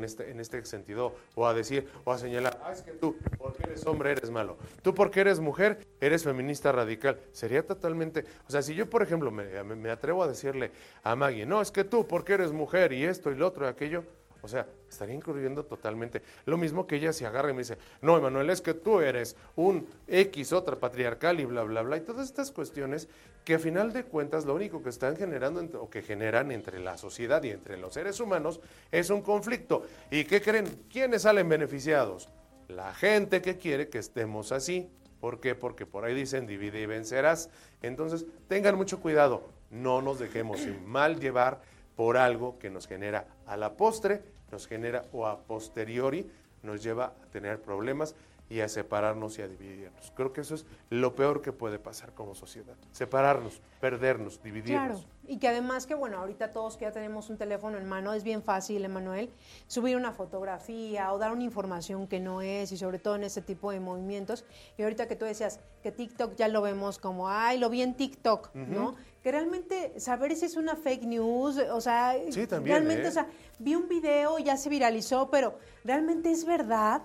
este, en este sentido, o a decir, o a señalar, ah, es que tú, porque eres hombre, eres malo, tú porque eres mujer, eres feminista radical. Sería totalmente, o sea, si yo, por ejemplo, me, me- me atrevo a decirle a Maggie, no, es que tú porque eres mujer y esto y lo otro y aquello, o sea, estaría incluyendo totalmente. Lo mismo que ella se agarra y me dice, no, Emanuel, es que tú eres un X, otra patriarcal y bla, bla, bla. Y todas estas cuestiones que a final de cuentas lo único que están generando o que generan entre la sociedad y entre los seres humanos es un conflicto. ¿Y qué creen? ¿Quiénes salen beneficiados? La gente que quiere que estemos así. ¿Por qué? Porque por ahí dicen divide y vencerás. Entonces, tengan mucho cuidado. No nos dejemos mal llevar por algo que nos genera a la postre, nos genera o a posteriori, nos lleva a tener problemas y a separarnos y a dividirnos. Creo que eso es lo peor que puede pasar como sociedad. Separarnos, perdernos, dividirnos. Claro, y que además que bueno, ahorita todos que ya tenemos un teléfono en mano, es bien fácil, Emanuel, subir una fotografía o dar una información que no es, y sobre todo en ese tipo de movimientos. Y ahorita que tú decías que TikTok ya lo vemos como, ay, lo vi en TikTok, ¿no? Que realmente saber si es una fake news, o sea, Sí, también, realmente, ¿eh? o sea, vi un video, ya se viralizó, pero realmente es verdad.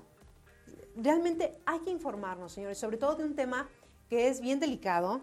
Realmente hay que informarnos, señores, sobre todo de un tema que es bien delicado,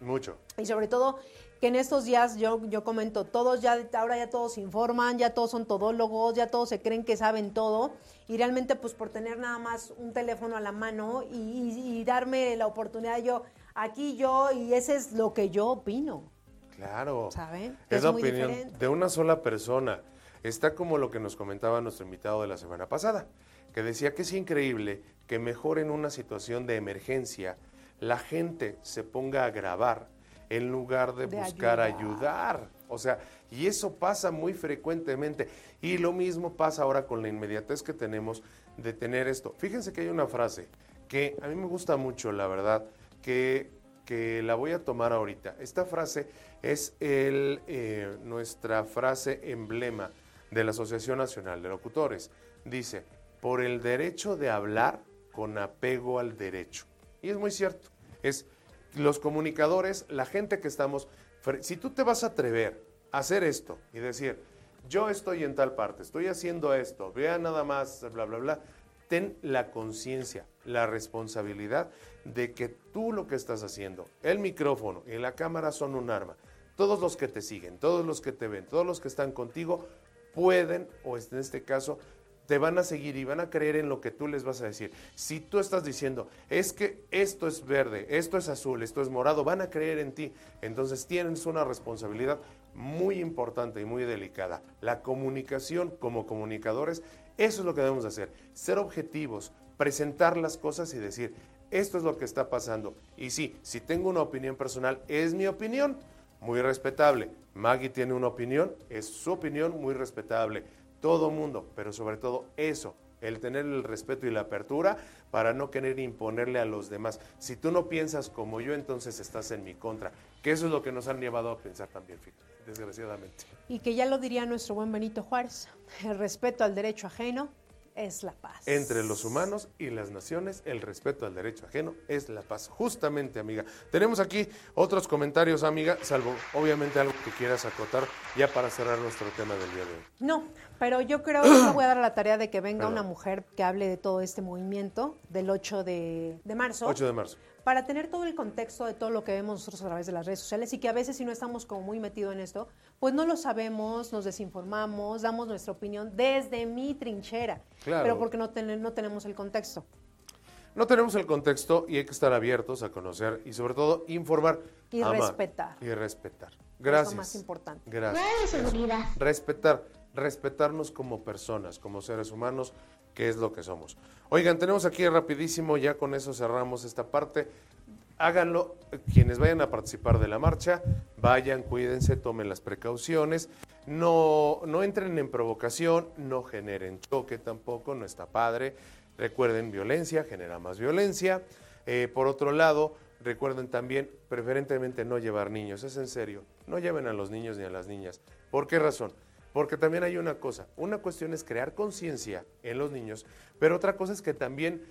Mucho. y sobre todo que en estos días yo, yo comento, todos ya, ahora ya todos se informan, ya todos son todólogos, ya todos se creen que saben todo y realmente pues por tener nada más un teléfono a la mano y, y- y darme la oportunidad yo, aquí yo y ese es lo que yo opino, Claro. ¿saben? Es la opinión diferente. de una sola persona. Está como lo que nos comentaba nuestro invitado de la semana pasada, que decía que es increíble que mejor en una situación de emergencia la gente se ponga a grabar en lugar de, De buscar ayudar. ayudar. O sea, y eso pasa muy frecuentemente. Y lo mismo pasa ahora con la inmediatez que tenemos de tener esto. Fíjense que hay una frase que a mí me gusta mucho, la verdad, que, que la voy a tomar ahorita. Esta frase es el, eh, nuestra frase emblema de la Asociación Nacional de Locutores. Dice, por el derecho de hablar con apego al derecho. Y es muy cierto. Es los comunicadores, la gente que estamos, si tú te vas a atrever a hacer esto y decir, yo estoy en tal parte, estoy haciendo esto, vea nada más, bla, bla, bla, ten la conciencia, la responsabilidad de que tú lo que estás haciendo, el micrófono y la cámara son un arma. Todos los que te siguen, todos los que te ven, todos los que están contigo pueden, o en este caso, te van a seguir y van a creer en lo que tú les vas a decir. Si tú estás diciendo, es que esto es verde, esto es azul, esto es morado, van a creer en ti. Entonces tienes una responsabilidad muy importante y muy delicada. La comunicación como comunicadores, eso es lo que debemos hacer. Ser objetivos, presentar las cosas y decir, esto es lo que está pasando. Y sí, si tengo una opinión personal, es mi opinión, muy respetable. Maggie tiene una opinión, es su opinión, muy respetable todo mundo, pero sobre todo eso, el tener el respeto y la apertura para no querer imponerle a los demás. Si tú no piensas como yo, entonces estás en mi contra, que eso es lo que nos han llevado a pensar también, fíjate, desgraciadamente. Y que ya lo diría nuestro buen Benito Juárez, el respeto al derecho ajeno es la paz. Entre los humanos y las naciones, el respeto al derecho ajeno es la paz. Justamente, amiga. Tenemos aquí otros comentarios, amiga, salvo obviamente algo que quieras acotar ya para cerrar nuestro tema del día de hoy. No, pero yo creo que me voy a dar la tarea de que venga Perdón. una mujer que hable de todo este movimiento del 8 de, de marzo. 8 de marzo. Para tener todo el contexto de todo lo que vemos nosotros a través de las redes sociales y que a veces si no estamos como muy metidos en esto, pues no lo sabemos, nos desinformamos, damos nuestra opinión desde mi trinchera, Claro. pero porque no, ten- no tenemos el contexto. No tenemos el contexto y hay que estar abiertos a conocer y sobre todo informar. Y amar respetar. Y respetar. Gracias. lo más importante. Gracias. seguridad. Respetar, respetarnos como personas, como seres humanos, que es lo que somos. Oigan, tenemos aquí rapidísimo, ya con eso cerramos esta parte. Háganlo, quienes vayan a participar de la marcha, vayan, cuídense, tomen las precauciones, no, no entren en provocación, no generen choque tampoco, no está padre. Recuerden, violencia genera más violencia. Eh, por otro lado, recuerden también, preferentemente no llevar niños, es en serio, no lleven a los niños ni a las niñas. ¿Por qué razón? Porque también hay una cosa, una cuestión es crear conciencia en los niños, pero otra cosa es que también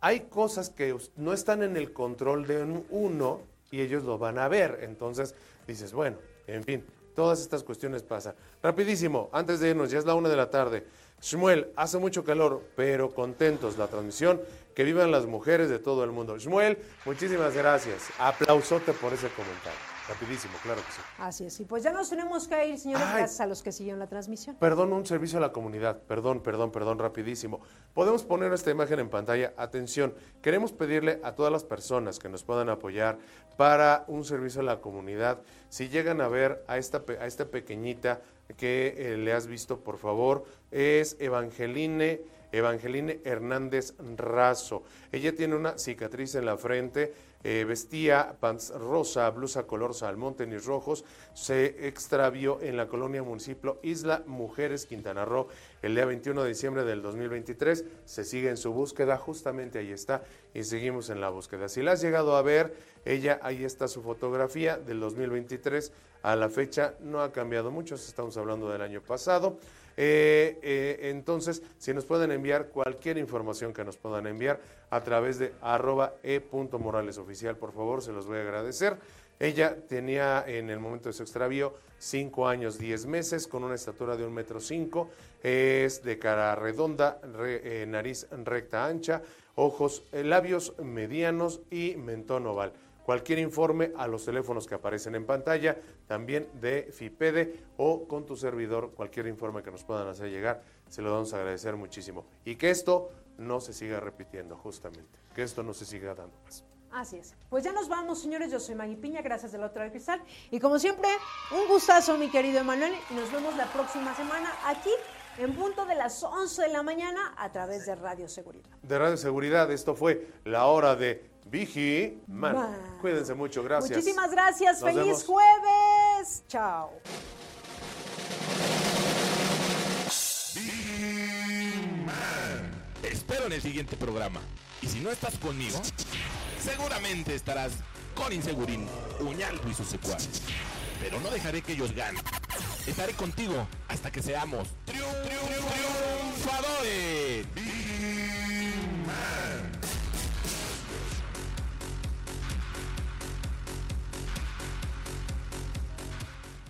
hay cosas que no están en el control de un- uno y ellos lo van a ver. Entonces dices, bueno, en fin, todas estas cuestiones pasan. Rapidísimo, antes de irnos, ya es la una de la tarde. Shmuel, hace mucho calor, pero contentos la transmisión. Que vivan las mujeres de todo el mundo. Shmuel, muchísimas gracias. Aplausote por ese comentario. Rapidísimo, claro que sí. Así es, y pues ya nos tenemos que ir, señores, Ay. gracias a los que siguieron la transmisión. Perdón, un servicio a la comunidad. Perdón, perdón, perdón, rapidísimo. Podemos poner esta imagen en pantalla. Atención, queremos pedirle a todas las personas que nos puedan apoyar para un servicio a la comunidad. Si llegan a ver a esta, a esta pequeñita que eh, le has visto, por favor, es Evangeline. Evangeline Hernández Razo. Ella tiene una cicatriz en la frente, eh, vestía pants rosa, blusa color salmón, tenis rojos. Se extravió en la colonia municipio Isla Mujeres, Quintana Roo, el día 21 de diciembre del 2023. Se sigue en su búsqueda, justamente ahí está, y seguimos en la búsqueda. Si la has llegado a ver, ella, ahí está su fotografía del 2023. A la fecha no ha cambiado mucho, estamos hablando del año pasado. Eh, eh, entonces, si nos pueden enviar cualquier información que nos puedan enviar a través de arroba e.moralesoficial, por favor, se los voy a agradecer. Ella tenía en el momento de su extravío 5 años 10 meses, con una estatura de un metro cinco, es de cara redonda, re- eh, nariz recta ancha, ojos, labios medianos y mentón oval. Cualquier informe a los teléfonos que aparecen en pantalla, también de FIPEDE o con tu servidor, cualquier informe que nos puedan hacer llegar, se lo vamos a agradecer muchísimo. Y que esto no se siga repitiendo, justamente, que esto no se siga dando más. Así es. Pues ya nos vamos, señores. Yo soy Maggie Piña, gracias del otro lado cristal. Y como siempre, un gustazo, mi querido Emanuel. Y nos vemos la próxima semana aquí en punto de las 11 de la mañana a través de Radio Seguridad. De Radio Seguridad, esto fue la hora de Vigi Man. Man. Cuídense mucho, gracias. Muchísimas gracias. Nos Feliz vemos. jueves. Chao. Te espero en el siguiente programa. Y si no estás conmigo, seguramente estarás con Insegurín, Uñaldo y sus secuaces. Pero no dejaré que ellos ganen. Estaré contigo hasta que seamos triun- triun- triunfadores.